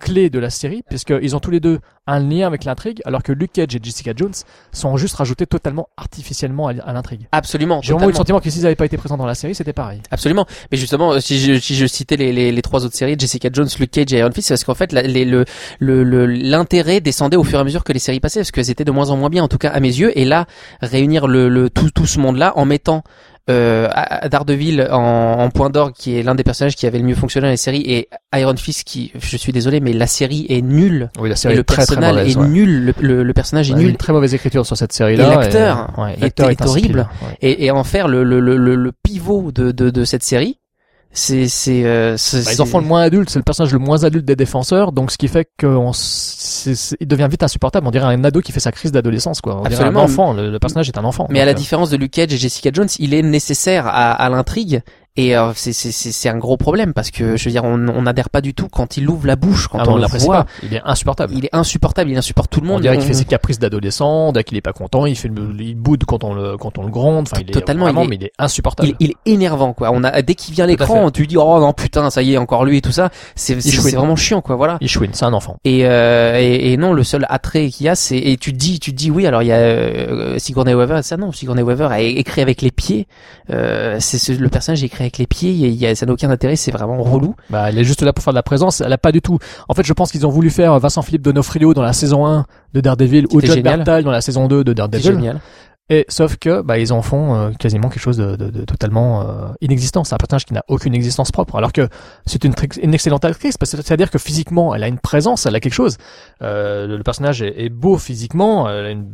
Speaker 1: clés de la série, puisqu'ils ont tous les deux un lien avec l'intrigue, alors que Luke Cage et Jessica Jones sont juste rajoutés totalement artificiellement à, l'intrigue.
Speaker 10: Absolument.
Speaker 1: J'ai vraiment eu le sentiment que s'ils n'avaient pas été présents dans la série, c'était pareil.
Speaker 10: Absolument. Mais justement, euh, si je, si je citais les, les, les trois autres séries, Jessica Jones, Luke Cage et Iron Fist, c'est parce qu'en fait, la- les, le, le, le- l'intérêt descendait au fur et à mesure que les séries passaient, parce qu'elles étaient de moins en moins bien, en tout cas à mes yeux. Et là, réunir le, le tout, tout ce monde-là en mettant euh, Daredevil en, en point d'orgue, qui est l'un des personnages qui avait le mieux fonctionné dans les séries, et Iron Fist, qui, je suis désolé, mais la série est nulle.
Speaker 1: Oui, la
Speaker 10: Et
Speaker 1: série
Speaker 10: le
Speaker 1: est très très
Speaker 10: personnage
Speaker 1: mauvaise.
Speaker 10: est
Speaker 1: ouais.
Speaker 10: nul. Le, le, le personnage est
Speaker 1: Ouais, il y a
Speaker 10: nul.
Speaker 1: une très mauvaise écriture sur cette série-là.
Speaker 10: Et l'acteur
Speaker 1: ouais,
Speaker 10: est- horrible. Et, et en faire le, le, le, le, le pivot de, de, de cette série, c'est, c'est, euh,
Speaker 1: Bah, ils en font le moins adulte, c'est le personnage le moins adulte des défenseurs, donc ce qui fait qu'il devient vite insupportable. On dirait un ado qui fait sa crise d'adolescence, quoi. On dirait un
Speaker 10: Absolument.
Speaker 1: enfant. Le, le personnage est un enfant.
Speaker 10: Mais à la
Speaker 1: Donc, euh,
Speaker 10: différence de Luke Cage et Jessica Jones, il est nécessaire à, à l'intrigue. Et euh, c'est, c'est, un gros problème parce que je veux dire, on on n'adhère pas du tout quand il ouvre la bouche, quand
Speaker 1: ah,
Speaker 10: on,
Speaker 1: on
Speaker 10: le voit.
Speaker 1: pas. Il est insupportable.
Speaker 10: Il est insupportable, il insupporte tout le monde.
Speaker 1: on dirait qu'il fait ses caprices d'adolescent, dès qu'il est pas content, il fait le, il boude quand on le, quand on le gronde. Enfin, il est
Speaker 10: Totalement,
Speaker 1: vraiment,
Speaker 10: il est-
Speaker 1: mais il est insupportable.
Speaker 10: il, il est énervant quoi. On a dès qu'il vient à l'écran, tu dis oh non putain ça y est encore lui et tout ça. C'est c'est, vraiment chiant quoi. Voilà.
Speaker 1: Il chouine, c'est un enfant.
Speaker 10: Et, euh, et, et non, le seul attrait qu'il y a, c'est et tu te dis, tu te dis oui. Alors il y a euh, Sigourney Weaver, ça non, Sigourney Weaver a écrit avec les pieds. Euh, c'est ce- le personnage écrit avec les pieds. Il y a, il y a- ça n'a aucun intérêt, c'est vraiment relou.
Speaker 1: Bah, elle est juste là pour faire de la présence. Elle a pas du tout. En fait, je pense qu'ils ont voulu faire Vincent Philippe Donofrio dans la saison 1 de Daredevil ou John. Bertal dans la saison 2 de Daredevil.
Speaker 10: génial.
Speaker 1: Et sauf que bah ils en font euh, quasiment quelque chose de, de, de totalement euh, inexistant. C'est un personnage qui n'a aucune existence propre. Alors que c'est une, une excellente actrice, parce que c'est-à-dire que physiquement, elle a une présence, elle a quelque chose. Euh, le personnage est, est beau physiquement, elle a, une,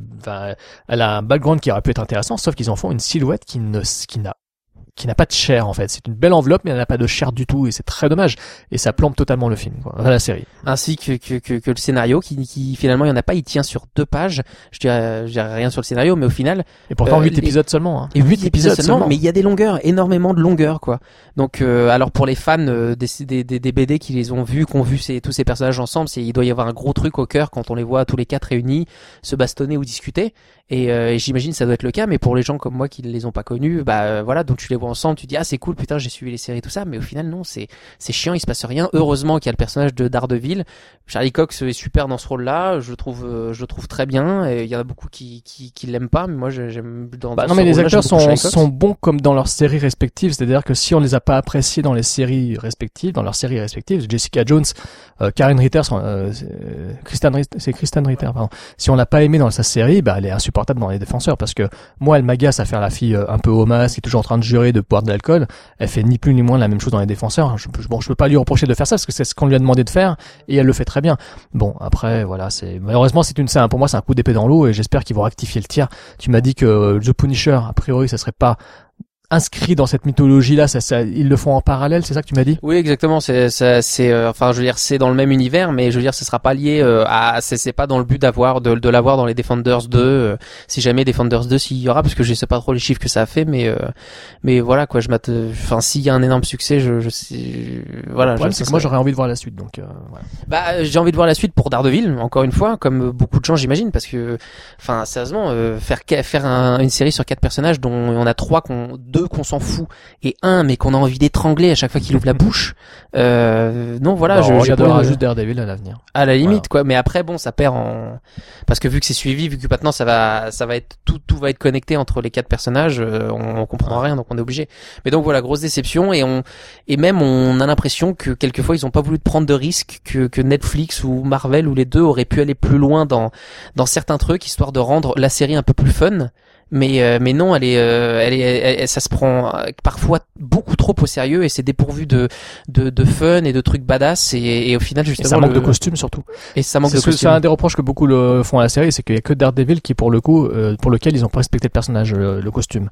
Speaker 1: elle a un background qui aurait pu être intéressant, sauf qu'ils en font une silhouette qui ne qui n'a qui n'a pas de chair en fait. C'est une belle enveloppe, mais elle n'a pas de chair du tout, et c'est très dommage. Et ça plombe totalement le film, quoi, la série.
Speaker 10: ainsi que, que, que, que le scénario qui, qui finalement il y en a pas il tient sur deux pages je dirais, je dirais rien sur le scénario mais au final
Speaker 1: Et pourtant
Speaker 10: Euh,
Speaker 1: 8
Speaker 10: les-
Speaker 1: épisodes seulement. Hein.
Speaker 10: et huit
Speaker 1: Huit
Speaker 10: épisodes
Speaker 1: épisodes
Speaker 10: seulement,
Speaker 1: seulement.
Speaker 10: mais il y a des longueurs énormément de longueurs quoi donc euh, alors pour les fans euh, des, des, des, des BD qui les ont vus qui ont vu ces, tous ces personnages ensemble il doit y avoir un gros truc au cœur quand on les voit tous les quatre réunis se bastonner ou discuter et, euh, et j'imagine ça doit être le cas mais pour les gens comme moi qui ne les ont pas connus bah euh, voilà donc tu les vois ensemble tu dis ah c'est cool putain j'ai suivi les séries tout ça. Mais au final non c'est c'est chiant il se passe rien. Heureusement qu'il y a le personnage de Daredevil. Charlie Cox est super dans ce rôle-là, je le trouve, euh, je le trouve très bien. Et il y en a beaucoup qui, qui, qui l'aiment pas, mais moi j'aime dans,
Speaker 1: Bah non mais les acteurs sont, sont bons comme dans leurs séries respectives, c'est-à-dire que si on les a pas appréciés dans les séries respectives, dans leurs séries respectives, Jessica Jones, euh, Karen Ritter, euh, Kristen Ritter- c'est Kristen Ritter, pardon. Si on l'a pas aimé dans sa série, bah elle est insupportable dans les défenseurs parce que moi elle m'agace à faire la fille euh, un peu masque, qui est toujours en train de jurer de boire de l'alcool. Elle fait ni plus ni moins la même chose dans les défenseurs. Je, je- bon, je peux pas lui reprocher de faire ça parce que c'est ce qu'on lui a demandé de faire et elle le fait très bien. Bon après voilà c'est malheureusement c'est une pour moi c'est un coup d'épée dans l'eau et j'espère qu'ils vont rectifier le tir. Tu m'as dit que euh, The Punisher a priori ça serait pas inscrit dans cette mythologie là, ça, ça, ils le font en parallèle, c'est ça que tu m'as dit?
Speaker 10: Oui, exactement. C'est, c'est, euh, enfin, je veux dire, c'est dans le même univers, mais je veux dire, ce sera pas lié euh, à, c'est, c'est pas dans le but d'avoir, de, de l'avoir dans les Defenders 2. euh, si jamais Defenders 2, s'il y aura, parce que je sais pas trop les chiffres que ça a fait, mais, euh, mais voilà quoi. Je enfin, s'il y a un énorme succès, je, je sais, voilà.
Speaker 1: Le problème,
Speaker 10: je-
Speaker 1: que moi j'aurais envie de voir la suite donc euh, voilà.
Speaker 10: Bah, euh, j'ai envie de voir la suite pour Daredevil, encore une fois, comme beaucoup de gens, j'imagine, parce que, enfin, sérieusement, euh, faire faire un- une série sur quatre personnages dont on a trois, qu'on, deux qu'on s'en fout et un mais qu'on a envie d'étrangler à chaque fois qu'il ouvre la bouche. Euh, non, voilà,
Speaker 1: Bah,
Speaker 10: je,
Speaker 1: regardera
Speaker 10: pas-
Speaker 1: juste Daredevil à l'avenir.
Speaker 10: à la limite
Speaker 1: Voilà.
Speaker 10: quoi. Mais après, bon, ça perd en parce que vu que c'est suivi, vu que maintenant ça va, ça va être tout, tout va être connecté entre les quatre personnages, euh, on, on comprendra rien, donc on est obligé. Mais donc voilà, grosse déception et on et même on a l'impression que quelquefois ils ont pas voulu prendre de risques que, que Netflix ou Marvel ou les deux auraient pu aller plus loin dans dans certains trucs histoire de rendre la série un peu plus fun. Mais euh, mais non, elle est euh, elle est elle- elle- ça se prend euh, parfois beaucoup trop au sérieux et c'est dépourvu de, de de fun et de trucs badass et, et au final
Speaker 1: Et
Speaker 10: justement
Speaker 1: ça manque
Speaker 10: le-
Speaker 1: de costumes surtout.
Speaker 10: et ça manque de
Speaker 1: que- c'est un des reproches que beaucoup le font à la série, c'est qu'il y a que Daredevil qui pour le coup, euh, pour lequel ils ont pas respecté le personnage, le, le costume.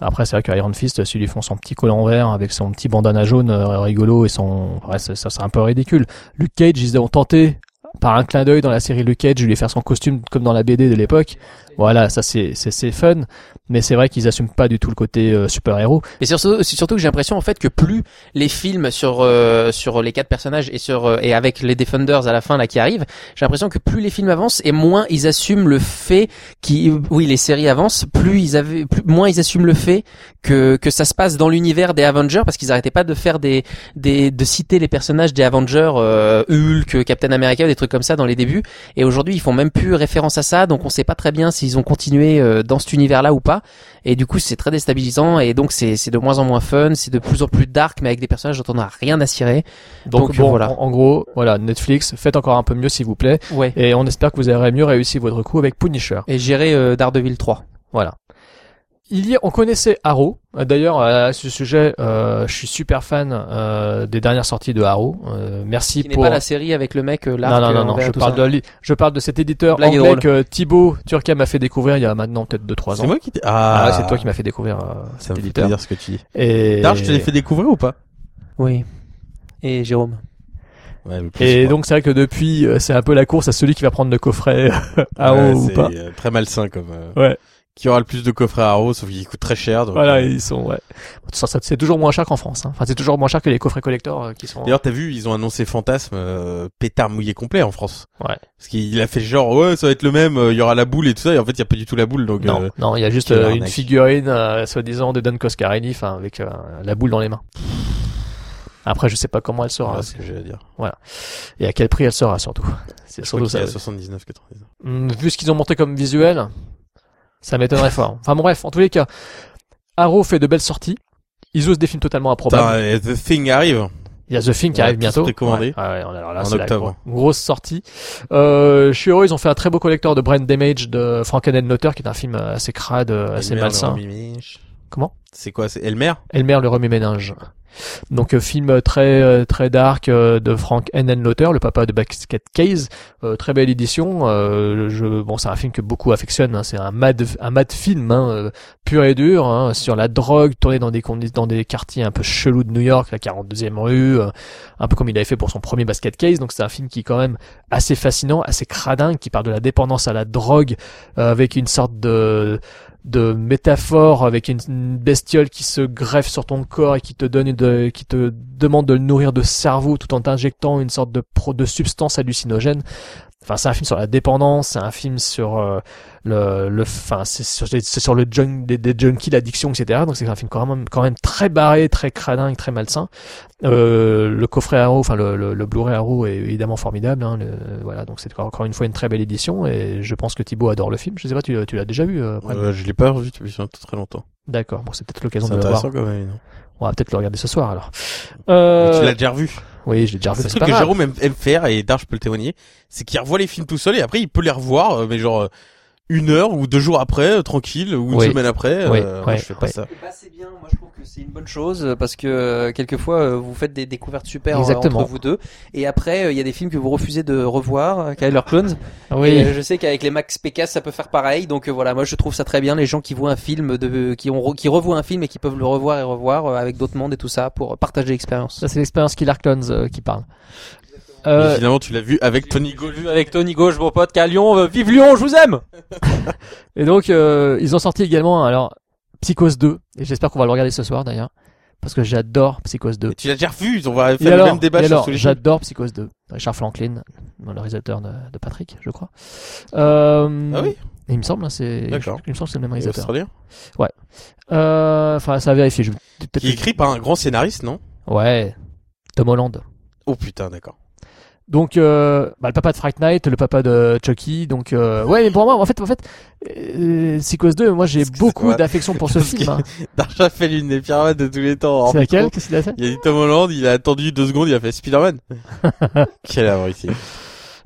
Speaker 1: Après, c'est vrai que Iron Fist, s'ils lui font son petit collant vert avec son petit bandana jaune euh, rigolo et son, ouais, ça, ça c'est un peu ridicule. Luke Cage, ils ont tenté par un clin d'œil dans la série Luke Cage, de lui faire son costume comme dans la BD de l'époque. Voilà, ça c'est c'est fun, mais c'est vrai qu'ils assument pas du tout le côté euh, super héros.
Speaker 10: Et surtout, surtout que j'ai l'impression en fait que plus les films sur euh, sur les quatre personnages et sur euh, et avec les Defenders à la fin là qui arrivent, j'ai l'impression que plus les films avancent et moins ils assument le fait qui oui les séries avancent, plus ils avaient plus, moins ils assument le fait que que ça se passe dans l'univers des Avengers parce qu'ils arrêtaient pas de faire des des de citer les personnages des Avengers euh, Hulk, Captain America, des trucs comme ça dans les débuts et aujourd'hui ils font même plus référence à ça donc on sait pas très bien s'ils ont continué euh, dans cet univers là ou pas et du coup c'est très déstabilisant et donc c'est c'est de moins en moins fun, c'est de plus en plus dark mais avec des personnages dont on n'a rien à cirer.
Speaker 1: Donc,
Speaker 10: Donc,
Speaker 1: bon,
Speaker 10: voilà.
Speaker 1: en, en gros, voilà, Netflix, faites encore un peu mieux s'il vous plaît,
Speaker 10: Ouais.
Speaker 1: et on espère que vous aurez mieux réussi votre coup avec Punisher.
Speaker 10: Et gérer euh, Daredevil 3.
Speaker 1: Voilà. Il y a, on connaissait Arrow. D'ailleurs, à ce sujet, euh, je suis super fan euh, des dernières sorties de Arrow. Euh, merci
Speaker 10: Qui n'est
Speaker 1: pour.
Speaker 10: pas la série avec le mec euh,
Speaker 1: non,
Speaker 10: l'arc,
Speaker 1: non,
Speaker 10: euh,
Speaker 1: non, non. Je parle
Speaker 10: ça.
Speaker 1: de, je parle de cet éditeur
Speaker 10: Blague
Speaker 1: anglais que Thibaut Turca m'a fait découvrir il y a maintenant peut-être 2-3 ans.
Speaker 2: C'est moi qui t'ai...
Speaker 1: Ah,
Speaker 2: Ah,
Speaker 1: c'est toi qui m'as fait découvrir euh,
Speaker 2: Ça
Speaker 1: cet
Speaker 2: me fait
Speaker 1: éditeur.
Speaker 2: plaisir ce que tu dis.
Speaker 1: Et,
Speaker 2: D'ailleurs, je te l'ai fait découvrir ou pas?
Speaker 10: Oui. Et Jérôme.
Speaker 2: Ouais,
Speaker 1: et donc c'est vrai que depuis, c'est un peu la course à celui qui va prendre le coffret Arrow
Speaker 2: Ouais,
Speaker 1: ou pas.
Speaker 2: très malsain comme. euh,
Speaker 1: Ouais.
Speaker 2: Qui aura le plus de coffrets Arrow, sauf qu'il coûte très cher. donc,
Speaker 1: Voilà,
Speaker 2: euh,
Speaker 1: ils sont. Ouais. Ça, ça, c'est toujours moins cher qu'en France. Hein. Enfin, c'est toujours moins cher que les coffrets collector euh, qui sont.
Speaker 2: D'ailleurs, t'as vu, ils ont annoncé Fantasme euh, pétard mouillé complet en France.
Speaker 1: Ouais.
Speaker 2: Parce qu'il a fait genre ouais, ça va être le même, euh, il y aura la boule et tout ça, et en fait, il y a pas du tout la boule, donc.
Speaker 1: Non,
Speaker 2: euh,
Speaker 1: non, il y a juste une figurine, euh, soi-disant, de Don Coscarelli, enfin, avec euh, la boule dans les mains. Après, je sais pas comment elle sera.
Speaker 2: voilà ce que à dire.
Speaker 1: Et à quel prix elle sera, surtout. C'est surtout ça.
Speaker 2: à 79,99.
Speaker 1: Hum, Vu ce qu'ils ont montré comme visuel, ça m'étonnerait fort. Enfin, bon, bref, en tous les cas, Arrow fait de belles sorties. Ils osent des films totalement improbables.
Speaker 2: euh, The Thing arrive.
Speaker 1: Il y a The Thing qui
Speaker 2: on
Speaker 1: arrive bientôt.
Speaker 2: précommander.
Speaker 1: Ouais, ouais, alors là,
Speaker 2: En
Speaker 1: la
Speaker 2: octobre.
Speaker 1: gro- grosse sortie. Euh, je suis heureux, ils ont fait un très beau collector de Brain Damage de Frankenheimer, qui est un film assez crade, assez
Speaker 2: Elmer, le
Speaker 1: malsain. Comment?
Speaker 2: C'est quoi? C'est Elmer?
Speaker 1: Elmer le remue-ménage. Donc euh, film très euh, très dark euh, de Frank Henenlotter, le papa de Basket Case, Euh, très belle édition. Euh, je, bon, c'est un film que beaucoup affectionnent. hein. C'est un mad un mad film hein, euh, pur et dur hein, sur la drogue, tourné dans des dans des quartiers un peu chelous de New York, la 42e rue, euh, un peu comme il avait fait pour son premier Basket Case. Donc c'est un film qui est quand même assez fascinant, assez cradin, qui parle de la dépendance à la drogue euh, avec une sorte de de métaphore avec une, bestiole qui se greffe sur ton corps et qui te donne de, qui te demande de le nourrir de cerveau tout en t'injectant une sorte de pro, de substance hallucinogène. Enfin, c'est un film sur la dépendance, c'est un film sur euh, le, le, enfin, c'est sur, c'est sur le junk, des, des junkies, l'addiction, etc. Donc c'est un film quand même, quand même très barré, très cradin et très malsain. Euh, le coffret Arrow, enfin le, le, le Blu-ray Arrow est évidemment formidable. Hein, le- voilà, donc c'est encore une fois une très belle édition et je pense que Thibaut adore le film. Je sais pas, tu, tu l'as déjà vu euh,
Speaker 2: Euh, je l'ai pas revu depuis très longtemps.
Speaker 1: D'accord, bon c'est peut-être l'occasion de le voir.
Speaker 2: intéressant quand même. non?
Speaker 1: On va peut-être le regarder ce soir alors. Euh,
Speaker 2: Tu l'as déjà revu?
Speaker 1: Oui, je l'ai déjà revu.
Speaker 2: C'est
Speaker 1: c'est
Speaker 2: truc que. Jérôme aime, aime faire et Dar je peux le témoigner, c'est qu'il revoit les films tout seul et après il peut les revoir, euh, mais genre euh, une heure ou deux jours après, euh, tranquille, ou une
Speaker 1: Oui.
Speaker 2: semaine après.
Speaker 1: Oui,
Speaker 2: euh,
Speaker 1: ouais,
Speaker 2: je fais pas
Speaker 1: ouais.
Speaker 2: ça.
Speaker 11: C'est bien, moi je trouve que c'est une bonne chose euh, parce que euh, quelquefois euh, vous faites des découvertes super
Speaker 1: Exactement.
Speaker 11: entre vous deux et après il y a des films que vous refusez de revoir, Kyler Clones.
Speaker 1: Oui.
Speaker 11: Et, euh, je sais qu'avec les Max Pécasse ça peut faire pareil donc voilà moi je trouve ça très bien les gens qui voient un film de qui ont qui revoient un film et qui peuvent le revoir et revoir euh, avec d'autres mondes et tout ça pour partager l'expérience.
Speaker 1: Ça c'est l'expérience Killer Clones euh, qui parle. Euh,
Speaker 2: finalement, tu l'as vu avec Tony Gaulle.
Speaker 11: Vu avec Tony Gauche mon pote qu'à Lyon, euh, vive Lyon, je vous aime.
Speaker 1: et donc euh, ils ont sorti également alors Psychose 2 et j'espère qu'on va le regarder ce soir d'ailleurs parce que j'adore Psychose 2.
Speaker 2: Tu l'as déjà revu, on va
Speaker 1: Et
Speaker 2: faire le
Speaker 1: alors,
Speaker 2: même débat
Speaker 1: et
Speaker 2: sur
Speaker 1: alors j'adore Psychose 2. Richard Franklin, le réalisateur de, de Patrick, je crois. Euh,
Speaker 2: Ah oui
Speaker 1: Il me semble, hein, c'est.
Speaker 2: D'accord.
Speaker 1: Il me semble que c'est le même
Speaker 2: Et
Speaker 1: réalisateur.
Speaker 2: Australien.
Speaker 1: Euh, Enfin, ça a vérifié. Je...
Speaker 2: Qui est écrit par un grand scénariste, non?
Speaker 1: Ouais. Tom Holland.
Speaker 2: Oh putain, d'accord.
Speaker 1: Donc, euh, bah, le papa de Fright Night, le papa de Chucky. Donc, euh, ouais, mais pour moi, en fait, en fait, euh, Psychose 2, moi, j'ai beaucoup d'affection pour ce film. hein.
Speaker 2: Darja fait l'une des pyramides de tous les temps. hors
Speaker 1: C'est laquelle. Qu'est-ce qu'il a fait
Speaker 2: Il a dit Tom Holland, il a attendu deux secondes, il a fait Spider-Man. Quelle abruti.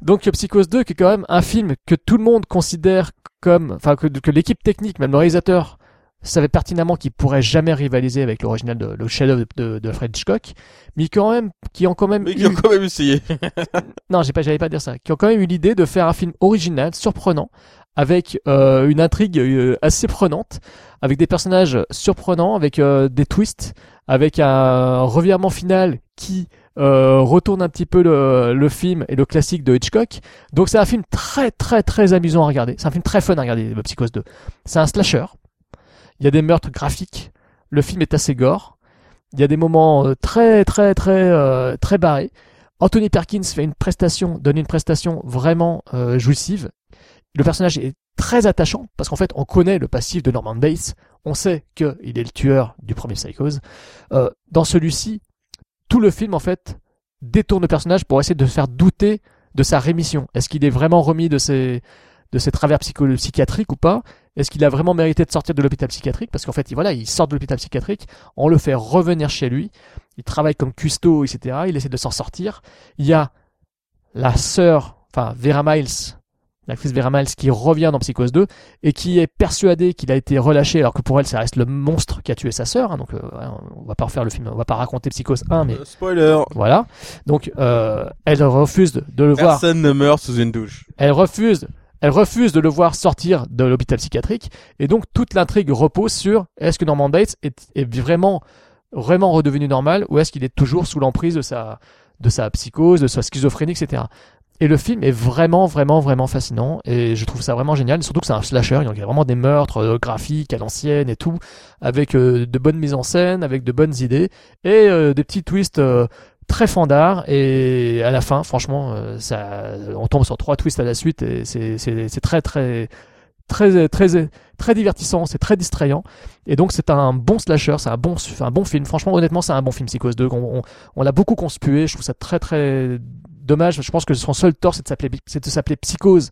Speaker 1: Donc Psychose 2 qui est quand même un film que tout le monde considère comme, enfin que, que l'équipe technique, même le réalisateur, savait pertinemment qu'il pourrait jamais rivaliser avec l'original de le chef-d'œuvre de, de Fred Hitchcock, mais quand même, qui ont quand même
Speaker 2: Mais
Speaker 1: eu,
Speaker 2: ont quand même essayé.
Speaker 1: non, j'ai pas, j'allais pas dire ça, qui ont quand même eu l'idée de faire un film original, surprenant, avec euh, une intrigue euh, assez prenante, avec des personnages surprenants, avec euh, des twists, avec un revirement final qui euh, retourne un petit peu le, le film et le classique de Hitchcock. Donc c'est un film très très très amusant à regarder. C'est un film très fun à regarder, le Psychose 2. C'est un slasher. Il y a des meurtres graphiques. Le film est assez gore. Il y a des moments euh, très très très euh, très barrés. Anthony Perkins fait une prestation, donne une prestation vraiment euh, jouissive. Le personnage est très attachant parce qu'en fait on connaît le passif de Norman Bates. On sait qu'il est le tueur du premier Psychose. Euh, dans celui-ci, tout le film en fait détourne le personnage pour essayer de faire douter de sa rémission. Est-ce qu'il est vraiment remis de ses de ses travers psychiatriques ou pas? Est-ce qu'il a vraiment mérité de sortir de l'hôpital psychiatrique? Parce qu'en fait, il, voilà, il sort de l'hôpital psychiatrique, on le fait revenir chez lui, il travaille comme cuistot, etc. Il essaie de s'en sortir. Il y a la sœur, enfin Vera Miles, l'actrice Vera Miles, qui revient dans Psychose 2 et qui est persuadée qu'il a été relâché, alors que pour elle, ça reste le monstre qui a tué sa sœur. hein. donc, euh, on va pas refaire le film, on va pas raconter Psychose 1, mais
Speaker 2: Euh, spoiler.
Speaker 1: voilà. Donc, euh, elle refuse de, de le voir.
Speaker 2: Personne ne meurt sous une douche.
Speaker 1: Elle refuse, elle refuse de le voir sortir de l'hôpital psychiatrique. Et donc, toute l'intrigue repose sur est-ce que Norman Bates est, vraiment, vraiment redevenu normal ou est-ce qu'il est toujours sous l'emprise de sa, de sa psychose, de sa schizophrénie, etc. Et le film est vraiment, vraiment, vraiment fascinant. Et je trouve ça vraiment génial. Surtout que c'est un slasher. Il y a vraiment des meurtres euh, graphiques à l'ancienne et tout. Avec euh, de bonnes mises en scène, avec de bonnes idées. Et euh, des petits twists très fandards. Et à la fin, franchement, euh, ça, on tombe sur trois twists à la suite. Et c'est, très, très, très, très, très divertissant. C'est très distrayant. Et donc, c'est un bon slasher. C'est un bon, un bon film. Franchement, honnêtement, c'est un bon film, Psychose 2. On, on, on l'a beaucoup conspué. Je trouve ça très, très dommage. Je pense que son seul tort, c'est de s'appeler, c'est de s'appeler Psychose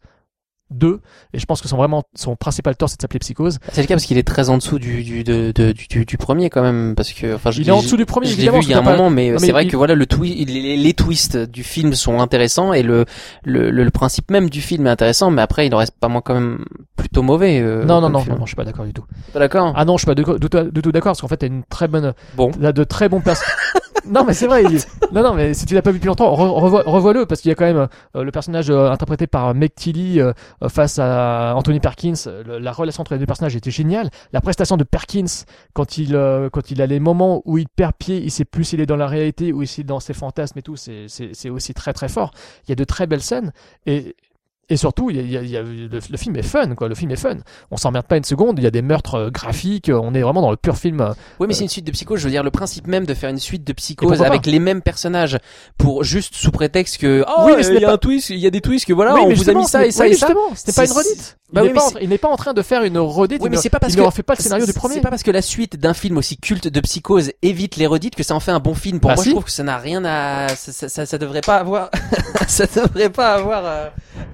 Speaker 1: 2 et je pense que son vraiment son principal tort c'est de s'appeler Psychose.
Speaker 10: C'est le cas parce qu'il est très en dessous du du de, de- du, du, du premier quand même parce que enfin je
Speaker 1: Il est en dessous du premier,
Speaker 10: Je
Speaker 1: évidemment,
Speaker 10: vu il y a un moment mais, c'est vrai
Speaker 1: il-
Speaker 10: que voilà le twi les, les twists du film sont intéressants et le, le le le principe même du film est intéressant mais après il en reste pas moins quand même plutôt mauvais. euh,
Speaker 1: non non non, non non je suis pas d'accord du tout.
Speaker 10: Pas d'accord?
Speaker 1: Ah non je suis pas du tout, tout d'accord parce qu'en fait t'as une très bonne
Speaker 10: Bon.
Speaker 1: t'as de très bons personnages. non mais c'est vrai. il- Non non mais si tu l'as pas vu depuis longtemps re- revois revois-le parce qu'il y a quand même euh, le personnage euh, interprété par Meg Tilly face à Anthony Perkins. euh, la relation entre les deux personnages était géniale. La prestation de Perkins quand il euh, quand il a les moments où il perd pied, il sait plus s'il est dans la réalité ou s'il est dans ses fantasmes et tout. C'est c'est aussi très très fort. Il y a de très belles scènes et et surtout, il y a, il y a- il y a- le, le film est fun, quoi. Le film est fun. On s'emmerde pas une seconde. Il y a des meurtres euh, graphiques. euh, On est vraiment dans le pur film. euh,
Speaker 10: Oui, mais c'est une suite de Psychose. Je veux dire, le principe même de faire une suite de Psychose avec les mêmes personnages pour juste sous prétexte que oh,
Speaker 1: Oui, mais
Speaker 10: il
Speaker 1: n'est
Speaker 10: y a
Speaker 1: pas-
Speaker 10: un twist, il y a des twists que voilà,
Speaker 1: oui,
Speaker 10: on
Speaker 1: mais
Speaker 10: vous a mis ça et ça
Speaker 1: oui,
Speaker 10: et ça.
Speaker 1: justement, C'était pas une redite. Il
Speaker 10: Bah oui,
Speaker 1: n'est
Speaker 10: mais
Speaker 1: pas il pas en train de faire une redite.
Speaker 10: Oui,
Speaker 1: il
Speaker 10: mais c'est pas parce
Speaker 1: il
Speaker 10: que
Speaker 1: ne refait pas le scénario du premier.
Speaker 10: C'est pas parce que la suite d'un film aussi culte de Psychose évite les redites que ça en fait un bon film. Pour
Speaker 1: Bah
Speaker 10: moi,
Speaker 1: si.
Speaker 10: je trouve que ça n'a rien à, ça, ça, ça, ça devrait pas avoir, ça devrait pas avoir.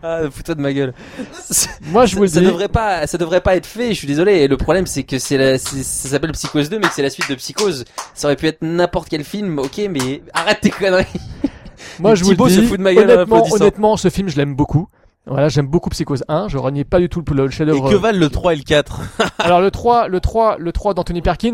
Speaker 10: Euh... Fous-toi de ma gueule.
Speaker 1: Moi, je vous le
Speaker 10: ça
Speaker 1: dis.
Speaker 10: devrait pas, ça devrait pas être fait. Je suis désolé. Et le problème, c'est que c'est la, c'est- ça s'appelle Psychose 2, mais que c'est la suite de Psychose. Ça aurait pu être n'importe quel film, ok, mais arrête tes conneries.
Speaker 1: Moi, je vous le
Speaker 10: se
Speaker 1: dis.
Speaker 10: fout de ma gueule en
Speaker 1: honnêtement, honnêtement, ce film, je l'aime beaucoup. Voilà, j'aime beaucoup Psychose 1. Je renie pas du tout le, le
Speaker 2: Et
Speaker 1: chef-d'œuvre.
Speaker 2: que valent le 3 et le 4
Speaker 1: Alors le 3, le 3, le 3 d'Anthony Perkins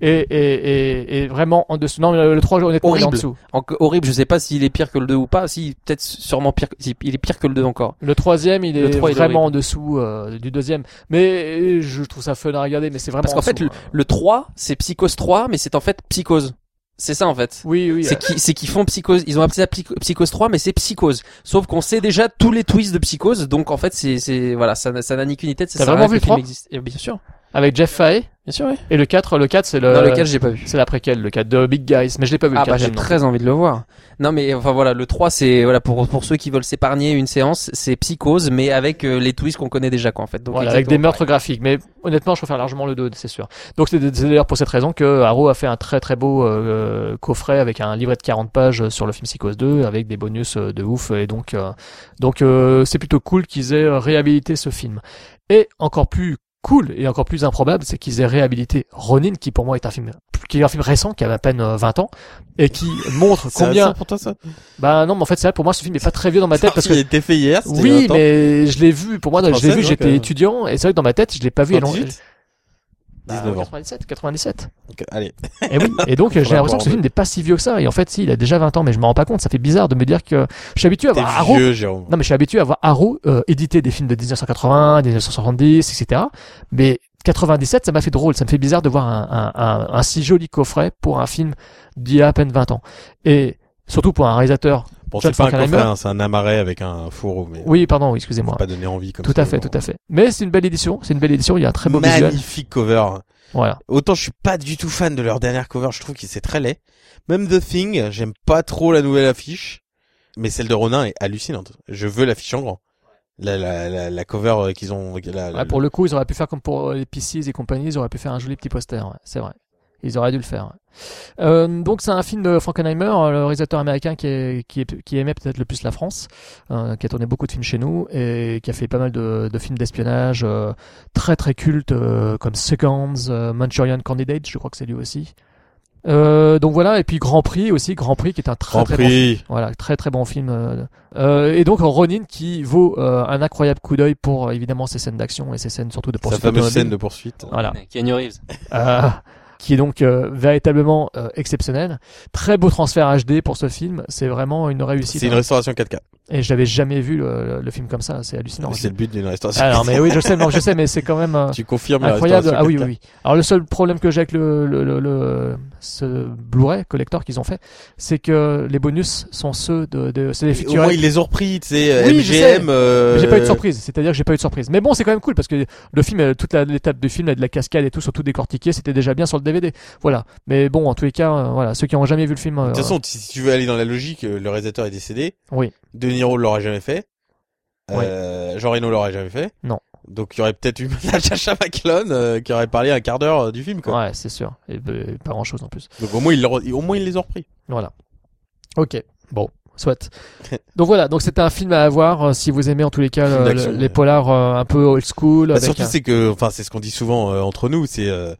Speaker 1: est, est, est vraiment en dessous. Non, le 3, honnêtement, il est en
Speaker 10: Horrible.
Speaker 1: dessous.
Speaker 10: En- horrible. Je sais pas s'il est pire que le 2 ou pas. Si, peut-être sûrement pire. Il est pire que le 2 encore.
Speaker 1: Le troisième, il est
Speaker 10: Le trois, il est
Speaker 1: vraiment en
Speaker 10: horrible.
Speaker 1: dessous euh, du deuxième. Mais je trouve ça fun à regarder, mais c'est vraiment
Speaker 10: Parce qu'en
Speaker 1: en
Speaker 10: fait, le,
Speaker 1: hein.
Speaker 10: le 3, c'est Psychose 3, mais c'est en fait Psychose. C'est ça en fait.
Speaker 1: Oui, oui.
Speaker 10: C'est
Speaker 1: euh,
Speaker 10: qui, c'est qu'ils font Psychose. Ils ont appelé ça Psycho- Psychose 3, mais c'est Psychose. Sauf qu'on sait déjà tous les twists de Psychose, donc en fait, c'est, c'est, voilà, ça, n'a- ça n'a ni qu'une tête.
Speaker 1: T'as vraiment vu le
Speaker 10: film
Speaker 1: 3?
Speaker 10: existe. Et bien sûr.
Speaker 1: avec Jeff Fahey.
Speaker 10: Bien sûr, oui.
Speaker 1: Et le 4, le 4, c'est le.
Speaker 10: Dans lequel j'ai pas vu.
Speaker 1: C'est la préquelle, le 4 de Big Guys. Mais je l'ai pas vu le
Speaker 10: Ah bah j'ai
Speaker 1: 4 non.
Speaker 10: très envie de le voir. Non mais enfin voilà, le 3 c'est voilà pour pour ceux qui veulent s'épargner une séance, c'est Psychose mais avec euh, les twists qu'on connaît déjà quoi en fait. Donc
Speaker 1: Voilà, avec des meurtres graphiques. Mais honnêtement, je préfère largement le 2, c'est sûr. Donc c'est d'ailleurs pour cette raison que Arrow a fait un très très beau euh, coffret avec un livret de 40 pages sur le film Psychose 2 avec des bonus euh, de ouf. Et donc euh, donc euh, c'est plutôt cool qu'ils aient euh, réhabilité ce film. Et encore plus cool et encore plus improbable, c'est qu'ils aient réhabilité Ronin, qui pour moi est un film qui est un film récent, qui a à peine euh, 20 ans, et qui montre combien.
Speaker 2: pour toi ça?
Speaker 1: Bah non, mais en fait c'est vrai, pour moi ce film est pas très vieux dans ma tête parce que
Speaker 2: il a été fait hier.
Speaker 1: oui,
Speaker 2: 20 ans.
Speaker 1: mais je l'ai vu. Pour moi, je l'ai vu. J'étais
Speaker 2: euh,
Speaker 1: étudiant et c'est vrai que dans ma tête, je l'ai pas vu. À long-
Speaker 2: 98?
Speaker 1: Bah,
Speaker 2: 19 ans.
Speaker 1: 97, 97.
Speaker 2: Donc, allez.
Speaker 1: Et oui. Et donc j'ai
Speaker 2: Faudra
Speaker 1: l'impression que ce film n'est pas si vieux que ça. Et en fait, si, il a déjà 20 ans, mais je me rends pas compte. Ça fait bizarre de me dire que je suis habitué à voir Arrow.
Speaker 2: vieux.
Speaker 1: Non, mais je suis habitué à voir Arrow euh, éditer des films de 1980, 1970, etc. Mais 97, ça m'a fait drôle. Ça me fait bizarre de voir un, un, un, un si joli coffret pour un film d'il y a à peine 20 ans. Et surtout pour un réalisateur.
Speaker 2: Bon, c'est pas un coffret, hein, c'est un amarret avec un fourreau, mais
Speaker 1: Oui, pardon, oui, excusez-moi.
Speaker 2: pas donné envie comme
Speaker 1: Tout
Speaker 2: ça
Speaker 1: à fait, tout à fait. Mais c'est une belle édition. C'est une belle édition. Il y a un très beau visuel.
Speaker 2: Magnifique cover.
Speaker 1: Voilà.
Speaker 2: Autant je suis pas du tout fan de leur dernière cover, je trouve que c'est très laid. Même The Thing, j'aime pas trop la nouvelle affiche, mais celle de Ronin est hallucinante. Je veux l'affiche en grand. La, la, la, la cover euh, qu'ils ont, la,
Speaker 1: Ouais, pour le coup, ils auraient pu faire comme pour euh, les PCs et compagnie, ils auraient pu faire un joli petit poster, ouais, c'est vrai. Ils auraient dû le faire. Euh, donc c'est un film de Frankenheimer, euh, le réalisateur américain qui, est, qui, est, qui aimait peut-être le plus la France, euh, qui a tourné beaucoup de films chez nous et qui a fait pas mal de, de films d'espionnage euh, très très cultes euh, comme Seconds, euh, Manchurian Candidate, je crois que c'est lui aussi. Euh, donc voilà, et puis Grand Prix aussi, Grand Prix qui est un très
Speaker 2: Grand
Speaker 1: très bon
Speaker 2: Prix.
Speaker 1: voilà, très très bon film. et donc Ronin qui vaut euh, un incroyable coup d'œil pour évidemment ses scènes d'action et ses scènes surtout de
Speaker 2: Sa
Speaker 1: poursuite
Speaker 2: fameuse
Speaker 1: automobile.
Speaker 2: scène de poursuite.
Speaker 1: Voilà.
Speaker 10: Keanu Reeves.
Speaker 1: Qui est donc euh, véritablement euh, exceptionnel. Très beau transfert HD pour ce film, c'est vraiment une réussite.
Speaker 2: C'est une
Speaker 1: hein.
Speaker 2: restauration 4K.
Speaker 1: Et j'avais jamais vu le, le film comme ça, c'est hallucinant.
Speaker 2: C'est le but d'une restauration.
Speaker 1: Alors mais oui, je sais, non, je sais, mais c'est quand même euh,
Speaker 2: Tu confirmes
Speaker 1: incroyable. Ah oui,
Speaker 2: 4K.
Speaker 1: oui, oui. Alors le seul problème que j'ai avec le, le, le, le- ce Blu-ray collector qu'ils ont fait, c'est que les bonus sont ceux de, de c'est des
Speaker 2: Au
Speaker 1: featurettes.
Speaker 2: moins ils les ont repris, tu sais,
Speaker 1: Oui, je.
Speaker 2: MGM. euh,
Speaker 1: J'ai pas eu de surprise, c'est-à-dire que j'ai pas eu de surprise. Mais bon, c'est quand même cool parce que le film, euh, toute l'étape du film, là, de la cascade et tout, surtout décortiqué, c'était déjà bien sur le DVD. Voilà. Mais bon, en tous les cas, euh, voilà, ceux qui ont jamais vu le film. euh,
Speaker 2: De toute façon, si tu veux aller dans la logique, euh, le réalisateur est décédé.
Speaker 1: Oui.
Speaker 2: De Niro l'aurait jamais fait. Euh, Jean Reno l'aurait jamais fait.
Speaker 1: Non.
Speaker 2: Donc il y aurait peut-être eu Natasha McClone euh, qui aurait parlé un quart d'heure euh, du film, quoi.
Speaker 1: ouais, c'est sûr. Et euh, pas grand-chose en plus.
Speaker 2: Donc au moins au moins ils les ont repris.
Speaker 1: Voilà. Ok. Bon. Soit. Donc voilà, donc c'était un film à avoir euh, si vous aimez en tous les cas
Speaker 2: Film d'action,
Speaker 1: les
Speaker 2: ouais.
Speaker 1: polars euh, un peu old school.
Speaker 2: Bah,
Speaker 1: avec
Speaker 2: surtout
Speaker 1: un-
Speaker 2: c'est que, enfin c'est ce qu'on dit souvent euh, entre nous, c'est euh,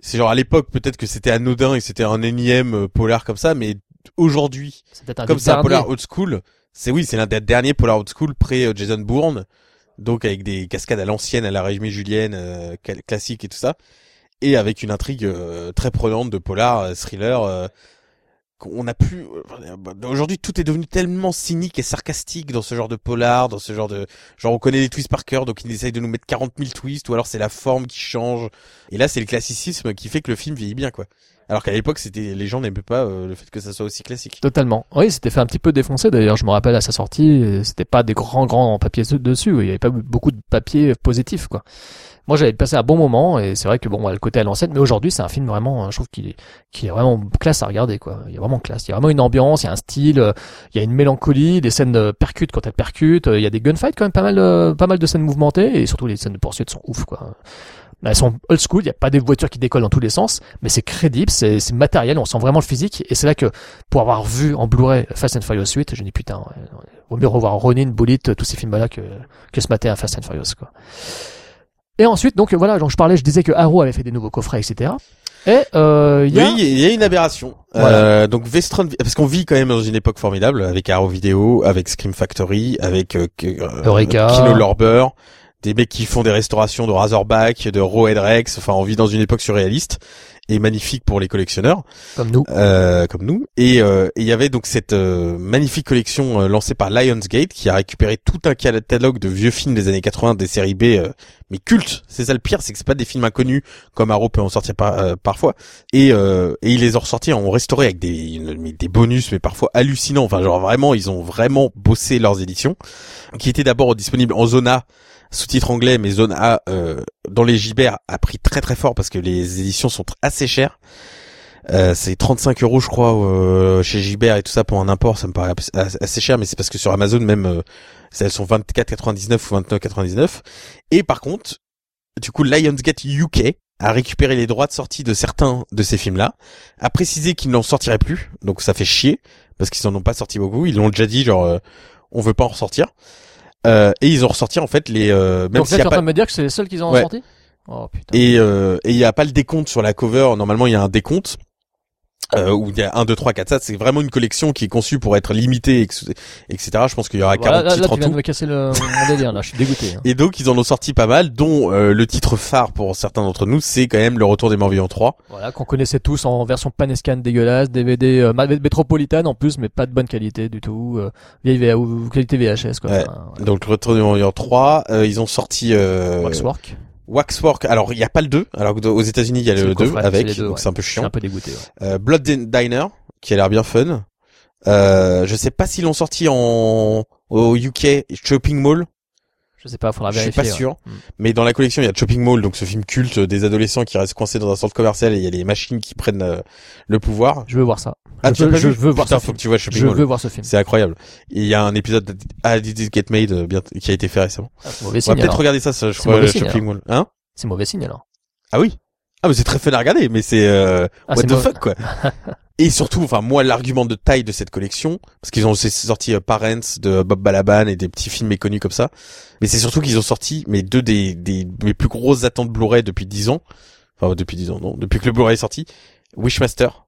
Speaker 2: c'est genre à l'époque peut-être que c'était anodin et c'était un énième euh, polar comme ça, mais aujourd'hui
Speaker 1: c'est peut-être un
Speaker 2: comme
Speaker 1: des
Speaker 2: c'est un
Speaker 1: derniers.
Speaker 2: polar old school, c'est oui c'est l'un des derniers polar old school pré euh, Jason Bourne, donc avec des cascades à l'ancienne, à la Rémi Julienne, euh, cla- classique et tout ça, et avec une intrigue euh, très prenante de polar euh, thriller. euh, qu'on a plus euh, aujourd'hui tout est devenu tellement cynique et sarcastique dans ce genre de polar dans ce genre de genre on connaît les twists par cœur donc ils essayent de nous mettre 40 000 twists ou alors c'est la forme qui change. Et là c'est le classicisme qui fait que le film vieillit bien quoi alors qu'à l'époque c'était les gens n'aimaient pas euh, le fait que ça soit aussi classique
Speaker 1: Totalement. Oui, c'était fait un petit peu défoncer d'ailleurs. Je me rappelle à sa sortie, c'était pas des grands grands papiers de- dessus. Il y avait pas beaucoup de papiers positifs quoi. Moi, j'avais passé un bon moment et c'est vrai que bon, le côté à l'ancienne, mais aujourd'hui, c'est un film vraiment, euh, je trouve qu'il est, est vraiment classe à regarder quoi. Il a vraiment classe. Il y a vraiment une ambiance, il y a un style, euh, il y a une mélancolie, des scènes percutes quand elles percutent. euh, Il y a des gunfights quand même pas mal, pas mal de scènes mouvementées et surtout les scènes de poursuite sont ouf quoi. Elles sont old school, il n'y a pas des voitures qui décollent dans tous les sens, mais c'est crédible, c'est c'est matériel, on sent vraiment le physique, et c'est là que, pour avoir vu en Blu-ray Fast and Furious 8, je dis putain, ouais, vaut mieux revoir Ronin, Bullet, tous ces films-là que, que se mater un Fast and Furious, quoi. Et ensuite, donc voilà, donc je parlais, je disais que Arrow avait fait des nouveaux coffrets, etc. Et euh, y a...
Speaker 2: Oui, il y a une aberration.
Speaker 1: Voilà.
Speaker 2: Euh, donc Vestron, parce qu'on vit quand même dans une époque formidable avec Arrow Video, avec Scream Factory, avec euh, euh,
Speaker 1: Eureka.
Speaker 2: Kino Lorber, des mecs qui font des restaurations de Razorback, de Head Rex. Enfin, on vit dans une époque surréaliste et magnifique pour les collectionneurs
Speaker 1: comme nous.
Speaker 2: euh, comme nous. Et euh, il y avait donc cette euh, magnifique collection euh, lancée par Lionsgate qui a récupéré tout un catalogue de vieux films des années 80, des séries B, euh, mais cultes. C'est ça le pire, c'est que c'est pas des films inconnus comme Arrow peut en sortir par, euh, parfois. Et euh, et ils les ont ressortis, ont restauré avec des des bonus, mais parfois hallucinants. Enfin, genre vraiment, ils ont vraiment bossé leurs éditions, qui étaient d'abord disponibles en zone A sous-titre anglais, mais zone A euh, dans les Gibert a pris très très fort parce que les éditions sont assez chères. Euh, c'est 35 euros je crois euh, chez Gibert et tout ça pour un import, ça me paraît assez cher, mais c'est parce que sur Amazon même euh, elles sont 24,99 ou 29,99. Et par contre, du coup Lionsgate UK a récupéré les droits de sortie de certains de ces films-là, a précisé qu'ils n'en sortiraient plus, donc ça fait chier parce qu'ils en ont pas sorti beaucoup. Ils l'ont déjà dit genre euh, on veut pas en ressortir. Euh, et ils ont ressorti en fait les euh, même
Speaker 1: Donc là, tu es en train de me dire que c'est les seuls qu'ils ont
Speaker 2: Ouais.
Speaker 1: sorti Oh putain.
Speaker 2: et euh, et il y a pas le décompte sur la cover. Normalement, il y a un décompte euh, où il y a 1, 2, 3, 4, ça. C'est vraiment une collection qui est conçue pour être limitée, etc. Je pense qu'il y aura 40
Speaker 1: Voilà, là, là,
Speaker 2: titres en
Speaker 1: tu viens
Speaker 2: tout.
Speaker 1: de me casser le mon délire là, je suis dégoûté. hein.
Speaker 2: Et donc, ils en ont sorti pas mal, dont euh, le titre phare pour certains d'entre nous, c'est quand même Le Retour des Morts Vivants 3.
Speaker 1: Voilà, qu'on connaissait tous en version Panescan dégueulasse, DVD euh, métropolitaine en plus, mais pas de bonne qualité du tout, euh, vieille VA ou qualité VHS quoi.
Speaker 2: Ouais.
Speaker 1: Enfin,
Speaker 2: Donc, Le Retour des Morts Vivants 3, euh, ils ont sorti euh,
Speaker 1: Waxwork.
Speaker 2: Waxwork. Alors, il y a pas le 2, alors que aux États-Unis, il y a le
Speaker 1: le
Speaker 2: 2
Speaker 1: coffret, c'est
Speaker 2: avec,
Speaker 1: deux,
Speaker 2: donc
Speaker 1: ouais.
Speaker 2: c'est un peu chiant.
Speaker 1: un peu dégoûté. ouais.
Speaker 2: Euh, Blood Diner, qui a l'air bien fun. Euh, je sais pas s'ils l'ont sorti en au UK Shopping Mall.
Speaker 1: Je sais pas, faudra
Speaker 2: Je suis
Speaker 1: vérifier.
Speaker 2: pas sûr.
Speaker 1: Mm.
Speaker 2: Mais dans la collection, il y a Shopping Mall, donc ce film culte des adolescents qui restent coincés dans un centre commercial et il y a les machines qui prennent euh, le pouvoir.
Speaker 1: Je veux voir ça.
Speaker 2: Ah,
Speaker 1: je
Speaker 2: tu
Speaker 1: veux, je veux voir
Speaker 2: Putain,
Speaker 1: ce
Speaker 2: faut
Speaker 1: film.
Speaker 2: que tu vois Shopping
Speaker 1: Je
Speaker 2: Mall.
Speaker 1: veux voir ce film.
Speaker 2: C'est incroyable. Et il y a un épisode de Ah, Did It Get Made euh, bien, qui a été fait récemment.
Speaker 1: Ah,
Speaker 2: On va peut-être regarder ça, ça je crois,
Speaker 1: mauvais
Speaker 2: le
Speaker 1: signe,
Speaker 2: Shopping Mall. Hein?
Speaker 1: C'est mauvais signe alors.
Speaker 2: Ah oui. Ah mais c'est très fun à regarder, mais c'est euh,
Speaker 1: Ah,
Speaker 2: what
Speaker 1: c'est
Speaker 2: the
Speaker 1: mauvais.
Speaker 2: fuck quoi. Et surtout, enfin moi l'argument de taille de cette collection, parce qu'ils ont aussi sorti euh, Parents de Bob Balaban et des petits films méconnus comme ça, mais c'est surtout qu'ils ont sorti mais deux des, des mes plus grosses attentes Blu-ray depuis 10 ans, enfin depuis 10 ans non, depuis que le Blu-ray est sorti, Wishmaster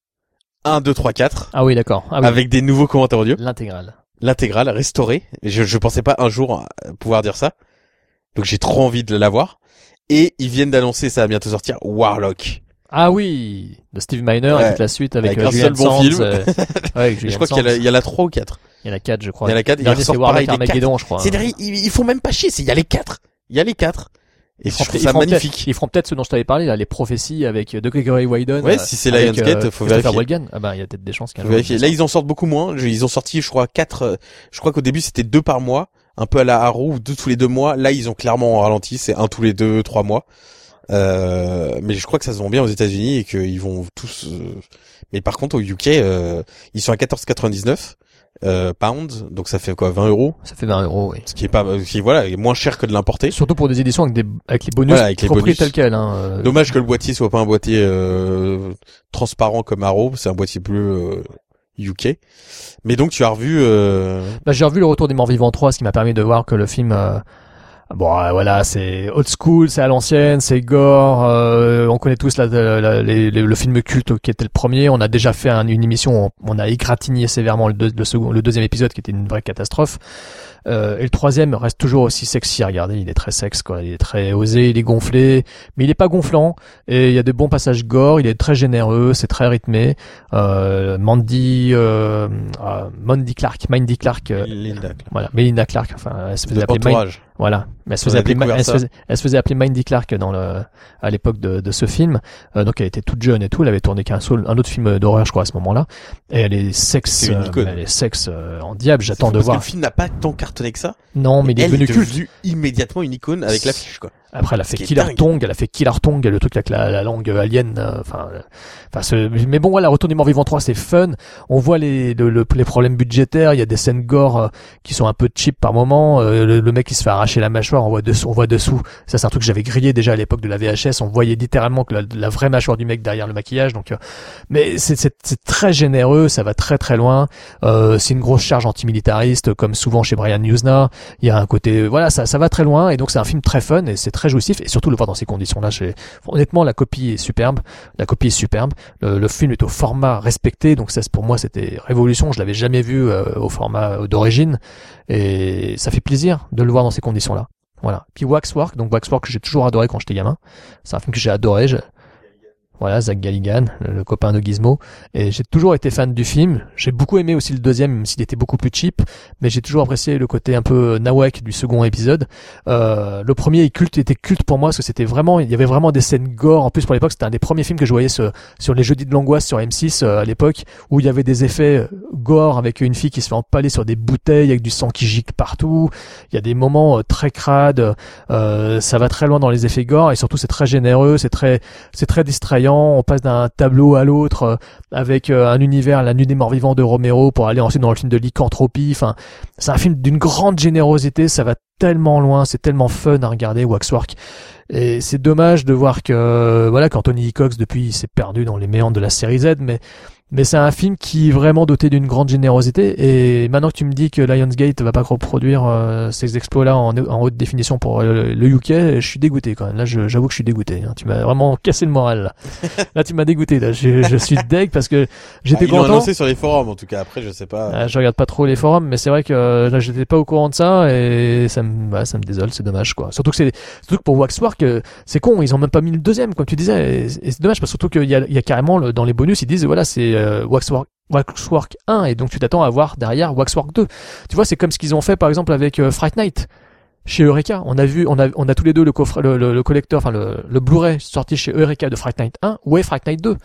Speaker 2: 1, 2, 3, 4,
Speaker 1: Ah oui, d'accord. Ah oui.
Speaker 2: avec des nouveaux commentaires audio,
Speaker 1: l'intégrale.
Speaker 2: l'intégrale restaurée. Je, je pensais pas un jour euh, pouvoir dire ça, donc j'ai trop envie de l'avoir. Et ils viennent d'annoncer, ça va bientôt sortir, Warlock.
Speaker 1: Ah oui, de Steve Miner
Speaker 2: Ouais.
Speaker 1: et toute la suite avec,
Speaker 2: Avec
Speaker 1: euh,
Speaker 2: un
Speaker 1: Julian
Speaker 2: seul bon
Speaker 1: Sands,
Speaker 2: film.
Speaker 1: euh, ouais,
Speaker 2: je crois qu'il y, a la- il y en a 3 ou 4.
Speaker 1: Il y en a quatre, je crois.
Speaker 2: Il y en a quatre,
Speaker 1: Le
Speaker 2: ils
Speaker 1: dernier,
Speaker 2: ressortent
Speaker 1: c'est Armageddon, je crois.
Speaker 2: C'est derrière, ils, ils font même pas chier, il y a les 4. Il y a les 4. Et je
Speaker 1: Ils
Speaker 2: trouve ça magnifique.
Speaker 1: Ils feront peut-être ce dont je t'avais parlé, là, les prophéties avec euh, de Gregory Whedon.
Speaker 2: Ouais,
Speaker 1: euh,
Speaker 2: si c'est Lionsgate,
Speaker 1: euh,
Speaker 2: faut vérifier.
Speaker 1: Walken. Ah bah, il y a peut-être des chances jour,
Speaker 2: vérifier.
Speaker 1: ils
Speaker 2: Là, ils en sortent beaucoup moins. Ils ont sorti, je crois, 4 Je crois qu'au début c'était deux par mois, un peu à la ou deux tous les deux mois. Là, ils ont clairement ralenti, c'est un tous les deux, trois mois. Euh, mais je crois que ça se vend bien aux États-Unis et qu'ils vont tous. euh, Mais par contre, au UK, euh, ils sont à 14,99 euh, pounds, donc ça fait quoi, 20 euros,
Speaker 1: Ça fait 20 euros, oui.
Speaker 2: ce qui est pas, ce qui voilà, est moins cher que de l'importer.
Speaker 1: Surtout pour des éditions avec des, avec les bonus
Speaker 2: Voilà, avec les
Speaker 1: repris
Speaker 2: bonus.
Speaker 1: tels quels, hein. euh,
Speaker 2: Dommage que le boîtier soit pas un boîtier euh, transparent comme Arrow, c'est un boîtier bleu euh, UK. Mais donc tu as revu. Euh...
Speaker 1: Bah, j'ai revu le Retour des Morts Vivants 3, ce qui m'a permis de voir que le film. Euh, Bon, euh, voilà, c'est old school, c'est à l'ancienne, c'est gore. euh, on connaît tous la, la- la- les- les- le film culte qui était le premier. On a déjà fait un- une émission, où on, a égratigné sévèrement le, deux- le second, le deuxième épisode qui était une vraie catastrophe. Euh, et le troisième reste toujours aussi sexy à regarder. Il est très sexe, quoi. Il est très osé, il est gonflé, mais il est pas gonflant. Et il y a des bons passages gore. Il est très généreux, c'est très rythmé. Euh, Mandy, euh, euh, Mandy Clark, Mindy Clark. euh,
Speaker 2: Linda Clark.
Speaker 1: voilà, Melinda Clark. Enfin, elle se faisait
Speaker 2: De
Speaker 1: appeler voilà, mais elle se faisait appeler, elle se faisait, elle se faisait appeler Mindy Clark dans le, à l'époque de, de ce film. Euh, donc elle était toute jeune et tout. Elle avait tourné qu'un seul, un autre film d'horreur, je crois, à ce moment-là. Et elle est sexe, euh, elle est sexe euh, en diable. J'attends de
Speaker 2: parce
Speaker 1: voir.
Speaker 2: Que le film n'a pas tant cartonné que ça.
Speaker 1: Non, mais il est
Speaker 2: Elle
Speaker 1: devenu
Speaker 2: est
Speaker 1: culte.
Speaker 2: immédiatement une icône avec l'affiche, quoi.
Speaker 1: Après, elle a fait Killer. Tongue, elle a fait Killer Tongue, le truc avec la, la langue alien. euh, Enfin, euh, enfin, ce- mais bon, voilà, Retour des Morts Vivants 3, c'est fun. On voit les, le- le- les problèmes budgétaires. Il y a des scènes gore euh, qui sont un peu cheap par moment. Euh, le, le mec qui se fait arracher la mâchoire, on voit dessous. On voit dessous. Ça, c'est un truc que j'avais grillé déjà à l'époque de la VHS. On voyait littéralement que la, la vraie mâchoire du mec derrière le maquillage. Donc, mais c'est c'est- c'est très généreux. Ça va très très loin. Euh, c'est une grosse charge antimilitariste, comme souvent chez Brian Usna. Il y a un côté, voilà, ça, ça va très loin. Et donc, c'est un film très fun et c'est très jouissif. Et surtout, le voir dans ces conditions-là, j'ai- honnêtement, la copie est superbe. La copie est superbe. Le, le film est au format respecté. Donc, ça, pour moi, c'était révolution. Je l'avais jamais vu euh, au format euh, d'origine. Et ça fait plaisir de le voir dans ces conditions-là. Voilà. Puis Waxwork, donc Waxwork que j'ai toujours adoré quand j'étais gamin. C'est un film que j'ai adoré. Voilà, Zach Galligan, le, copain de Gizmo. Et j'ai toujours été fan du film. J'ai beaucoup aimé aussi le deuxième, même s'il était beaucoup plus cheap. Mais j'ai toujours apprécié le côté un peu nawak du second épisode. Euh, le premier culte, était culte pour moi parce que c'était vraiment, il y avait vraiment des scènes gore. En plus, pour l'époque, c'était un des premiers films que je voyais sur, les jeudis de l'angoisse sur M6 euh, à l'époque, où il y avait des effets euh, gore avec une fille qui se fait empaler sur des bouteilles avec du sang qui gicle partout. Il y a des moments euh, très crades. Euh, ça va très loin dans les effets gore et surtout c'est très généreux, c'est très, c'est très distrayant. On passe d'un tableau à l'autre euh, avec euh, un univers, la nuit des morts vivants de Romero pour aller ensuite dans le film de lycanthropie. Enfin, c'est un film d'une grande générosité. Ça va tellement loin, c'est tellement fun à regarder Waxwork. Et c'est dommage de voir que voilà qu'Anthony Cox depuis s'est perdu dans les méandres de la série Z, mais mais c'est un film qui est vraiment doté d'une grande générosité. Et maintenant que tu me dis que Lionsgate va pas reproduire euh, ces exploits-là en, en haute définition pour euh, le UK, je suis dégoûté quand même. Là, j'avoue que je suis dégoûté. hein. Tu m'as vraiment cassé le moral. Là, là tu m'as dégoûté. Là, je, je suis deg parce que j'étais
Speaker 2: Ah,
Speaker 1: content.
Speaker 2: annoncé sur les forums, en tout cas. Après, je sais pas.
Speaker 1: Ah, je regarde pas trop les forums, mais c'est vrai que euh, là, j'étais pas au courant de ça et ça me, bah, ça me désole, c'est dommage quoi. Surtout que c'est, surtout que pour Waxwork, euh, c'est con, ils ont même pas mis le deuxième, comme tu disais, et, et c'est dommage parce que surtout qu'il y a, il y a carrément le- dans les bonus, ils disent voilà, c'est euh, Waxwork. Waxwork 1 et donc tu t'attends à voir derrière Waxwork 2. Tu vois, c'est comme ce qu'ils ont fait par exemple avec euh, Fright Night chez Eureka. On a vu, on a, on a tous les deux le coffre, le, le, le collecteur, enfin le, le Blu-ray sorti chez Eureka de Fright Night 1. Où est Fright Night 2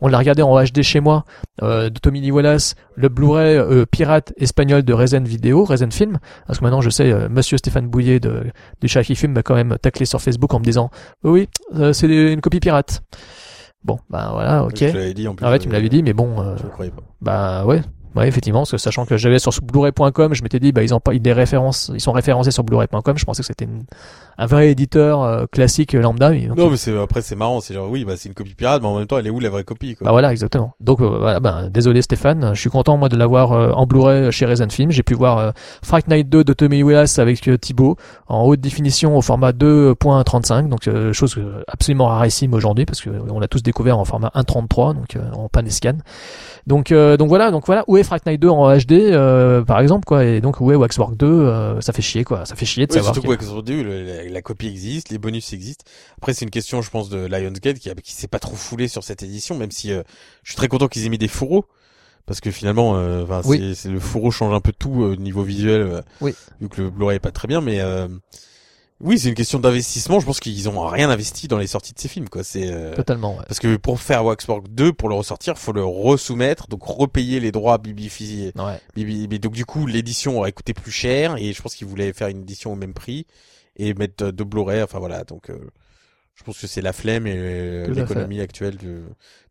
Speaker 1: On l'a regardé en HD chez moi euh, de Tommy Lee Wallace, le Blu-ray pirate espagnol de Rezen Video, Rezen Film. Parce que maintenant je sais, Monsieur Stéphane Bouillet de du Shaky Film m'a quand même taclé sur Facebook en me disant oui, c'est une copie pirate. Bon, ben voilà, ok.
Speaker 2: Je te l'avais dit en plus.
Speaker 1: Ah ouais, tu me l'avais dit, mais bon. euh,
Speaker 2: Je ne croyais pas.
Speaker 1: bah ouais. Ouais, effectivement, parce que sachant que j'avais sur blu-ray.com, je m'étais dit, bah, ils ont pas, ils, des références, ils sont référencés sur blu-ray.com, je pensais que c'était un vrai éditeur euh, classique euh, lambda. mais donc,
Speaker 2: Non, mais c'est, après, c'est marrant. C'est genre, oui, bah, c'est une copie pirate, mais en même temps, elle est où la vraie copie, quoi?
Speaker 1: Bah voilà, exactement. Donc euh, voilà, ben désolé Stéphane, je suis content moi de l'avoir euh, en Blu-ray chez Reason Film. J'ai pu voir euh, Fright Night 2 de Tommy Willis avec euh, Thibaut en haute définition au format 2.35, donc euh, chose euh, absolument rarissime aujourd'hui parce que on l'a tous découvert en format 1.33, donc euh, en panescan. Donc euh, donc voilà, donc voilà, où est Fright Night 2 en HD euh, par exemple quoi, et donc où est Waxwork 2, euh, ça fait chier quoi, ça fait chier de
Speaker 2: Oui,
Speaker 1: savoir.
Speaker 2: surtout
Speaker 1: que-
Speaker 2: que Wax World 2, le- la, la copie existe, les bonus existent. Après, c'est une question, je pense, de Lionsgate qui, qui s'est pas trop foulé sur cette édition, même si euh, je suis très content qu'ils aient mis des fourreaux. Parce que finalement, euh,
Speaker 1: Oui.
Speaker 2: c'est, le fourreau change un peu tout euh, au niveau visuel, euh,
Speaker 1: Oui.
Speaker 2: vu que le Blu-ray est pas très bien, mais euh, oui, c'est une question d'investissement. Je pense qu'ils ont rien investi dans les sorties de ces films, quoi. C'est euh,
Speaker 1: Totalement. Ouais.
Speaker 2: parce que pour faire Waxwork 2, pour le ressortir, faut le resoumettre, donc repayer les droits Bibi
Speaker 1: Ouais.
Speaker 2: Bibi- Mais donc du coup, l'édition aurait coûté plus cher et je pense qu'ils voulaient faire une édition au même prix et mettre euh, deux Blu-ray. Enfin voilà, donc euh, je pense que c'est la flemme et euh,
Speaker 1: à
Speaker 2: l'économie actuelle du,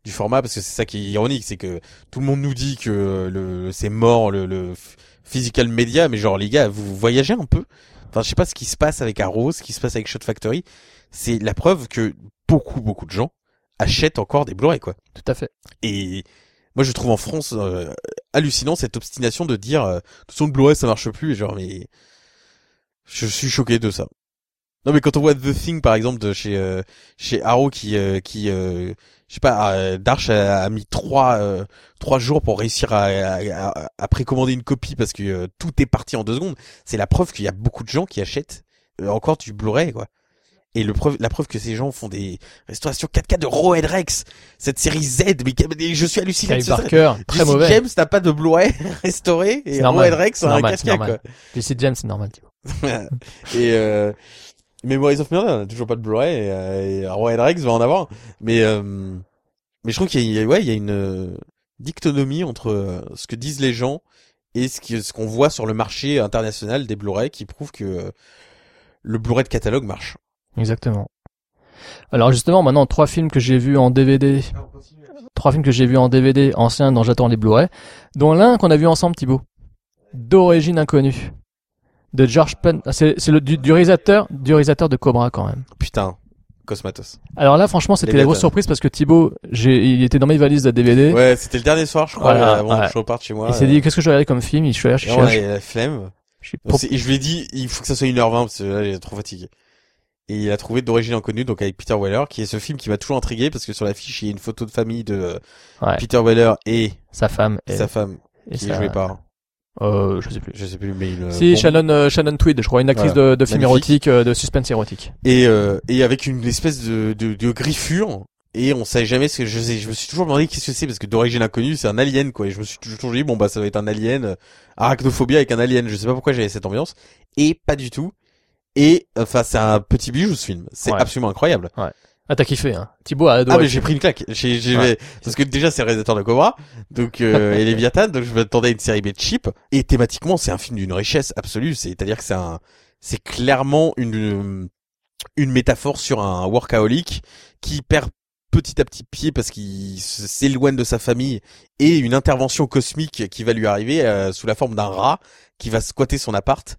Speaker 2: du format parce que c'est ça qui est ironique, c'est que tout le monde nous dit que le c'est mort le, le physical media, mais genre les gars, vous voyagez un peu? Enfin, je sais pas ce qui se passe avec Arrow, ce qui se passe avec Shot Factory. C'est la preuve que beaucoup beaucoup de gens achètent encore des Blu-ray quoi.
Speaker 1: Tout à fait.
Speaker 2: Et moi, je trouve en France euh, hallucinant cette obstination de dire euh, de toute façon le Blu-ray ça marche plus et genre mais je suis choqué de ça. Non mais quand on voit The Thing par exemple de chez euh, chez Arrow qui euh, qui euh, je sais pas euh, Darch a, a mis trois euh, trois jours pour réussir à, à, à- à précommander une copie parce que euh, tout est parti en deux secondes. C'est la preuve qu'il y a beaucoup de gens qui achètent euh, encore du Blu-ray quoi. Et le preuve, la preuve que ces gens font des restaurations 4K de Rawhead Rex, cette série Z, mais, je suis halluciné. Ce-
Speaker 1: Barker, très
Speaker 2: Jesse
Speaker 1: mauvais.
Speaker 2: James n'a pas de Blu-ray restauré et. Rawhead Rex a un
Speaker 1: normal.
Speaker 2: quoi.
Speaker 1: Jesse James, c'est normal.
Speaker 2: Et euh, Memories of Murder, on a toujours pas de Blu-ray et, euh, et Rex va en avoir. Mais euh, mais je trouve qu'il y a, ouais, il y a une euh, dictonomie entre euh, ce que disent les gens et ce qu'on voit sur le marché international des Blu-ray qui prouve que euh, le Blu-ray de catalogue marche.
Speaker 1: Exactement. Alors justement, maintenant, trois films que j'ai vus en DVD. Trois films que j'ai vus en DVD anciens dont j'attends les Blu-ray. Dont l'un qu'on a vu ensemble, Thibaut. D'origine inconnue. De George Penn. Ah, C'est, c'est le, du, du réalisateur, du réalisateur de Cobra quand même.
Speaker 2: Putain, Cosmatos.
Speaker 1: Alors là, franchement, c'était la grosse surprise parce que Thibaut, j'ai, il était dans mes valises de DVD.
Speaker 2: Ouais, c'était le dernier soir, je crois,
Speaker 1: Voilà,
Speaker 2: avant
Speaker 1: ouais.
Speaker 2: que je reparte chez moi.
Speaker 1: Il s'est dit, qu'est-ce que je vais regarder comme film? Il je suis allé
Speaker 2: Et
Speaker 1: chercher.
Speaker 2: on a la flemme.
Speaker 1: Je suis
Speaker 2: je lui ai dit, il faut que ça soit 1h20 parce que là, j'ai trop fatigué. Et il a trouvé d'origine inconnue, donc avec Peter Weller, qui est ce film qui m'a toujours intrigué parce que sur l'affiche, il y a une photo de famille de euh,
Speaker 1: Ouais.
Speaker 2: Peter Weller et
Speaker 1: sa femme. Et,
Speaker 2: sa femme,
Speaker 1: et
Speaker 2: qui est jouée par,
Speaker 1: Euh, je sais plus.
Speaker 2: je sais plus, mais une...
Speaker 1: Si,
Speaker 2: bon.
Speaker 1: Shannon, euh, Shannon Tweed, je crois, une actrice
Speaker 2: Voilà.
Speaker 1: de, de film érotique, euh, de suspense érotique.
Speaker 2: Et, euh, et avec une espèce de, de, de griffure. Et on savait jamais ce que je sais. Je me suis toujours demandé qu'est-ce que c'est parce que d'origine inconnue, c'est un alien quoi. Et je me suis toujours dit bon bah ça va être un alien, euh, arachnophobie avec un alien. Je sais pas pourquoi j'avais cette ambiance. Et pas du tout. Et enfin c'est un petit bijou ce film. C'est
Speaker 1: Ouais.
Speaker 2: absolument incroyable.
Speaker 1: Ah, t'as kiffé, hein. Thibaut a adoré.
Speaker 2: Ah mais j'ai pris une claque. J'ai, j'ai,
Speaker 1: Ouais.
Speaker 2: parce que déjà c'est le réalisateur de Cobra, donc euh, et Léviathan, donc je m'attendais à une série B cheap. Et thématiquement c'est un film d'une richesse absolue. C'est-à-dire que c'est un, c'est clairement une une métaphore sur un workaholic qui perd petit à petit pied parce qu'il s'éloigne de sa famille et une intervention cosmique qui va lui arriver euh, sous la forme d'un rat qui va squatter son appart.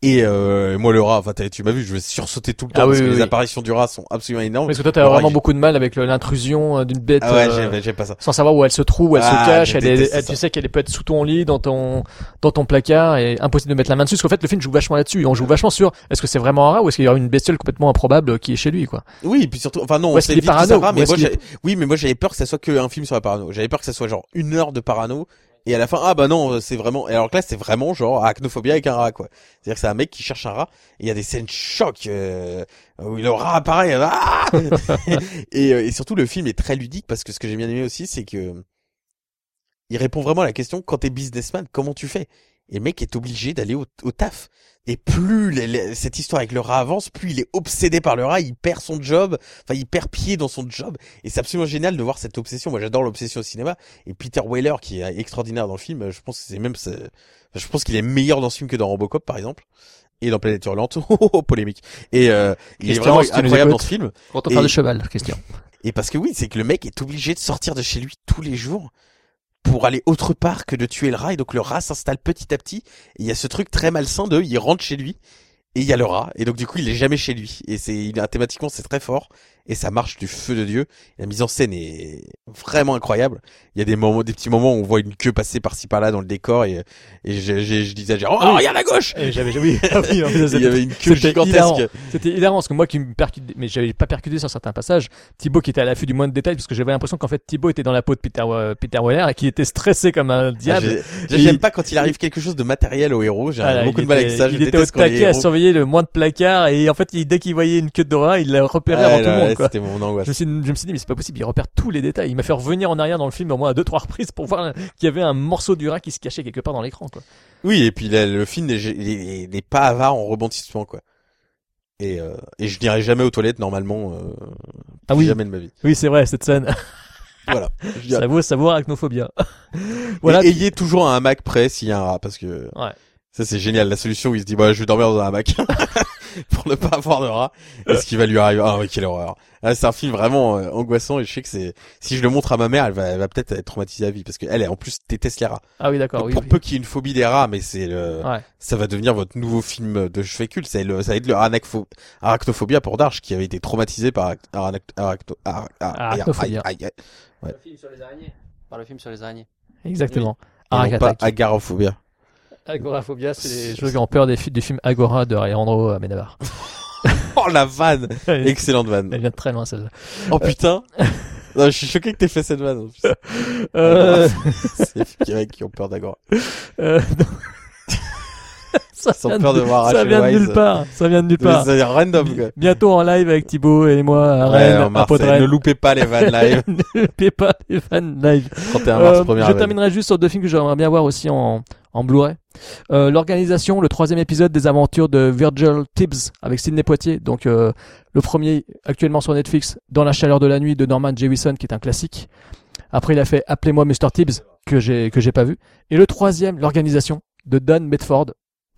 Speaker 2: Et euh, moi le rat, enfin tu m'as vu, je vais sursauter tout le temps
Speaker 1: Ah
Speaker 2: parce
Speaker 1: oui,
Speaker 2: que
Speaker 1: oui,
Speaker 2: les
Speaker 1: oui.
Speaker 2: apparitions du rat sont absolument énormes.
Speaker 1: Parce que toi, t'as vraiment
Speaker 2: il-
Speaker 1: beaucoup de mal avec l'intrusion euh, d'une bête.
Speaker 2: Ah ouais,
Speaker 1: euh,
Speaker 2: pas ça.
Speaker 1: sans savoir où elle se trouve, où elle
Speaker 2: Ah,
Speaker 1: se cache,
Speaker 2: je
Speaker 1: elle est, elle- tu sais qu'elle peut être sous ton lit, dans ton, dans ton placard, et impossible de mettre la main dessus. Parce qu'en fait, le film joue vachement là-dessus. On joue vachement sur, est-ce que c'est vraiment un rat ou est-ce qu'il y a une bestiole complètement improbable qui est chez lui, quoi.
Speaker 2: Oui, et puis surtout, enfin non,
Speaker 1: Ou
Speaker 2: on
Speaker 1: est-ce
Speaker 2: sait
Speaker 1: qu'il est
Speaker 2: vite que
Speaker 1: parano
Speaker 2: ça mais moi, oui, mais moi j'avais peur que ça soit qu'un film sur la parano. J'avais peur que ça soit genre une heure de parano. Et à la fin, ah bah non, c'est vraiment. Et alors que là, c'est vraiment genre arachnophobie avec un rat, quoi. C'est-à-dire que c'est un mec qui cherche un rat. Et il y a des scènes choc euh, où le rat apparaît. ah et, euh, et surtout, le film est très ludique parce que ce que j'ai bien aimé aussi, c'est que il répond vraiment à la question quand t'es businessman, comment tu fais? Et le mec est obligé d'aller au taf. Et plus les- les- cette histoire avec le rat avance, plus il est obsédé par le rat, il perd son job, enfin il perd pied dans son job. Et c'est absolument génial de voir cette obsession. Moi j'adore l'obsession au cinéma. Et Peter Weller qui est extraordinaire dans le film, je pense que c'est même, je pense qu'il est meilleur dans ce film que dans Robocop par exemple. Et dans Planète Hurlante, oh, oh, polémique. Et euh, il est vraiment incroyable dans ce film.
Speaker 1: Quand on
Speaker 2: Et-
Speaker 1: parle de cheval, Christian.
Speaker 2: et parce que oui, c'est que le mec est obligé de sortir de chez lui tous les jours pour aller autre part que de tuer le rat. Et donc le rat s'installe petit à petit. Et il y a ce truc très malsain de, il rentre chez lui et il y a le rat. Et donc du coup, il est jamais chez lui. Et c'est, thématiquement, c'est très fort. Et ça marche du feu de Dieu. La mise en scène est vraiment incroyable. Il y a des moments, des petits moments où on voit une queue passer par-ci par-là dans le décor et, et je, je, je disais genre, oh,
Speaker 1: Ah oui.
Speaker 2: regarde à gauche!
Speaker 1: Et j'avais, oui, ah oui, non, mais ça,
Speaker 2: il y avait une queue gigantesque.
Speaker 1: C'était hilarant parce que moi qui me percutais, mais j'avais pas percuté sur certains passages. Thibaut qui était à l'affût du moins de détails parce que j'avais l'impression qu'en fait Thibaut était dans la peau de Peter, euh, Peter Weller et qui était stressé comme un
Speaker 2: Ah,
Speaker 1: diable. Et
Speaker 2: J'aime pas quand il arrive quelque chose de matériel au héros. J'ai beaucoup
Speaker 1: il
Speaker 2: de mal
Speaker 1: était-
Speaker 2: avec ça. Je
Speaker 1: il était au taquet à surveiller le moins de placards et en fait, il- dès qu'il voyait une queue de rat, il l'a repéré
Speaker 2: Ouais,
Speaker 1: avant tout le monde. Quoi.
Speaker 2: C'était mon angoisse.
Speaker 1: Je me, suis, je me suis dit, mais c'est pas possible, il repère tous les détails. Il m'a fait revenir en arrière dans le film au moins à deux, trois reprises pour voir qu'il y avait un morceau du rat qui se cachait quelque part dans l'écran. Quoi.
Speaker 2: Oui, et puis là, le film n'est pas avare en rebondissement, quoi. Et, euh, et je n'irai jamais aux toilettes normalement. Euh,
Speaker 1: Ah oui.
Speaker 2: Jamais de ma vie.
Speaker 1: Oui, c'est vrai, cette scène.
Speaker 2: Voilà.
Speaker 1: Ça vaut savoir arachnophobia.
Speaker 2: voilà.
Speaker 1: voilà.
Speaker 2: ayez toujours un hamac prêt s'il y a un rat, parce que
Speaker 1: Ouais.
Speaker 2: ça c'est génial. La solution où il se dit bah je vais dormir dans un hamac pour ne pas avoir de rat. Et ce qui va lui arriver. Ah oui, quelle horreur. Ah, c'est un film vraiment euh, angoissant et je sais que c'est si je le montre à ma mère, elle va, elle va peut-être être traumatisée à vie parce qu'elle, elle en plus déteste les rats.
Speaker 1: Ah oui, d'accord. Oui,
Speaker 2: pour
Speaker 1: oui.
Speaker 2: peu qu'il y ait une phobie des rats, mais c'est le,
Speaker 1: Ouais.
Speaker 2: ça va devenir votre nouveau film de chevet culte. Ça va être le, ça va être le arachnopho- arachnophobia pour Darch, qui avait été traumatisé par arac- arachno- arachno- ar- ar-
Speaker 1: Arachnophobia.
Speaker 2: aïe, aïe, aïe. Ouais.
Speaker 11: Le film sur les araignées. Par le film sur les araignées.
Speaker 1: Exactement. Agatha.
Speaker 2: pas Agarophobia.
Speaker 1: Agoraphobia, c'est les jeux qui ont peur des films du film Agora de Alejandro Amenabar.
Speaker 2: Oh la vanne
Speaker 1: Elle
Speaker 2: Excellente vanne.
Speaker 1: vient de très loin celle-là.
Speaker 2: Oh putain Non, je suis choqué que t'aies fait cette vanne. en plus.
Speaker 1: Euh,
Speaker 2: C'est les filles qui ont peur d'Agora.
Speaker 1: euh, non. Ça
Speaker 2: ont
Speaker 1: vient
Speaker 2: peur de
Speaker 1: de-
Speaker 2: voir
Speaker 1: Ça vient de nulle part. Ça vient de nulle part.
Speaker 2: C'est random quoi.
Speaker 1: Bientôt en live avec Thibaut et moi à
Speaker 2: Ouais,
Speaker 1: Rennes,
Speaker 2: en
Speaker 1: à. Podren.
Speaker 2: Ne loupez pas les vannes live.
Speaker 1: ne loupez pas les fans live.
Speaker 2: 31 mars,
Speaker 1: Euh, je terminerai juste sur deux films que j'aimerais bien voir aussi en, en Blu-ray. Euh, L'organisation, le troisième épisode des aventures de Virgil Tibbs avec Sidney Poitier. Donc euh, le premier actuellement sur Netflix, Dans la chaleur de la nuit de Norman Jewison qui est un classique. Après il a fait Appelez-moi Mr. Tibbs que j'ai que j'ai pas vu. Et le troisième, l'organisation de Don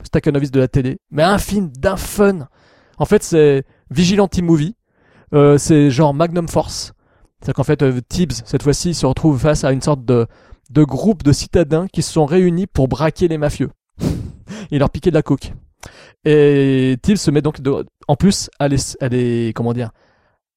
Speaker 1: Stakhanoviste de la télé, mais un film d'un fun. En fait c'est Vigilante Movie. Euh, c'est genre Magnum Force. C'est qu'en fait, euh, Tibbs, cette fois-ci, se retrouve face à une sorte de, de groupe de citadins qui se sont réunis pour braquer les mafieux et leur piquer de la coke. Et Tibbs se met donc de- en plus à les, à les, comment dire,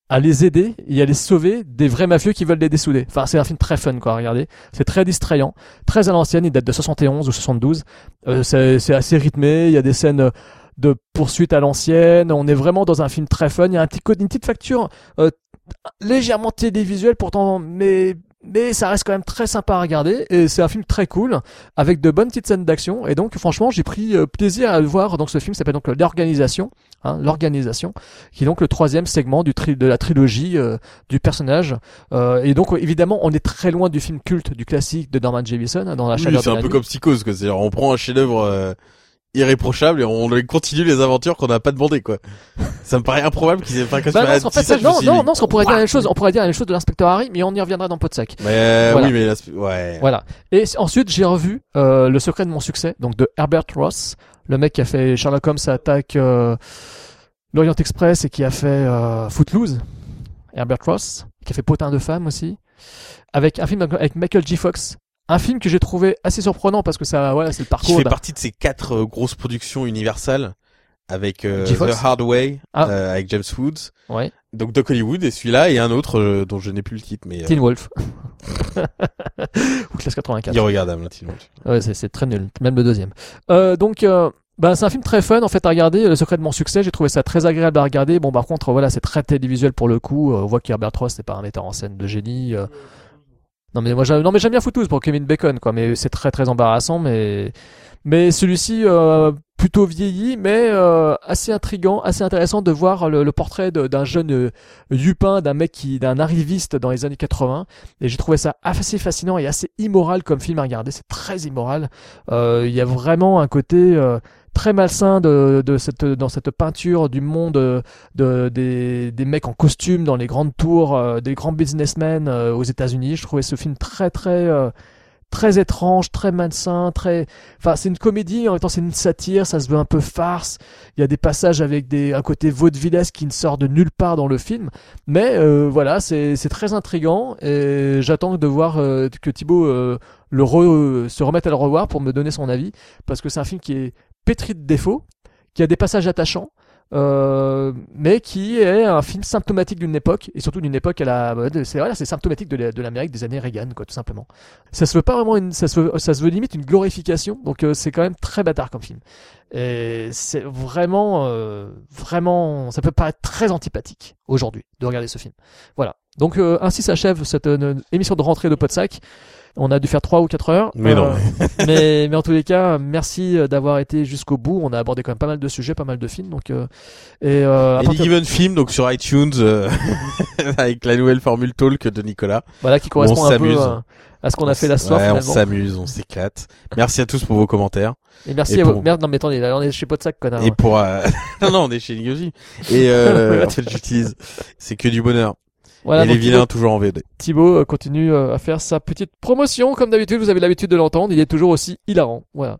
Speaker 1: à les aider et à les sauver des vrais mafieux qui veulent les dessouder. Enfin, c'est un film très fun, quoi, regardez. C'est très distrayant, très à l'ancienne, il date de 71 ou 72. Euh, c'est assez rythmé, il y a des scènes de poursuite à l'ancienne, on est vraiment dans un film très fun, il y a un petit, une petite facture euh, légèrement télévisuel pourtant, mais mais ça reste quand même très sympa à regarder et c'est un film très cool avec de bonnes petites scènes d'action. Et donc franchement j'ai pris euh, plaisir à le voir donc ce film s'appelle donc l'organisation hein, l'organisation qui est donc le troisième segment du tri de la trilogie euh, du personnage. Euh, et donc évidemment on est très loin du film culte du classique de Norman Jewison hein, dans la
Speaker 2: Oui, c'est un peu comme Psychose. C'est-à-dire, on prend un chef-d'œuvre euh, irréprochable et on continue les aventures qu'on n'a pas demandé, quoi. ça me paraît improbable qu'ils aient pas
Speaker 1: Bah non, en fait, ça, non, non, non, on pourrait dire la même chose. On pourrait dire la même chose de l'inspecteur Harry, mais on y reviendra dans Podsac.
Speaker 2: Mais euh,
Speaker 1: Voilà.
Speaker 2: oui, mais là, ouais.
Speaker 1: Voilà. Et ensuite, j'ai revu euh, Le secret de mon succès, donc de Herbert Ross, le mec qui a fait Sherlock Holmes attaque euh, l'Orient Express et qui a fait euh, Footloose. Herbert Ross, qui a fait Potin de femme aussi, avec un film avec Michael J. Fox. Un film que j'ai trouvé assez surprenant parce que ça, voilà, c'est le
Speaker 2: Qui
Speaker 1: parcours.
Speaker 2: fait
Speaker 1: d'un-
Speaker 2: partie de ces quatre euh, grosses productions universelles avec euh. The Hard Way
Speaker 1: Ah.
Speaker 2: euh, avec James Woods.
Speaker 1: Ouais.
Speaker 2: Donc Doc Hollywood et celui-là et un autre euh, dont je n'ai plus le titre, mais
Speaker 1: Teen Wolf. Ou Classe 84.
Speaker 2: irregardable, hein, Teen Wolf.
Speaker 1: Ouais, c'est, très nul, même le deuxième. Euh, donc, ben, c'est un film très fun en fait à regarder. Le secret de mon succès, j'ai trouvé ça très agréable à regarder. Bon, par contre, voilà, c'est très télévisuel pour le coup. On voit qu'Herbert Ross c'est pas un metteur en scène de génie. Non mais moi, non mais j'aime bien Footloose pour Kevin Bacon, quoi. Mais c'est très très embarrassant, mais mais celui-ci euh, plutôt vieilli, mais euh, assez intrigant, assez intéressant de voir le, portrait d'un jeune euh, Yupin, d'un mec qui, d'un arriviste dans les années 80. Et j'ai trouvé ça assez fascinant et assez immoral comme film à regarder. C'est très immoral. Euh, Il y a vraiment un côté euh, très malsain de, de cette, dans cette peinture du monde euh, de, des, des mecs en costume dans les grandes tours, euh, des grands businessmen euh, aux États-Unis. Je trouvais ce film très très très étrange, très malsain, très. Enfin, c'est une comédie en même temps c'est une satire. Ça se veut un peu farce. Il y a des passages avec des un côté vaudevillesque qui ne sort de nulle part dans le film. Mais voilà, c'est très intrigant et j'attends de voir que Thibaut le re- se remette à le revoir pour me donner son avis parce que c'est un film qui est pétri de défauts, qui a des passages attachants, euh, mais qui est un film symptomatique d'une époque et surtout d'une époque à la c'est voilà, c'est symptomatique de la- de l'Amérique des années Reagan quoi tout simplement. Ça se veut pas vraiment une ça se veut, ça se veut limite une glorification donc euh, c'est quand même très bâtard comme film. Et c'est vraiment euh, vraiment ça peut paraître très antipathique aujourd'hui de regarder ce film. Voilà. Donc euh, ainsi s'achève cette euh, émission de rentrée de Podsac. On a dû faire 3 ou 4 heures.
Speaker 2: Mais non.
Speaker 1: mais, mais en tous les cas, merci euh, d'avoir été jusqu'au bout. On a abordé quand même pas mal de sujets, pas mal de films. Donc, euh, et euh, à
Speaker 2: Any
Speaker 1: partir-
Speaker 2: Given Film, donc sur iTunes, euh, avec la nouvelle formule Talk de Nicolas.
Speaker 1: voilà qui correspond
Speaker 2: on
Speaker 1: un peu à, à ce qu'on a fait la soirée
Speaker 2: Ouais, on s'amuse, on s'éclate. Merci à tous pour vos commentaires.
Speaker 1: Et merci
Speaker 2: Et
Speaker 1: à
Speaker 2: pour-
Speaker 1: vous. Merde, non mais attendez, là on est chez Podsac, connard.
Speaker 2: Et pour euh, non non on est chez Nigosi et euh, en fait j'utilise c'est que du bonheur
Speaker 1: Voilà,
Speaker 2: et les vilains
Speaker 1: Thibaut,
Speaker 2: toujours en VD
Speaker 1: Thibaut euh, continue euh, à faire sa petite promotion comme d'habitude. Vous avez l'habitude de l'entendre. Il est toujours aussi hilarant. Voilà.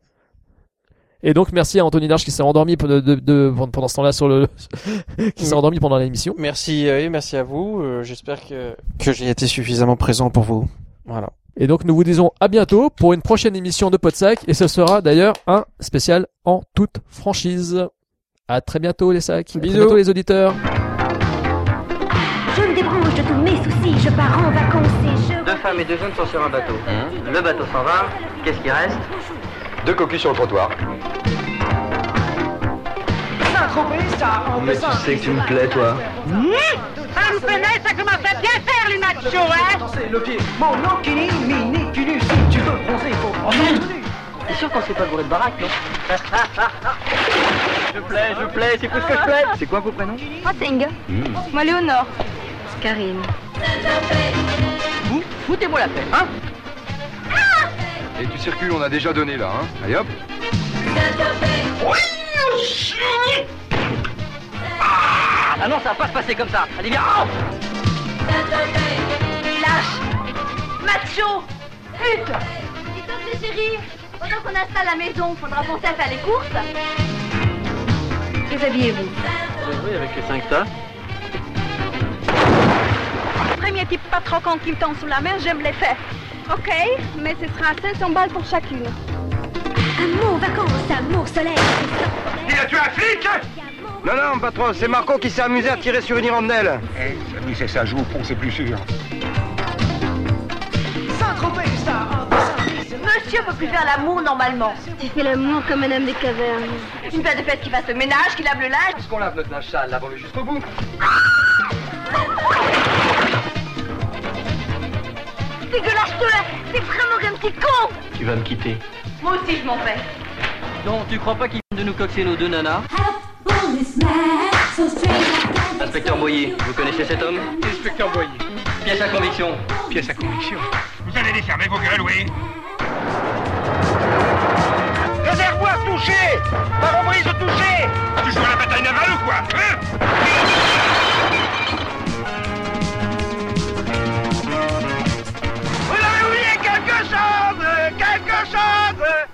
Speaker 1: Et donc merci à Anthony Large qui s'est endormi de, de, de- pendant ce temps-là sur le qui s'est endormi pendant l'émission.
Speaker 11: Merci, et merci à vous. Euh, J'espère que, que j'ai été suffisamment présent pour vous. Voilà.
Speaker 1: Et donc nous vous disons à bientôt pour une prochaine émission de Podsac et ce sera d'ailleurs un spécial en toute franchise. À très bientôt les sacs. À très
Speaker 11: Bisous.
Speaker 1: bientôt les auditeurs.
Speaker 12: Débranche de tous mes soucis, je pars en vacances et je...
Speaker 13: Deux femmes et deux hommes sont sur un bateau. Le bateau s'en va. Qu'est-ce qui reste
Speaker 14: Deux cocus sur le trottoir.
Speaker 13: Mais tu sais que tu me plais, toi.
Speaker 15: Ça me pénètre, ça commence à bien faire les machos, hein
Speaker 16: le pied. Mon okini, mini, cunu, si tu veux bronzer, faut prendre
Speaker 13: T'es sûr qu'on s'est pas gouré de baraque, non Je plais, je plais, c'est quoi ce que je plais C'est quoi vos prénoms
Speaker 17: c'est Inga. Moi, Léonore. Karine.
Speaker 13: Vous, foutez-moi la paix, hein
Speaker 14: Et tu circules, on a déjà donné là, hein Allez hop
Speaker 13: Ah non, ça va pas se passer comme ça. Allez, viens oh
Speaker 15: Lâche Macho Pute
Speaker 17: Dis donc, les chéris, pendant qu'on installe la maison, faudra penser à faire les courses. Déshabillez-vous.
Speaker 13: Oui, avec les 5 tas.
Speaker 15: Premier type pas trop con qui me tend sous la main, j'aime les faire. Ok, mais ce sera 500 balles pour chacune.
Speaker 12: Amour, vacances, amour, soleil.
Speaker 14: Il a tué un flic? Non, non, patron, c'est Marco qui s'est amusé à tirer sur une hirondelle.
Speaker 5: Eh, oui, c'est ça joue au c'est plus sûr.
Speaker 16: Dessin,
Speaker 15: Monsieur peut plus faire l'amour normalement.
Speaker 17: Tu fais l'amour comme un homme des cavernes.
Speaker 15: Une paire de fesses qui fasse le ménage, qui lave le linge.
Speaker 14: Est-ce qu'on lave notre linge sale, lavons-le jusqu'au bout
Speaker 15: Dégueulasse-toi T'es vraiment comme petit con
Speaker 13: Tu vas me quitter.
Speaker 15: Moi aussi, je m'en vais.
Speaker 13: Non, tu crois pas qu'ils viennent de nous coxer nos deux nanas Inspecteur Boyer, vous connaissez cet homme
Speaker 5: Inspecteur Boyer.
Speaker 13: Pièce à conviction.
Speaker 5: Pièce à conviction. Vous allez les fermer vos gueules, oui
Speaker 16: Réservoir touché Parabrise touché
Speaker 5: Tu joues à la bataille navale ou quoi hein?